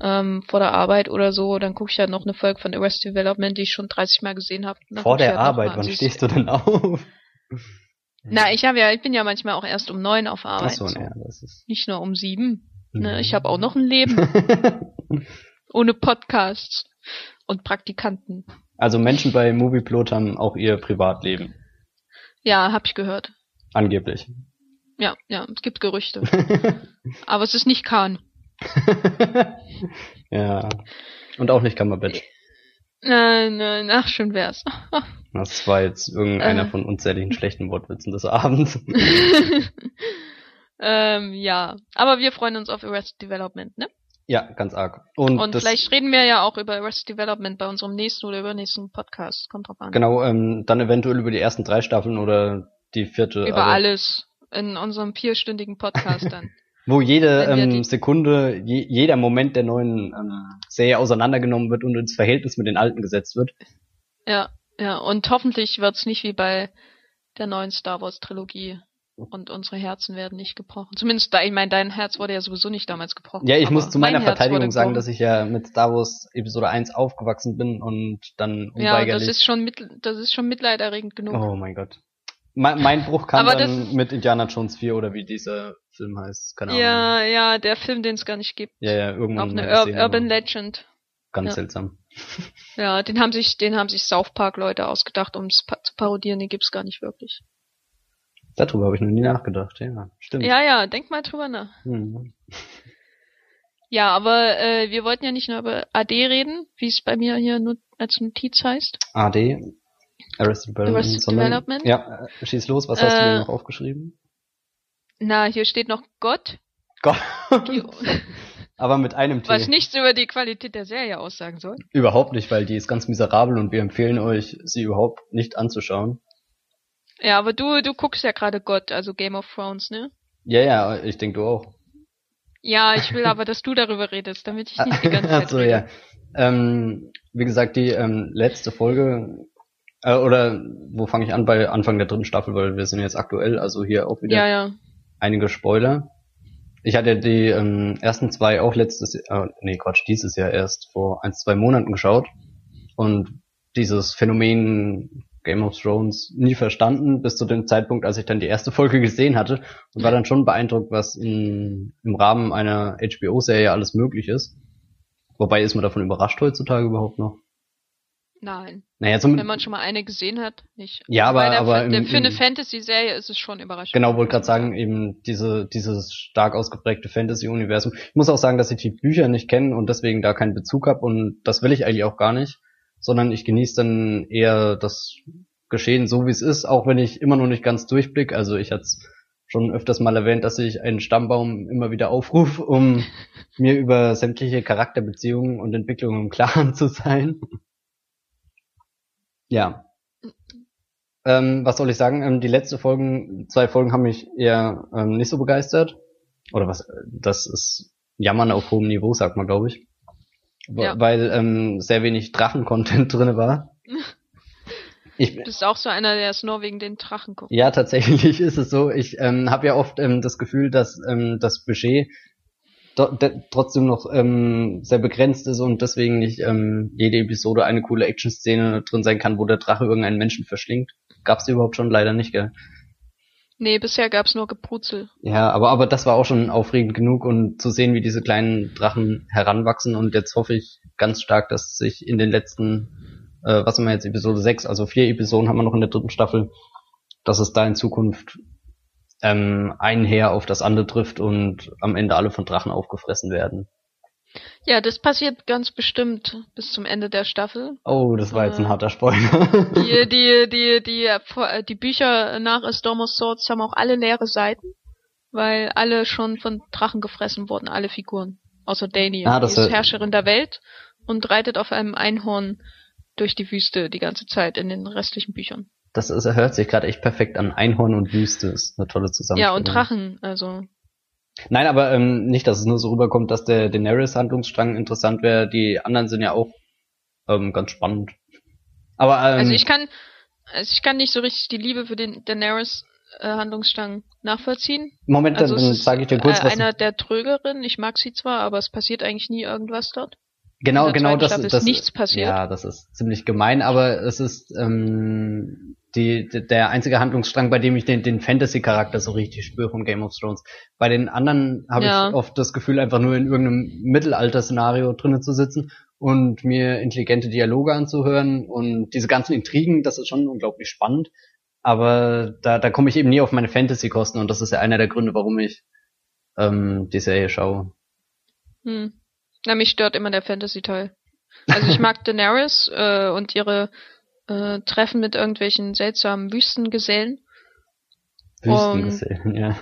ähm, vor der Arbeit oder so, dann gucke ich halt noch eine Folge von Arrested Development, die ich schon 30 Mal gesehen habe. Vor der halt Arbeit, wann stehst du denn auf? Na, ich habe ja, ich bin ja manchmal auch erst um neun auf Arbeit. Ach so, so. Ja, das ist nicht nur um sieben. Ne? Ich habe auch noch ein Leben. Ohne Podcasts und Praktikanten. Also Menschen bei Movieplot haben auch ihr Privatleben. Ja, hab ich gehört. Angeblich. Ja, ja, es gibt Gerüchte. Aber es ist nicht Kahn. ja. Und auch nicht Kammerbatch. Nein, nein, ach, schön wär's. das war jetzt irgendeiner äh. von unzähligen schlechten Wortwitzen des Abends. ähm, ja, aber wir freuen uns auf Arrested Development, ne? Ja, ganz arg. Und, und vielleicht reden wir ja auch über Arrested Development bei unserem nächsten oder übernächsten Podcast. Kommt drauf an. Genau, ähm, dann eventuell über die ersten drei Staffeln oder die vierte. Über also, alles. In unserem vierstündigen Podcast dann. Wo jede ähm, Sekunde, je, jeder Moment der neuen ähm, Serie auseinandergenommen wird und ins Verhältnis mit den alten gesetzt wird. Ja, ja, und hoffentlich wird's nicht wie bei der neuen Star Wars Trilogie und unsere Herzen werden nicht gebrochen. Zumindest, ich meine, dein Herz wurde ja sowieso nicht damals gebrochen. Ja, ich muss zu meiner Verteidigung sagen, dass ich ja mit Star Wars Episode 1 aufgewachsen bin und dann unweigerlich... Ja, das ist schon, mit, das ist schon mitleiderregend genug. Oh mein Gott. Mein, mein Bruch kam dann mit Indiana Jones 4 oder wie dieser Film heißt. Keine ja, Ahnung. ja, der Film, den es gar nicht gibt. Ja, ja, irgendwann. Auch eine Ur Urban Legend. Ganz ja. seltsam. Ja, den haben sich, den haben sich South Park Leute ausgedacht, um es pa zu parodieren. Den gibt's gar nicht wirklich. Darüber habe ich noch nie nachgedacht, ja, stimmt. Ja, ja, denk mal drüber nach. Hm. Ja, aber äh, wir wollten ja nicht nur über AD reden, wie es bei mir hier nur als Notiz heißt. AD, Arrested Development. Arrested Development. Ja, äh, schieß los, was hast du dir äh, noch aufgeschrieben? Na, hier steht noch Gott. Gott. Aber mit einem T. Was nichts über die Qualität der Serie aussagen soll. Überhaupt nicht, weil die ist ganz miserabel und wir empfehlen euch, sie überhaupt nicht anzuschauen. Ja, aber du, du guckst ja gerade Gott, also Game of Thrones, ne? Ja, ja, ich denke du auch. Ja, ich will aber, dass du darüber redest, damit ich nicht die ganze Zeit so, rede. ja. Ähm, wie gesagt, die ähm, letzte Folge äh, oder wo fange ich an? Bei Anfang der dritten Staffel, weil wir sind jetzt aktuell, also hier auch wieder ja, ja. einige Spoiler. Ich hatte die ähm, ersten zwei auch letztes Jahr, äh, nee Quatsch, dieses Jahr erst vor ein, zwei Monaten geschaut und dieses Phänomen Game of Thrones nie verstanden, bis zu dem Zeitpunkt, als ich dann die erste Folge gesehen hatte und war dann schon beeindruckt, was in, im Rahmen einer HBO-Serie alles möglich ist. Wobei ist man davon überrascht heutzutage überhaupt noch? Nein. Naja, zum Wenn man schon mal eine gesehen hat, nicht. Ja, aber, der, aber im, für eine Fantasy-Serie ist es schon überraschend. Genau, wollte gerade sagen, eben diese, dieses stark ausgeprägte Fantasy-Universum. Ich muss auch sagen, dass ich die Bücher nicht kenne und deswegen da keinen Bezug habe und das will ich eigentlich auch gar nicht, sondern ich genieße dann eher das Geschehen so, wie es ist, auch wenn ich immer noch nicht ganz durchblick. Also ich hatte schon öfters mal erwähnt, dass ich einen Stammbaum immer wieder aufrufe, um mir über sämtliche Charakterbeziehungen und Entwicklungen im Klaren zu sein. Ja. Ähm, was soll ich sagen? Ähm, die letzten Folgen, zwei Folgen haben mich eher ähm, nicht so begeistert. Oder was, das ist Jammern auf hohem Niveau, sagt man, glaube ich. Ja. Weil ähm, sehr wenig Drachen-Content drinne war. Ich, du bist auch so einer, der es nur wegen den Drachen guckt. Ja, tatsächlich ist es so. Ich ähm, habe ja oft ähm, das Gefühl, dass ähm, das Budget trotzdem noch ähm, sehr begrenzt ist und deswegen nicht ähm, jede Episode eine coole Action-Szene drin sein kann, wo der Drache irgendeinen Menschen verschlingt. Gab's die überhaupt schon? Leider nicht, gell? Nee, bisher gab's nur Geprutzel. Ja, aber, aber das war auch schon aufregend genug und zu sehen, wie diese kleinen Drachen heranwachsen und jetzt hoffe ich ganz stark, dass sich in den letzten, äh, was haben wir jetzt, Episode 6, also vier Episoden haben wir noch in der dritten Staffel, dass es da in Zukunft ähm, ein Heer auf das andere trifft und am Ende alle von Drachen aufgefressen werden. Ja, das passiert ganz bestimmt bis zum Ende der Staffel. Oh, das war jetzt ein äh, harter Spoiler. die, die, die, die, die Bücher nach A Storm of Swords haben auch alle leere Seiten, weil alle schon von Drachen gefressen wurden, alle Figuren. Außer Dany, ah, die ist Herrscherin der Welt und reitet auf einem Einhorn durch die Wüste die ganze Zeit in den restlichen Büchern. Das ist, hört sich gerade echt perfekt an. Einhorn und Wüste ist eine tolle Zusammenstellung. Ja, und Drachen, also. Nein, aber ähm, nicht, dass es nur so rüberkommt, dass der Daenerys-Handlungsstrang interessant wäre. Die anderen sind ja auch ähm, ganz spannend. Aber ähm, also ich kann, also ich kann nicht so richtig die Liebe für den Daenerys äh, Handlungsstrang nachvollziehen. Moment, Also dann ist sage ich dir kurz äh, was. einer der trögeren. Ich mag sie zwar, aber es passiert eigentlich nie irgendwas dort. Genau, genau, das, Staffel ist das nichts passiert. Ja, das ist ziemlich gemein, aber es ist ähm, die, der einzige Handlungsstrang, bei dem ich den, den Fantasy-Charakter so richtig spüre von Game of Thrones. Bei den anderen habe Ja. ich oft das Gefühl, einfach nur in irgendeinem Mittelalter-Szenario drinnen zu sitzen und mir intelligente Dialoge anzuhören und diese ganzen Intrigen, das ist schon unglaublich spannend. Aber da, da komme ich eben nie auf meine Fantasy-Kosten und das ist ja einer der Gründe, warum ich ähm, die Serie schaue. Hm. Na, mich stört immer der Fantasy-Teil. Also ich mag Daenerys äh, und ihre äh, Treffen mit irgendwelchen seltsamen Wüstengesellen. Wüstengesellen, ja.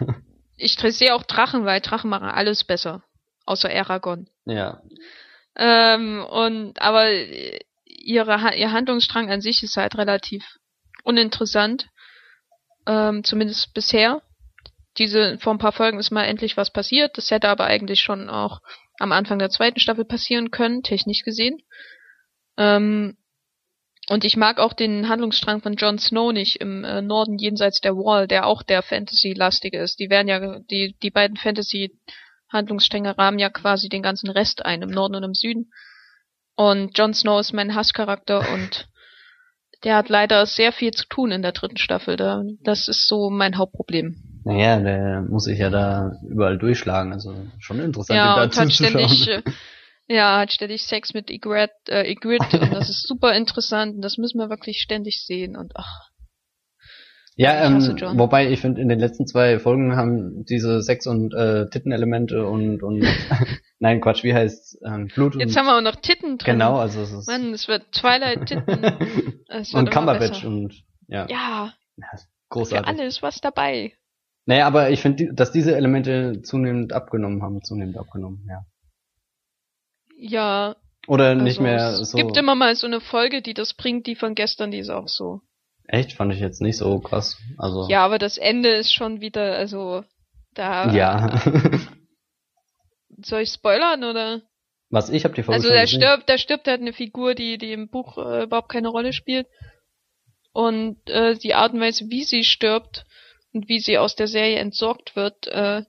Ich sehe auch Drachen, weil Drachen machen alles besser. Außer Aragorn. Ja. Ähm, und aber ihre, ihr Handlungsstrang an sich ist halt relativ uninteressant. Ähm, zumindest bisher. Diese, vor ein paar Folgen ist mal endlich was passiert. Das hätte aber eigentlich schon auch am Anfang der zweiten Staffel passieren können, technisch gesehen. Ähm, und ich mag auch den Handlungsstrang von Jon Snow nicht im äh, Norden jenseits der Wall, der auch der Fantasy-lastige ist. Die werden ja, die, die beiden Fantasy-Handlungsstränge rahmen ja quasi den ganzen Rest ein, im Norden und im Süden. Und Jon Snow ist mein Hasscharakter und der hat leider sehr viel zu tun in der dritten Staffel. Da, das ist so mein Hauptproblem. Naja, der muss sich ja da überall durchschlagen. Also schon interessant, ja, ihm da zuzuschauen. ständig, ja, hat ständig Sex mit Ygritte, äh, Ygritte und das ist super interessant und das müssen wir wirklich ständig sehen und ach, Ja, ähm, wobei ich finde, in den letzten zwei Folgen haben diese Sex- und äh, Tittenelemente und und nein, Quatsch, wie heißt ähm, Blut jetzt und haben wir auch noch Titten drin. genau, also es ist Mann, es wird Twilight Titten. Es wird und Cumberbatch und ja, Ja, für großartig. alles was dabei. Naja, aber ich finde, dass diese Elemente zunehmend abgenommen haben, zunehmend abgenommen, ja. Ja, Oder nicht also mehr es so. gibt immer mal so eine Folge, die das bringt, die von gestern, die ist auch so. Echt, fand ich jetzt nicht so krass. Also Ja, aber das Ende ist schon wieder, also da ja. soll ich spoilern oder? Was ich habe die Folge Also da stirbt, da stirbt halt eine Figur, die, die im Buch äh, überhaupt keine Rolle spielt. Und äh, die Art und Weise, wie sie stirbt und wie sie aus der Serie entsorgt wird, äh,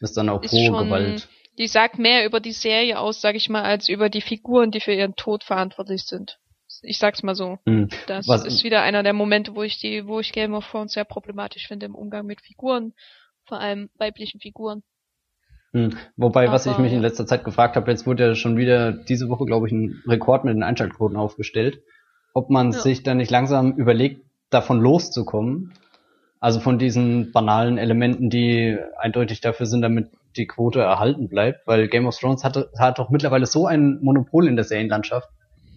ist dann auch ist hohe schon, Gewalt. Die sagt mehr über die Serie aus, sag ich mal, als über die Figuren, die für ihren Tod verantwortlich sind. Ich sag's mal so. Hm. Das Was- ist wieder einer der Momente, wo ich die, wo ich Game of Thrones sehr problematisch finde im Umgang mit Figuren, vor allem weiblichen Figuren. Hm. Wobei, was ich Aber, mich in letzter Zeit gefragt habe, jetzt wurde ja schon wieder diese Woche, glaube ich, ein Rekord mit den Einschaltquoten aufgestellt, ob man Ja. sich dann nicht langsam überlegt, davon loszukommen. Also von diesen banalen Elementen, die eindeutig dafür sind, damit die Quote erhalten bleibt, weil Game of Thrones hat, hat doch mittlerweile so ein Monopol in der Serienlandschaft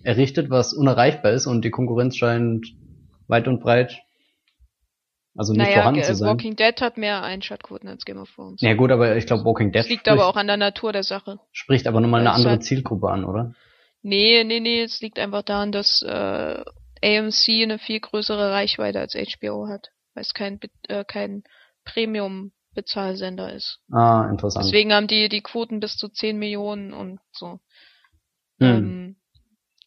errichtet, was unerreichbar ist und die Konkurrenz scheint weit und breit, also nicht naja, vorhanden zu sein. Walking Dead hat mehr Einschaltquoten als Game of Thrones. Ja gut, aber ich glaube Walking Dead Das liegt spricht, aber auch an der Natur der Sache. spricht aber nochmal eine Es andere hat- Zielgruppe an, oder? Nee, nee, nee, es liegt einfach daran, dass äh, AMC eine viel größere Reichweite als HBO hat, weil es kein, äh, kein Premium-Bezahlsender ist. Ah, interessant. Deswegen haben die die Quoten bis zu 10 Millionen und so. Hm. Ähm,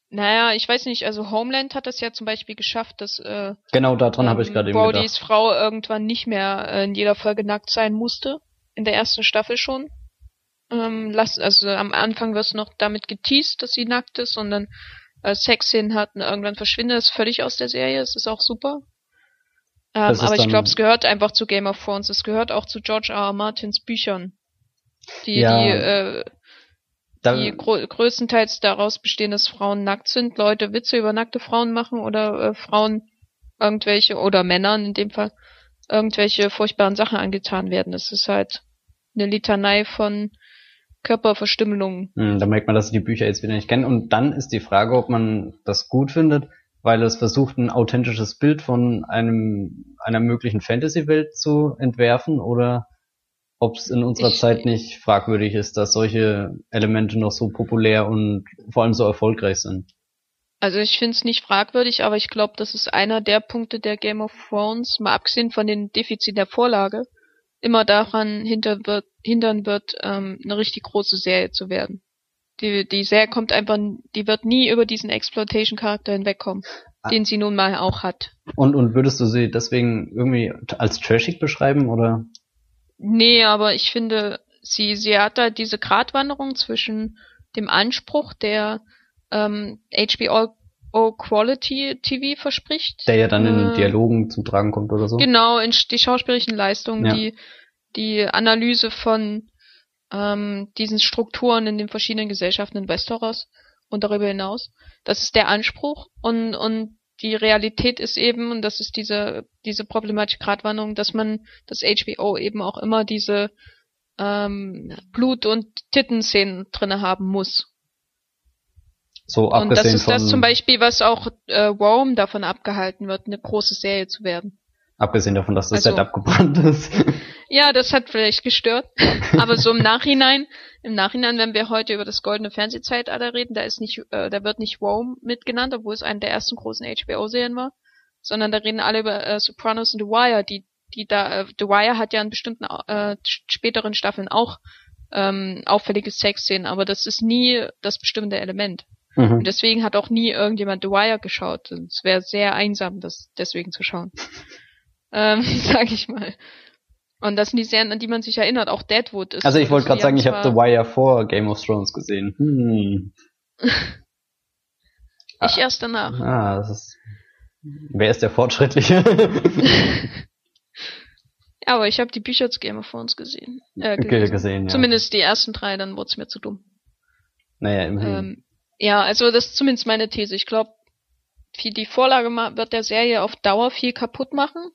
naja, ich weiß nicht, also Homeland hat es ja zum Beispiel geschafft, dass äh, genau daran habe ich ähm, gerade eben gedacht. Frau irgendwann nicht mehr äh, in jeder Folge nackt sein musste. In der ersten Staffel schon. Ähm, lass, also am Anfang wird noch damit geteased, dass sie nackt ist und dann äh, Sexszenen hat und irgendwann verschwindet es völlig aus der Serie. Es ist auch super. Ähm, Das aber ich glaube, es gehört einfach zu Game of Thrones. Es gehört auch zu George R. R. Martins Büchern. Die, Ja. die, äh, Da, die grö größtenteils daraus bestehen, dass Frauen nackt sind, Leute Witze über nackte Frauen machen oder äh, Frauen irgendwelche oder Männern in dem Fall irgendwelche furchtbaren Sachen angetan werden. Es ist halt eine Litanei von Körperverstümmelungen. hm, da merkt man, dass ich die Bücher jetzt wieder nicht kenne. Und dann ist die Frage, ob man das gut findet, weil es versucht, ein authentisches Bild von einem einer möglichen Fantasy-Welt zu entwerfen oder ob es in unserer Ich- Zeit nicht fragwürdig ist, dass solche Elemente noch so populär und vor allem so erfolgreich sind. Also ich finde es nicht fragwürdig, aber ich glaube, das ist einer der Punkte der Game of Thrones, mal abgesehen von den Defiziten der Vorlage, immer daran hinter wird, hindern wird, ähm, eine richtig große Serie zu werden. Die, die Serie kommt einfach, die wird nie über diesen Exploitation-Charakter hinwegkommen. den sie nun mal auch hat. Und, und würdest du sie deswegen irgendwie als trashig beschreiben oder? Nee, aber ich finde, sie, sie hat da diese Gratwanderung zwischen dem Anspruch, der ähm, HBO Quality TV verspricht. Der ja dann in den äh, Dialogen zum Tragen kommt oder so. Genau, in die schauspielerischen Leistungen, ja. die, die Analyse von ähm, diesen Strukturen in den verschiedenen Gesellschaften in Westeros und darüber hinaus. Das ist der Anspruch und, und die Realität ist eben, und das ist diese, diese problematische Gratwanderung, dass man das HBO eben auch immer diese ähm, Blut- und Tittenszenen drinne haben muss. So abgesehen und das ist von, das zum Beispiel, was auch äh, Rome davon abgehalten wird, eine große Serie zu werden. Abgesehen davon, dass das also, Set abgebrannt ist. Ja, das hat vielleicht gestört. Aber so im Nachhinein, im Nachhinein, wenn wir heute über das goldene Fernsehzeitalter reden, da ist nicht, äh, da wird nicht Rome mitgenannt, obwohl es eine der ersten großen HBO-Serien war, sondern da reden alle über äh, Sopranos und The Wire, die, die da, äh, The Wire hat ja in bestimmten äh, späteren Staffeln auch ähm, auffällige Sexszenen, aber das ist nie das bestimmende Element. Mhm. Und deswegen hat auch nie irgendjemand The Wire geschaut. Es wäre sehr einsam, das deswegen zu schauen. ähm, sag ich mal. Und das sind die Serien, an die man sich erinnert. Auch Deadwood ist. Also ich wollte gerade sagen, ich habe The Wire vor Game of Thrones gesehen. Hm. ich ah. erst danach. Ah, das ist. Wer ist der Fortschrittliche? ja, aber ich habe die Bücher zu Game of Thrones gesehen. Äh, gelesen. gesehen ja. Zumindest die ersten drei, dann wurde es mir zu dumm. Naja, immerhin. Ähm, ja, also das ist zumindest meine These. Ich glaube, die Vorlage wird der Serie auf Dauer viel kaputt machen.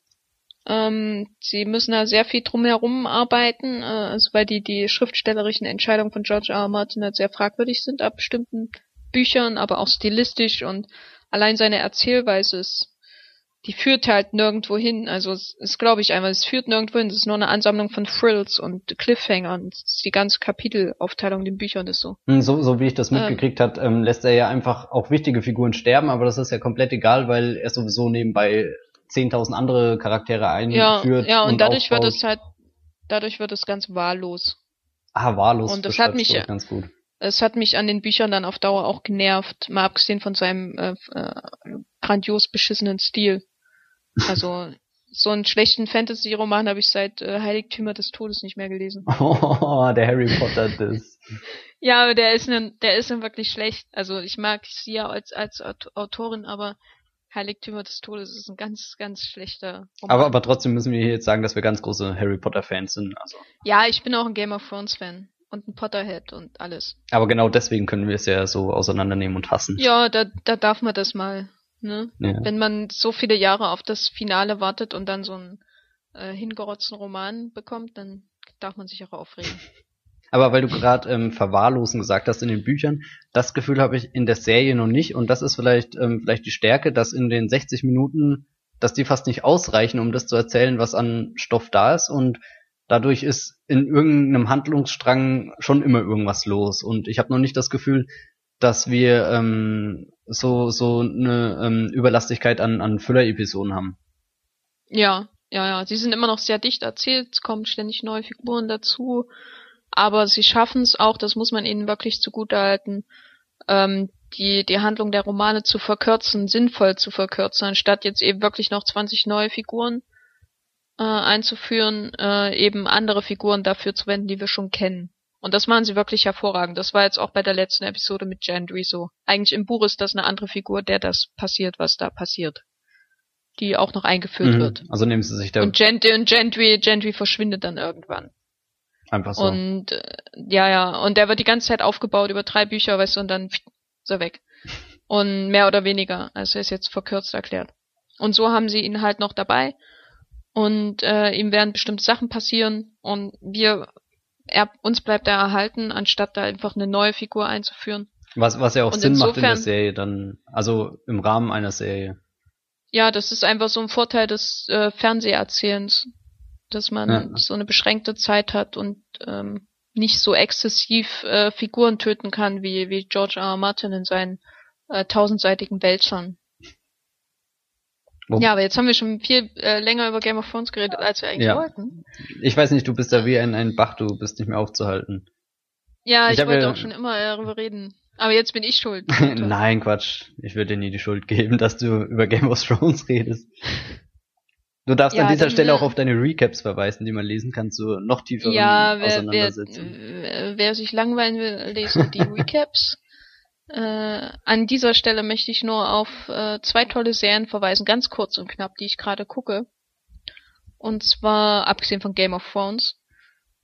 Ähm, sie müssen da sehr viel drumherum arbeiten, äh, also weil die, die schriftstellerischen Entscheidungen von George R. R. Martin halt sehr fragwürdig sind ab bestimmten Büchern, aber auch stilistisch und allein seine Erzählweise ist, die führt halt nirgendwo hin. Also es ist, glaube ich, einmal, es führt nirgendwo hin. Es ist nur eine Ansammlung von Frills und Cliffhangern. Die ganze Kapitelaufteilung in den Büchern ist so. Hm, so, so wie ich das ähm. mitgekriegt ähm, hat, ähm, lässt er ja einfach auch wichtige Figuren sterben, aber das ist ja komplett egal, weil er sowieso nebenbei 10.000 andere Charaktere einführt. Ja, ja und, und dadurch aufbaut. wird es halt, dadurch wird es ganz wahllos. Ah, wahllos. Und das hat mich, ganz gut. Es hat mich an den Büchern dann auf Dauer auch genervt, mal abgesehen von seinem äh, äh, grandios beschissenen Stil. Also so einen schlechten Fantasy-Roman habe ich seit äh, Heiligtümer des Todes nicht mehr gelesen. Oh, der Harry Potter das. ja, aber der ist ne, der ist ne wirklich schlecht. Also ich mag sie ja als als Autorin, aber Heiligtümer des Todes ist ein ganz, ganz schlechter Roman. Aber, aber trotzdem müssen wir hier jetzt sagen, dass wir ganz große Harry Potter Fans sind. Also. Ja, ich bin auch ein Game of Thrones Fan und ein Potterhead und alles. Aber genau deswegen können wir es ja so auseinandernehmen und hassen. Ja, da, da darf man das mal. Ne? Ja. Wenn man so viele Jahre auf das Finale wartet und dann so einen äh, hingerotzten Roman bekommt, dann darf man sich auch aufregen. Aber weil du gerade ähm, verwahrlosen gesagt hast in den Büchern, das Gefühl habe ich in der Serie noch nicht. Und das ist vielleicht ähm, vielleicht die Stärke, dass in den 60 Minuten, dass die fast nicht ausreichen, um das zu erzählen, was an Stoff da ist. Und dadurch ist in irgendeinem Handlungsstrang schon immer irgendwas los. Und ich habe noch nicht das Gefühl, dass wir ähm, so so eine ähm, Überlastigkeit an an Füller-Episoden haben. Ja, ja, ja. Sie sind immer noch sehr dicht erzählt, es kommen ständig neue Figuren dazu aber sie schaffen es auch, das muss man ihnen wirklich zugutehalten, ähm, die, die Handlung der Romane zu verkürzen, sinnvoll zu verkürzen, anstatt jetzt eben wirklich noch 20 neue Figuren äh, einzuführen, äh, eben andere Figuren dafür zu wenden, die wir schon kennen. Und das machen sie wirklich hervorragend. Das war jetzt auch bei der letzten Episode mit Gendry so. Eigentlich im Buch ist das eine andere Figur, der das passiert, was da passiert. Die auch noch eingeführt mhm. wird. Also nehmen sie sich da. Und, Gent und Gendry, Gendry verschwindet dann irgendwann. Einfach so. Und äh, ja, ja, und der wird die ganze Zeit aufgebaut über drei Bücher, weißt du, und dann ist er weg. Und mehr oder weniger, also er ist jetzt verkürzt erklärt. Und so haben sie ihn halt noch dabei und äh, ihm werden bestimmte Sachen passieren und wir er, uns bleibt er erhalten, anstatt da einfach eine neue Figur einzuführen. Was, was ja auch und Sinn insofern, macht in der Serie dann, also im Rahmen einer Serie. Ja, das ist einfach so ein Vorteil des äh, Fernseherzählens dass man ja. so eine beschränkte Zeit hat und ähm, nicht so exzessiv äh, Figuren töten kann wie, wie George R. R. Martin in seinen äh, tausendseitigen Wälzern. Ja, aber jetzt haben wir schon viel äh, länger über Game of Thrones geredet, als wir eigentlich ja. wollten. Ich weiß nicht, du bist da wie ein, ein Bach, du bist nicht mehr aufzuhalten. Ja, ich, ich wollte ja, auch schon immer darüber reden. Aber jetzt bin ich schuld. Nein, Quatsch. Ich würde dir nie die Schuld geben, dass du über Game of Thrones redest. Du darfst Ja, an dieser Stelle äh, auch auf deine Recaps verweisen, die man lesen kann zu noch tieferen Ja, wer, Auseinandersetzungen. wer, wer sich langweilen will, lesen die Recaps. Äh, an dieser Stelle möchte ich nur auf äh, zwei tolle Serien verweisen, ganz kurz und knapp, die ich gerade gucke. Und zwar, abgesehen von Game of Thrones,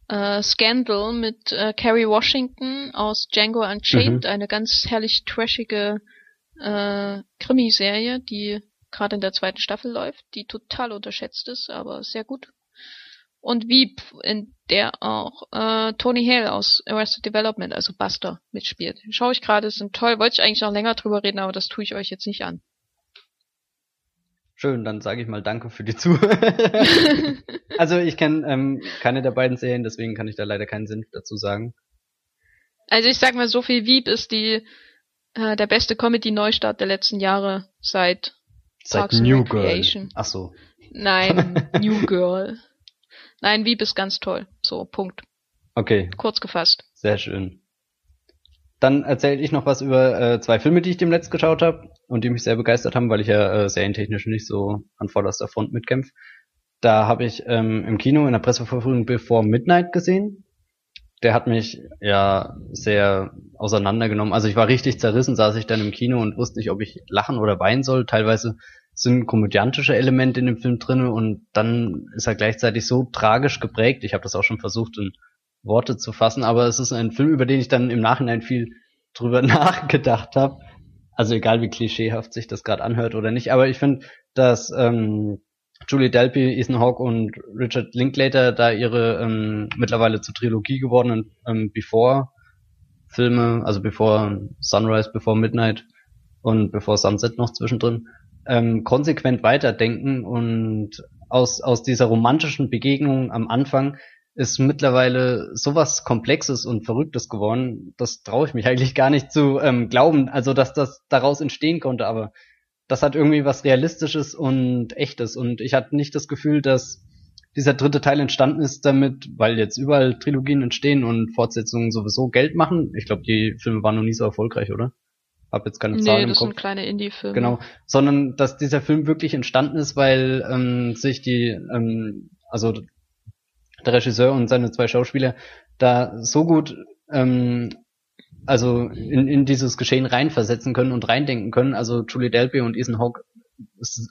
äh, Scandal mit äh, Kerry Washington aus Django Unchained, eine ganz herrlich trashige äh, Krimiserie, die gerade in der zweiten Staffel läuft, die total unterschätzt ist, aber sehr gut. Und Veep, in der auch äh, Tony Hale aus Arrested Development, also Buster, mitspielt. Schaue ich gerade, sind toll. Wollte ich eigentlich noch länger drüber reden, aber das tue ich euch jetzt nicht an. Schön, dann sage ich mal Danke für die Zuhörer. also ich kenne ähm, keine der beiden Serien, deswegen kann ich da leider keinen Sinn dazu sagen. Also ich sag mal, so viel Veep ist die äh, der beste Comedy-Neustart der letzten Jahre seit Seit Parks New Girl. Ach so. Nein, New Girl. Nein, Veep ist ganz toll. So, Punkt. Okay, Kurz gefasst. sehr schön. Dann erzähle ich noch was über äh, zwei Filme, die ich demnächst geschaut habe und die mich sehr begeistert haben, weil ich ja äh, serientechnisch nicht so an vorderster Front mitkämpfe. Da habe ich ähm, im Kino in der Presseverführung Before Midnight gesehen. Der hat mich ja sehr auseinandergenommen. Also ich war richtig zerrissen, saß ich dann im Kino und wusste nicht, ob ich lachen oder weinen soll. Teilweise sind komödiantische Elemente in dem Film drinne und dann ist er gleichzeitig so tragisch geprägt. Ich habe das auch schon versucht in Worte zu fassen, aber es ist ein Film, über den ich dann im Nachhinein viel drüber nachgedacht habe. Also egal wie klischeehaft sich das gerade anhört oder nicht, aber ich finde, dass ähm, Julie Delpy, Ethan Hawke und Richard Linklater da ihre ähm, mittlerweile zur Trilogie gewordenen ähm, Before Filme, also Before Sunrise, Before Midnight und Before Sunset noch zwischendrin, ähm, konsequent weiterdenken und aus, aus dieser romantischen Begegnung am Anfang ist mittlerweile sowas Komplexes und Verrücktes geworden, das traue ich mich eigentlich gar nicht zu ähm, glauben, also dass das daraus entstehen konnte, aber das hat irgendwie was Realistisches und Echtes und ich hatte nicht das Gefühl, dass dieser dritte Teil entstanden ist damit, weil jetzt überall Trilogien entstehen und Fortsetzungen sowieso Geld machen. Ich glaube, die Filme waren noch nie so erfolgreich, oder? Hab jetzt keine Zahlen Nee, im das Kopf. sind kleine Indie-Filme. Genau, sondern dass dieser Film wirklich entstanden ist, weil ähm, sich die, ähm, also der Regisseur und seine zwei Schauspieler da so gut ähm, also in, in dieses Geschehen reinversetzen können und reindenken können. Also Julie Delpy und Ethan Hawke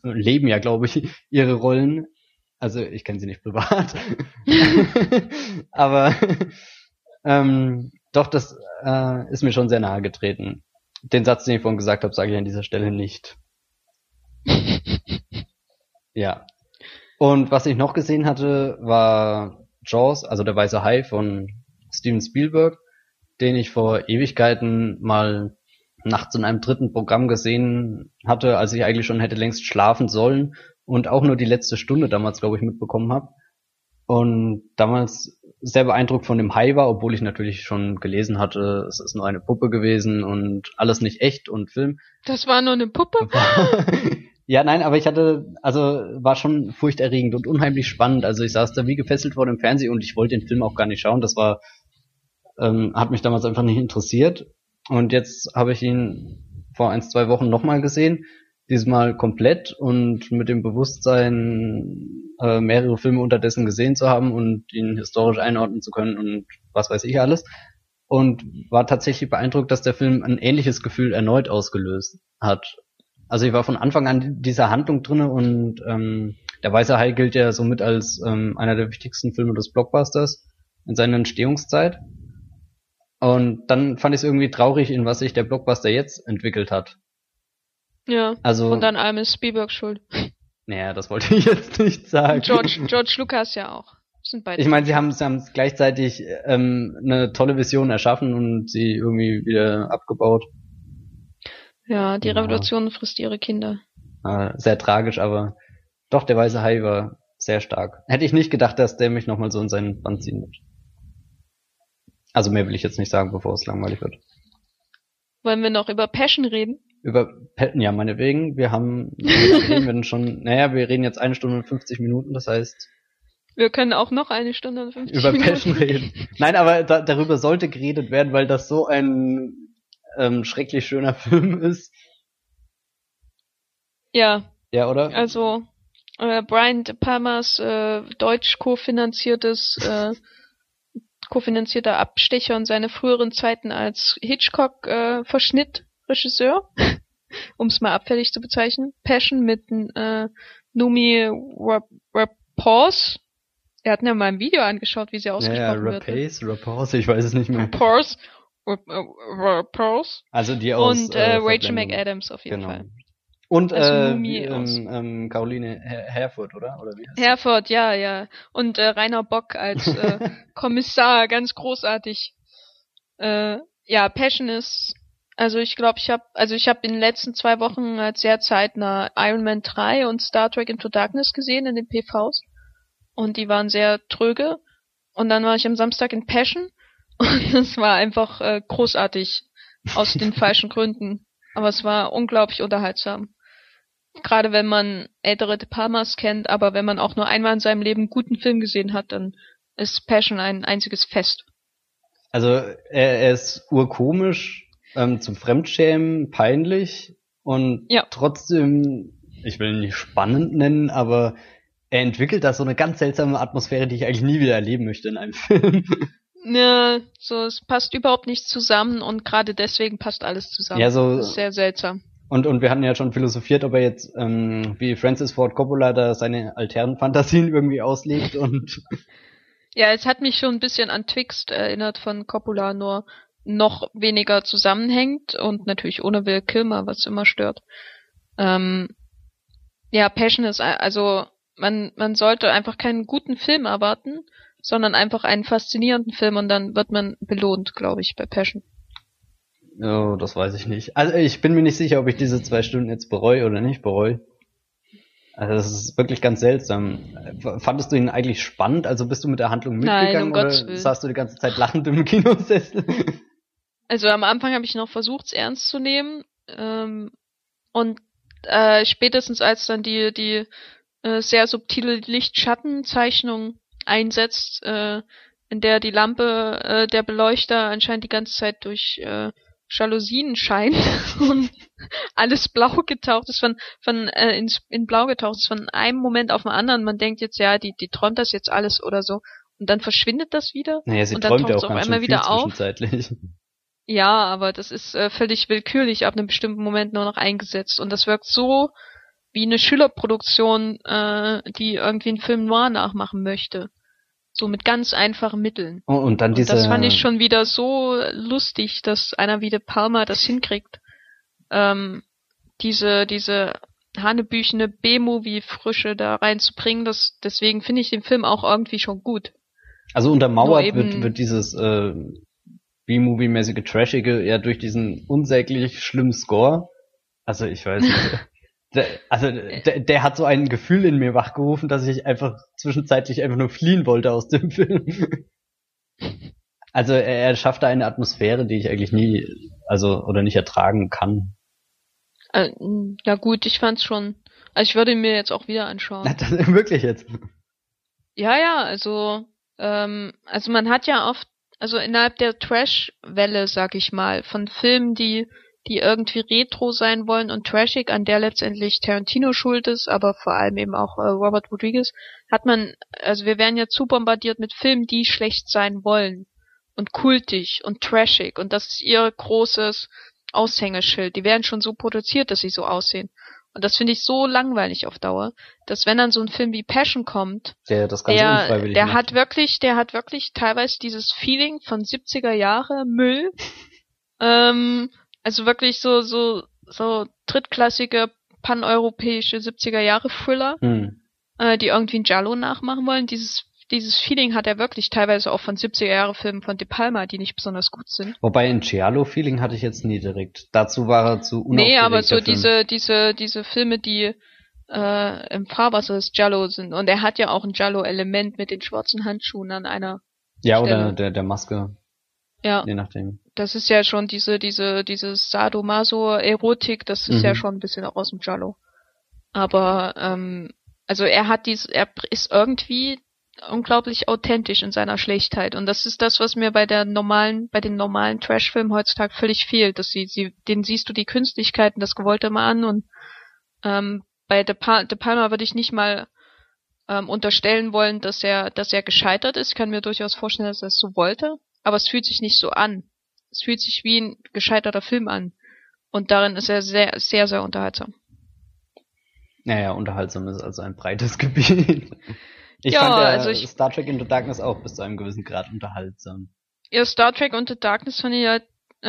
leben ja, glaube ich, ihre Rollen. Also ich kenne sie nicht privat, aber ähm, doch, das äh, ist mir schon sehr nahe getreten. Den Satz, den ich vorhin gesagt habe, sage ich an dieser Stelle nicht. ja. Und was ich noch gesehen hatte, war Jaws, also der weiße Hai von Steven Spielberg, den ich vor Ewigkeiten mal nachts in einem dritten Programm gesehen hatte, als ich eigentlich schon hätte längst schlafen sollen und auch nur die letzte Stunde damals, glaube ich, mitbekommen habe. Und damals sehr beeindruckt von dem Hai war, obwohl ich natürlich schon gelesen hatte, es ist nur eine Puppe gewesen und alles nicht echt und Film. Das war nur eine Puppe? ja, nein, aber ich hatte, also war schon furchterregend und unheimlich spannend. Also ich saß da wie gefesselt vor dem Fernseher und ich wollte den Film auch gar nicht schauen. Das war, ähm, hat mich damals einfach nicht interessiert. Und jetzt habe ich ihn vor ein, zwei Wochen nochmal gesehen. Diesmal komplett und mit dem Bewusstsein, äh, mehrere Filme unterdessen gesehen zu haben und ihn historisch einordnen zu können und was weiß ich alles. Und war tatsächlich beeindruckt, dass der Film ein ähnliches Gefühl erneut ausgelöst hat. Also ich war von Anfang an dieser Handlung drinne und ähm, der Weiße Hai gilt ja somit als ähm, einer der wichtigsten Filme des Blockbusters in seiner Entstehungszeit. Und dann fand ich es irgendwie traurig, in was sich der Blockbuster jetzt entwickelt hat. Ja. Also, Und dann allem ist Spielberg schuld. naja, das wollte ich jetzt nicht sagen. George, George Lucas ja auch. Sind beide. Ich meine, sie haben sie haben gleichzeitig ähm, eine tolle Vision erschaffen und sie irgendwie wieder abgebaut. ja, die Ja. Revolution frisst ihre Kinder. Äh, sehr tragisch, aber doch, der weiße Hai war sehr stark. Hätte ich nicht gedacht, dass der mich nochmal so in seinen Band ziehen wird. Also mehr will ich jetzt nicht sagen, bevor es langweilig wird. Wollen wir noch über Passion reden? Über Patton, ja, meinetwegen. Wir haben, wir reden wir denn schon, naja, wir reden jetzt eine Stunde und 50 Minuten, das heißt, Wir können auch noch eine Stunde und 50 über Minuten Passion reden. Nein, aber da, darüber sollte geredet werden, weil das so ein ähm, schrecklich schöner Film ist. Ja. Ja, oder? Also äh, Brian De Palmas äh, deutsch kofinanziertes äh, kofinanzierter Abstecher und seine früheren Zeiten als Hitchcock äh, Verschnitt Regisseur, um es mal abfällig zu bezeichnen. Passion mit äh, Numi Rapace. Er hat mir mal ein Video angeschaut, wie sie ausgesprochen ja, ja, Rapace, wird. Rapace, ich weiß es nicht mehr. Rapace, Rapace. Also die aus Und äh, äh Rachel McAdams auf jeden genau. Fall. Und äh, ähm, ähm, Caroline Her Herford, oder? oder wie Herford, ja, ja. Und äh, Rainer Bock als äh, Kommissar, ganz großartig. Äh, ja, Passion ist, also ich glaube, ich habe, also ich habe in den letzten zwei Wochen halt sehr zeitnah Iron Man 3 und Star Trek Into Darkness gesehen in den PVs. Und die waren sehr tröge. Und dann war ich am Samstag in Passion und es war einfach äh, großartig aus den falschen Gründen. Aber es war unglaublich unterhaltsam gerade wenn man ältere De Palmas kennt, aber wenn man auch nur einmal in seinem Leben einen guten Film gesehen hat, dann ist Passion ein einziges Fest. Also er, er ist urkomisch, ähm, zum Fremdschämen, peinlich und ja. trotzdem, ich will ihn nicht spannend nennen, aber er entwickelt da so eine ganz seltsame Atmosphäre, die ich eigentlich nie wieder erleben möchte in einem Film. Ja, so es passt überhaupt nicht zusammen und gerade deswegen passt alles zusammen. Ja, so sehr seltsam. Und, und wir hatten ja schon philosophiert, ob er jetzt ähm, wie Francis Ford Coppola da seine alternen Fantasien irgendwie auslegt und Ja, es hat mich schon ein bisschen an Twixt erinnert von Coppola, nur noch weniger zusammenhängt und natürlich ohne Will Kilmer, was immer stört. Ähm, ja, Passion ist also man man sollte einfach keinen guten Film erwarten, sondern einfach einen faszinierenden Film und dann wird man belohnt, glaube ich, bei Passion. Oh, das weiß ich nicht. Also ich bin mir nicht sicher, ob ich diese zwei Stunden jetzt bereue oder nicht bereue. Also das ist wirklich ganz seltsam. Fandest du ihn eigentlich spannend? Also bist du mit der Handlung mitgegangen Nein, um oder saßt du die ganze Zeit lachend im Kinosessel? Also am Anfang habe ich noch versucht, es ernst zu nehmen. Ähm, und äh, spätestens als dann die, die äh, sehr subtile Lichtschattenzeichnung einsetzt, äh, in der die Lampe äh, der Beleuchter anscheinend die ganze Zeit durch äh, Jalousien scheint und alles blau getaucht ist, von, von äh, ins, in blau getaucht ist, von einem Moment auf den anderen. Man denkt jetzt, ja, die, die träumt das jetzt alles oder so. Und dann verschwindet das wieder. Naja, sie und dann träumt ja auch auf einmal wieder auf. Ja, aber das ist äh, völlig willkürlich ab einem bestimmten Moment nur noch eingesetzt. Und das wirkt so wie eine Schülerproduktion, äh, die irgendwie einen Film noir nachmachen möchte. So mit ganz einfachen Mitteln. Oh, und dann diese. Und das fand ich schon wieder so lustig, dass einer wie De Palma das hinkriegt. Ähm, diese, diese hanebüchene B-Movie-Frische da reinzubringen, das, deswegen finde ich den Film auch irgendwie schon gut. Also untermauert wird, wird dieses äh, B-Movie-mäßige Trashige eher durch diesen unsäglich schlimmen Score. Also ich weiß nicht. also der, der hat so ein Gefühl in mir wachgerufen, dass ich einfach zwischenzeitlich einfach nur fliehen wollte aus dem Film. Also er, er schafft da eine Atmosphäre, die ich eigentlich nie, also oder nicht ertragen kann. Äh, ja gut, ich fand's schon. Also ich würde ihn mir jetzt auch wieder anschauen. Das, wirklich jetzt? Ja, ja, also ähm, also man hat ja oft, also innerhalb der Trash-Welle, sag ich mal, von Filmen, die die irgendwie retro sein wollen und trashig, an der letztendlich Tarantino schuld ist, aber vor allem eben auch äh, Robert Rodriguez, hat man, also wir werden ja zu bombardiert mit Filmen, die schlecht sein wollen und kultig und trashig und das ist ihr großes Aushängeschild. Die werden schon so produziert, dass sie so aussehen. Und das finde ich so langweilig auf Dauer, dass wenn dann so ein Film wie Passion kommt, der, das Ganze der, der hat wirklich, der hat wirklich teilweise dieses Feeling von 70er Jahre Müll, ähm, also wirklich so, so, so drittklassige paneuropäische 70er Jahre Thriller, hm. äh, die irgendwie ein Jallo nachmachen wollen. Dieses dieses Feeling hat er wirklich teilweise auch von 70er Jahre Filmen von De Palma, die nicht besonders gut sind. Wobei ein Giallo Feeling hatte ich jetzt nie direkt. Dazu war er zu Nee, aber so Film. diese diese diese Filme, die äh, im Fahrwasser des Giallo sind und er hat ja auch ein Giallo Element mit den schwarzen Handschuhen an einer Ja, Stelle. oder der der Maske. Ja. Je nachdem. Das ist ja schon diese, diese, dieses Sadomaso-Erotik, das ist mhm. ja schon ein bisschen auch aus dem Giallo. Aber, ähm, also er hat dies, er ist irgendwie unglaublich authentisch in seiner Schlechtheit. Und das ist das, was mir bei der normalen, bei den normalen Trash-Filmen heutzutage völlig fehlt. Dass sie, sie, den siehst du die Künstlichkeiten, das Gewollte mal an und ähm, bei De, pa De Palma würde ich nicht mal ähm, unterstellen wollen, dass er, dass er gescheitert ist. Ich kann mir durchaus vorstellen, dass er es so wollte, aber es fühlt sich nicht so an. Es fühlt sich wie ein gescheiterter Film an. Und darin ist er sehr, sehr, sehr unterhaltsam. Naja, unterhaltsam ist also ein breites Gebiet. Ich Ja, fand ja also ich- Star Trek Into Darkness auch bis zu einem gewissen Grad unterhaltsam. Ja, Star Trek The Darkness fand ich halt äh,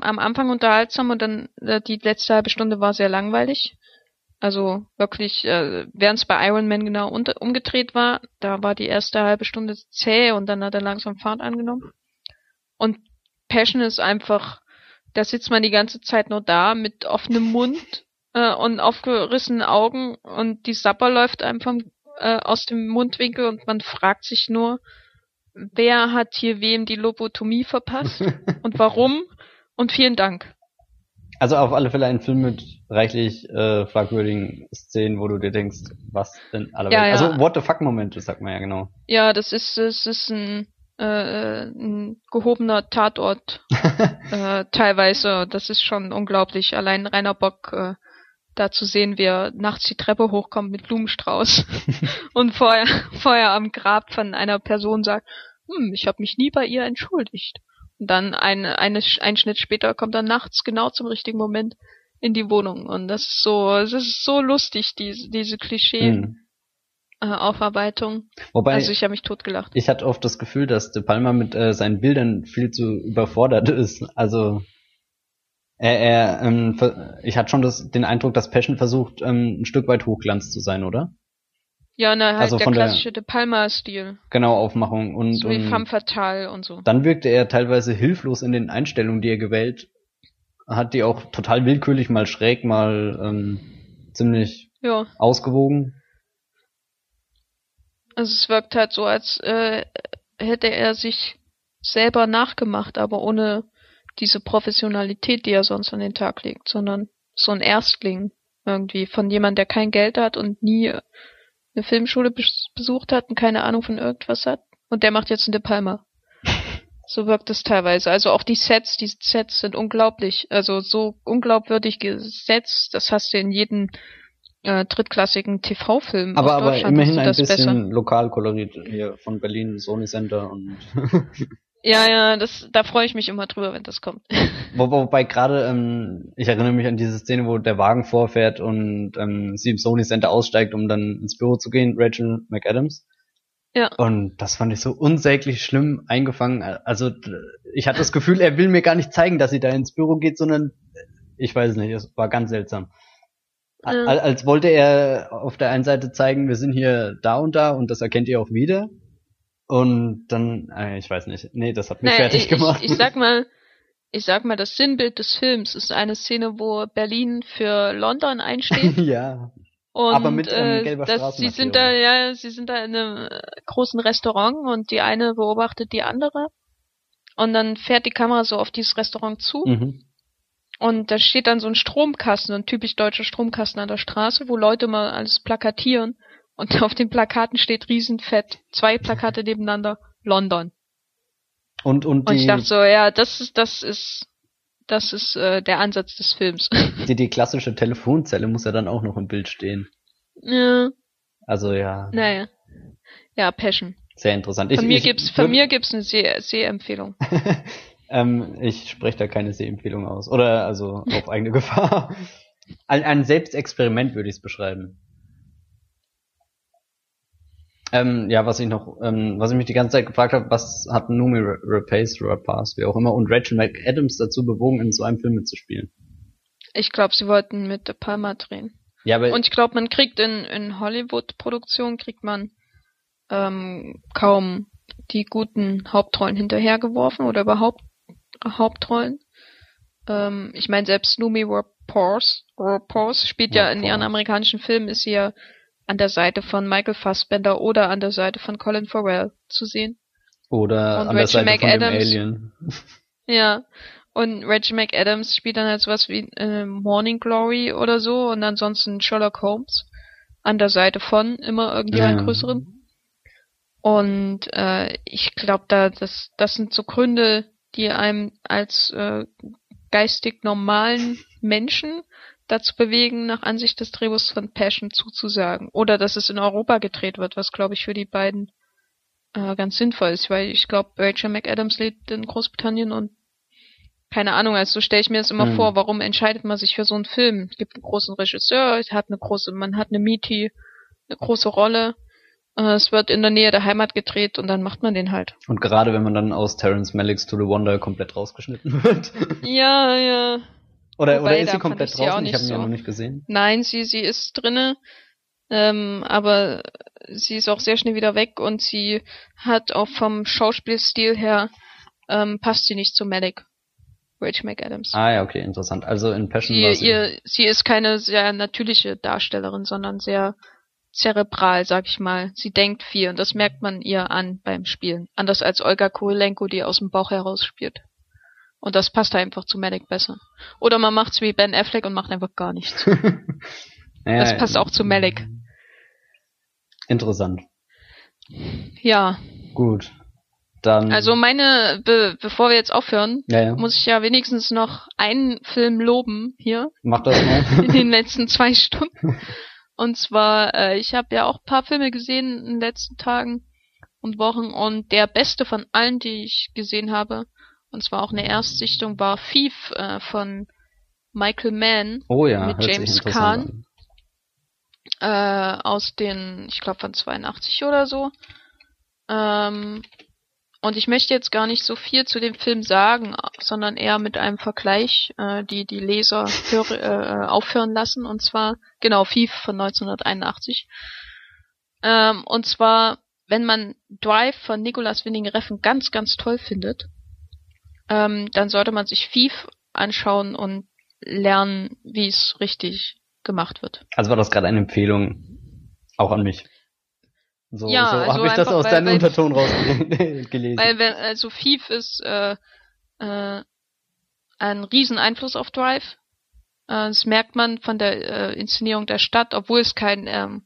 am Anfang unterhaltsam und dann äh, die letzte halbe Stunde war sehr langweilig. Also wirklich, äh, während es bei Iron Man genau unter, umgedreht war, da war die erste halbe Stunde zäh und dann hat er langsam Fahrt angenommen. Und Passion ist einfach, da sitzt man die ganze Zeit nur da mit offenem Mund äh, und aufgerissenen Augen und die Sapper läuft vom, äh, aus dem Mundwinkel und man fragt sich nur, wer hat hier wem die Lobotomie verpasst und warum und vielen Dank. Also auf alle Fälle ein Film mit reichlich äh, fragwürdigen Szenen, wo du dir denkst, was denn alle Ja, ja. Also what the fuck Momente, sagt man ja genau. Ja, das ist das ist ein, äh, ein gehobener Tatort äh, teilweise. Das ist schon unglaublich. Allein Rainer Bock äh, da zu sehen, wie er nachts die Treppe hochkommt mit Blumenstrauß und vorher vorher am Grab von einer Person sagt, hm, ich habe mich nie bei ihr entschuldigt. Und dann ein, eine, ein Schnitt später kommt er nachts genau zum richtigen Moment in die Wohnung. Und das ist so, es ist so lustig, diese, diese Klischee-Aufarbeitung. Hm. Äh, Aufarbeitung. Wobei also ich habe mich totgelacht. ich hatte oft das Gefühl, dass De Palma mit äh, seinen Bildern viel zu überfordert ist. Also er, er ähm, ich hatte schon das, den Eindruck, dass Passion versucht, ähm, ein Stück weit Hochglanz zu sein, oder? Ja, na, halt Also der klassische De Palma-Stil. Genau, Aufmachung. Und, So wie und Femme Fatale und so. dann wirkte er teilweise hilflos in den Einstellungen, die er gewählt hat, die auch total willkürlich, mal schräg, mal ähm, ziemlich Ja, ausgewogen. Also es wirkt halt so, als äh, hätte er sich selber nachgemacht, aber ohne diese Professionalität, die er sonst an den Tag legt, sondern so ein Erstling irgendwie von jemand, der kein Geld hat und nie eine Filmschule bes- besucht hat und keine Ahnung von irgendwas hat. Und der macht jetzt einen De Palma. So wirkt es teilweise. Also auch die Sets, die Sets sind unglaublich. Also so unglaubwürdig gesetzt. Das hast du in jedem äh, drittklassigen TV-Film. Aber, aber immerhin ein bisschen besser. Lokalkolorit hier von Berlin, Sony Center und Ja, ja, das, da freue ich mich immer drüber, wenn das kommt. Wo, wobei gerade, ähm, ich erinnere mich an diese Szene, wo der Wagen vorfährt und ähm, sie im Sony Center aussteigt, um dann ins Büro zu gehen, Rachel McAdams. Ja. Und das fand ich so unsäglich schlimm eingefangen. Also ich hatte das Gefühl, er will mir gar nicht zeigen, dass sie da ins Büro geht, sondern ich weiß nicht, es war ganz seltsam. Ja. Al- Als wollte er auf der einen Seite zeigen, wir sind hier da und da und das erkennt ihr auch wieder. Und dann, äh, ich weiß nicht, nee, das hat mich Naja, fertig ich, gemacht. Ich, ich sag mal, ich sag mal, das Sinnbild des Films ist eine Szene, wo Berlin für London einsteht. ja. Und, Aber mit, ähm, äh, gelber das, sie sind da, ja, sie sind da in einem großen Restaurant und die eine beobachtet die andere. Und dann fährt die Kamera so auf dieses Restaurant zu Mhm. Und da steht dann so ein Stromkasten, ein typisch deutscher Stromkasten an der Straße, wo Leute mal alles plakatieren und auf den Plakaten steht riesenfett, zwei Plakate nebeneinander, London. Und, und Und ich die, dachte so, ja, das ist, das ist, das ist äh, der Ansatz des Films. die, die klassische Telefonzelle muss ja dann auch noch im Bild stehen. ja, Also ja, naja. Ja, Passion. sehr interessant. Von ich, mir ich, gibt's, von mir gibt's eine Seh- Sehempfehlung. ähm, ich spreche da keine Sehempfehlung aus. Oder also auf eigene Gefahr. Ein, ein Selbstexperiment würde ich es beschreiben. Ähm, ja, was ich noch, ähm, was ich mich die ganze Zeit gefragt habe, was hat Numi Rapace, Rapace, wie auch immer, und Rachel McAdams dazu bewogen, in so einem Film mitzuspielen? Ich glaube, sie wollten mit De Palma drehen. Ja, aber Und ich glaube, man kriegt in, in Hollywood-Produktionen kriegt man ähm, kaum die guten Hauptrollen hinterhergeworfen oder überhaupt Hauptrollen. Ähm, ich meine, selbst Numi Rapace, Rapace spielt ja in ihren amerikanischen Filmen, ist sie ja an der Seite von Michael Fassbender oder an der Seite von Colin Farrell zu sehen. oder und an der Rachel Seite von dem McAdams. Alien. Ja. Und Rachel McAdams spielt dann halt sowas wie äh, Morning Glory oder so und ansonsten Sherlock Holmes an der Seite von immer irgendjemand Ja. größeren. Und äh, ich glaube, da das, das sind so Gründe, die einem als äh, geistig normalen Menschen dazu bewegen, nach Ansicht des Drehbuchs von Passion zuzusagen. Oder dass es in Europa gedreht wird, was glaube ich für die beiden äh, ganz sinnvoll ist, weil ich glaube, Rachel McAdams lebt in Großbritannien und keine Ahnung, also so stelle ich mir das immer mhm. vor, warum entscheidet man sich für so einen Film? Es gibt einen großen Regisseur, es hat eine große, man hat eine Meaty, eine große Rolle, es wird in der Nähe der Heimat gedreht und dann macht man den halt. Und gerade wenn man dann aus Terrence Malicks To the Wonder komplett rausgeschnitten wird. Ja, ja. Oder, oder ist sie komplett draußen? Ich, ich habe sie so. ja noch nicht gesehen. Nein, sie, sie ist drinne. Ähm, aber sie ist auch sehr schnell wieder weg und sie hat auch vom Schauspielstil her ähm, passt sie nicht zu Malik. Rachel McAdams. Ah ja, okay, interessant. Also in Passion sie, war sie... Ihr, sie ist keine sehr natürliche Darstellerin, sondern sehr zerebral, sag ich mal. Sie denkt viel und das merkt man ihr an beim Spielen. Anders als Olga Kurylenko, die aus dem Bauch heraus spielt. Und das passt einfach zu Medic besser. Oder man macht's wie Ben Affleck und macht einfach gar nichts. ja, das passt auch zu Malik. Interessant. Ja. Gut. Dann. Also meine, be bevor wir jetzt aufhören, ja, ja. muss ich ja wenigstens noch einen Film loben hier. Mach das mal. in den letzten zwei Stunden. Und zwar, äh, ich habe ja auch paar Filme gesehen in den letzten Tagen und Wochen und der beste von allen, die ich gesehen habe, und zwar auch eine Erstsichtung, war Thief äh, von Michael Mann oh ja, mit James Caan äh, aus den, ich glaube von 82 oder so. Ähm, und ich möchte jetzt gar nicht so viel zu dem Film sagen, sondern eher mit einem Vergleich äh, die die Leser hör, äh, aufhören lassen. Und zwar genau Thief von 1981. Ähm, und zwar, wenn man Drive von Nicolas Winning Reffen ganz ganz toll findet, ähm, dann sollte man sich Thief anschauen und lernen, wie es richtig gemacht wird. Also war das gerade eine Empfehlung auch an mich. So, ja, so also habe ich das aus deinem Unterton rausgelesen. Weil wenn, also Thief ist äh, äh, ein riesen Einfluss auf Drive. Äh, das merkt man von der äh, Inszenierung der Stadt, obwohl es kein ähm,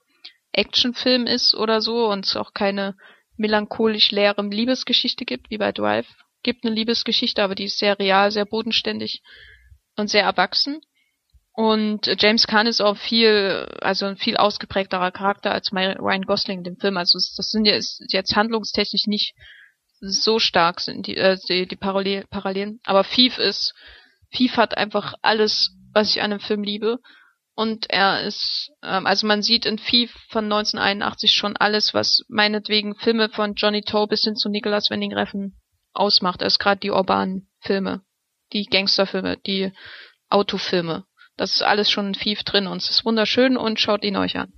Actionfilm ist oder so und es auch keine melancholisch leere Liebesgeschichte gibt, wie bei Drive gibt eine Liebesgeschichte, aber die ist sehr real, sehr bodenständig und sehr erwachsen. Und James Caan ist auch viel, also ein viel ausgeprägterer Charakter als Ryan Gosling in dem Film. Also das sind jetzt handlungstechnisch nicht so stark sind die, äh, die, die Parallel, Parallelen. Aber Thief ist, Thief hat einfach alles, was ich an einem Film liebe. Und er ist, ähm, also man sieht in Thief von 1981 schon alles, was meinetwegen Filme von Johnny Toe bis hin zu Nicholas Winding Reffen ausmacht, als gerade die urbanen Filme, die Gangsterfilme, die Autofilme. Das ist alles schon in Thief drin und es ist wunderschön und schaut ihn euch an.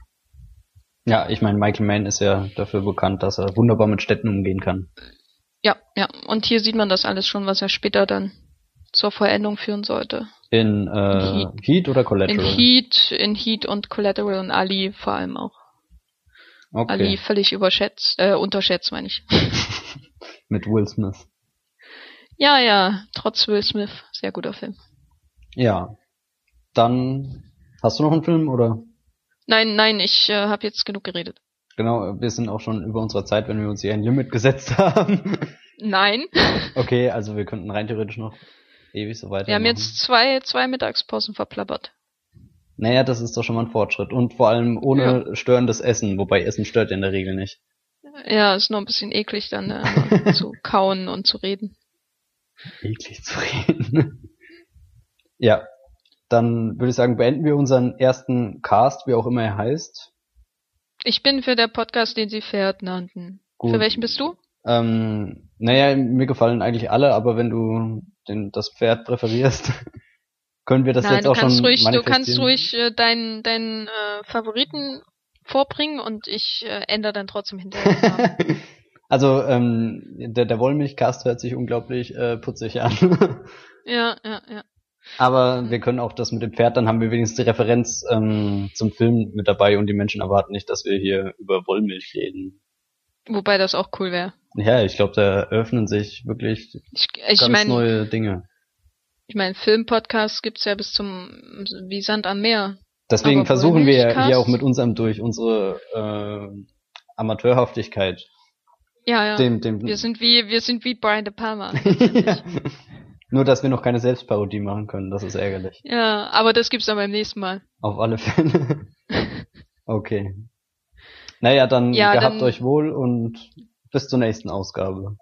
Ja, ich meine, Michael Mann ist ja dafür bekannt, dass er wunderbar mit Städten umgehen kann. Ja, ja. Und hier sieht man das alles schon, was er später dann zur Vollendung führen sollte. In, äh, in Heat. Heat. oder Collateral? In Heat, in Heat und Collateral und Ali vor allem auch. Okay. Ali völlig überschätzt, äh, unterschätzt, meine ich. Mit Will Smith. Ja, ja, trotz Will Smith, sehr guter Film. Ja. Dann hast du noch einen Film oder? Nein, nein, ich äh, habe jetzt genug geredet. Genau, wir sind auch schon über unserer Zeit, wenn wir uns hier ein Limit gesetzt haben. Nein. Okay, also wir könnten rein theoretisch noch ewig so weiter. Wir haben jetzt zwei, zwei Mittagspausen verplappert. Naja, das ist doch schon mal ein Fortschritt. Und vor allem ohne ja. störendes Essen, wobei Essen stört ja in der Regel nicht. Ja, ist nur ein bisschen eklig dann äh, zu kauen und zu reden. Eklig zu reden. ja, dann würde ich sagen, beenden wir unseren ersten Cast, wie auch immer er heißt. Ich bin für der Podcast, den Sie Pferd nannten. Gut. Für welchen bist du? Ähm, naja, mir gefallen eigentlich alle, aber wenn du den, das Pferd präferierst, können wir das Nein, jetzt auch schon ruhig, Du kannst ruhig äh, deinen deinen äh, Favoriten vorbringen und ich äh, ändere dann trotzdem hinterher. also ähm, der, der Wollmilchcast hört sich unglaublich äh, putzig an. ja, ja, ja. Aber wir können auch das mit dem Pferd, dann haben wir wenigstens die Referenz ähm, zum Film mit dabei und die Menschen erwarten nicht, dass wir hier über Wollmilch reden. Wobei das auch cool wäre. Ja, ich glaube, da eröffnen sich wirklich ich, ich ganz mein, neue Dinge. Ich meine, Filmpodcasts gibt's ja bis zum wie Sand am Meer. Deswegen Aber versuchen wir ja hier auch mit unserem durch unsere äh, Amateurhaftigkeit Ja, ja. Dem, dem, Wir sind wie, wir sind wie Brian De Palma. ja. Nur, dass wir noch keine Selbstparodie machen können, das ist ärgerlich. ja, aber das gibt's dann beim nächsten Mal. Auf alle Fälle. okay. Naja, dann Ja, gehabt dann- euch wohl und bis zur nächsten Ausgabe.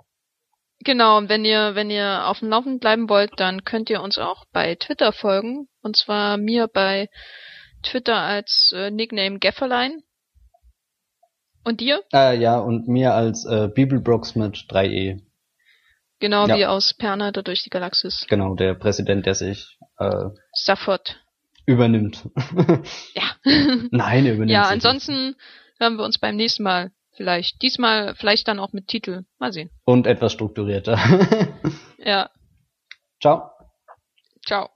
Genau, und wenn ihr, wenn ihr auf dem Laufenden bleiben wollt, dann könnt ihr uns auch bei Twitter folgen. Und zwar mir bei Twitter als äh, Nickname Gefferlein. Und dir? Äh, ja, und mir als äh, Bibelbrox mit 3e. Genau Ja. wie aus Perna da durch die Galaxis. Genau, der Präsident, der sich äh, Stafford. übernimmt. Ja. Nein, er übernimmt ja, ansonsten hören wir uns beim nächsten Mal vielleicht. Diesmal vielleicht dann auch mit Titel. Mal sehen. nicht. Und etwas strukturierter. Ja. Ciao. Ciao.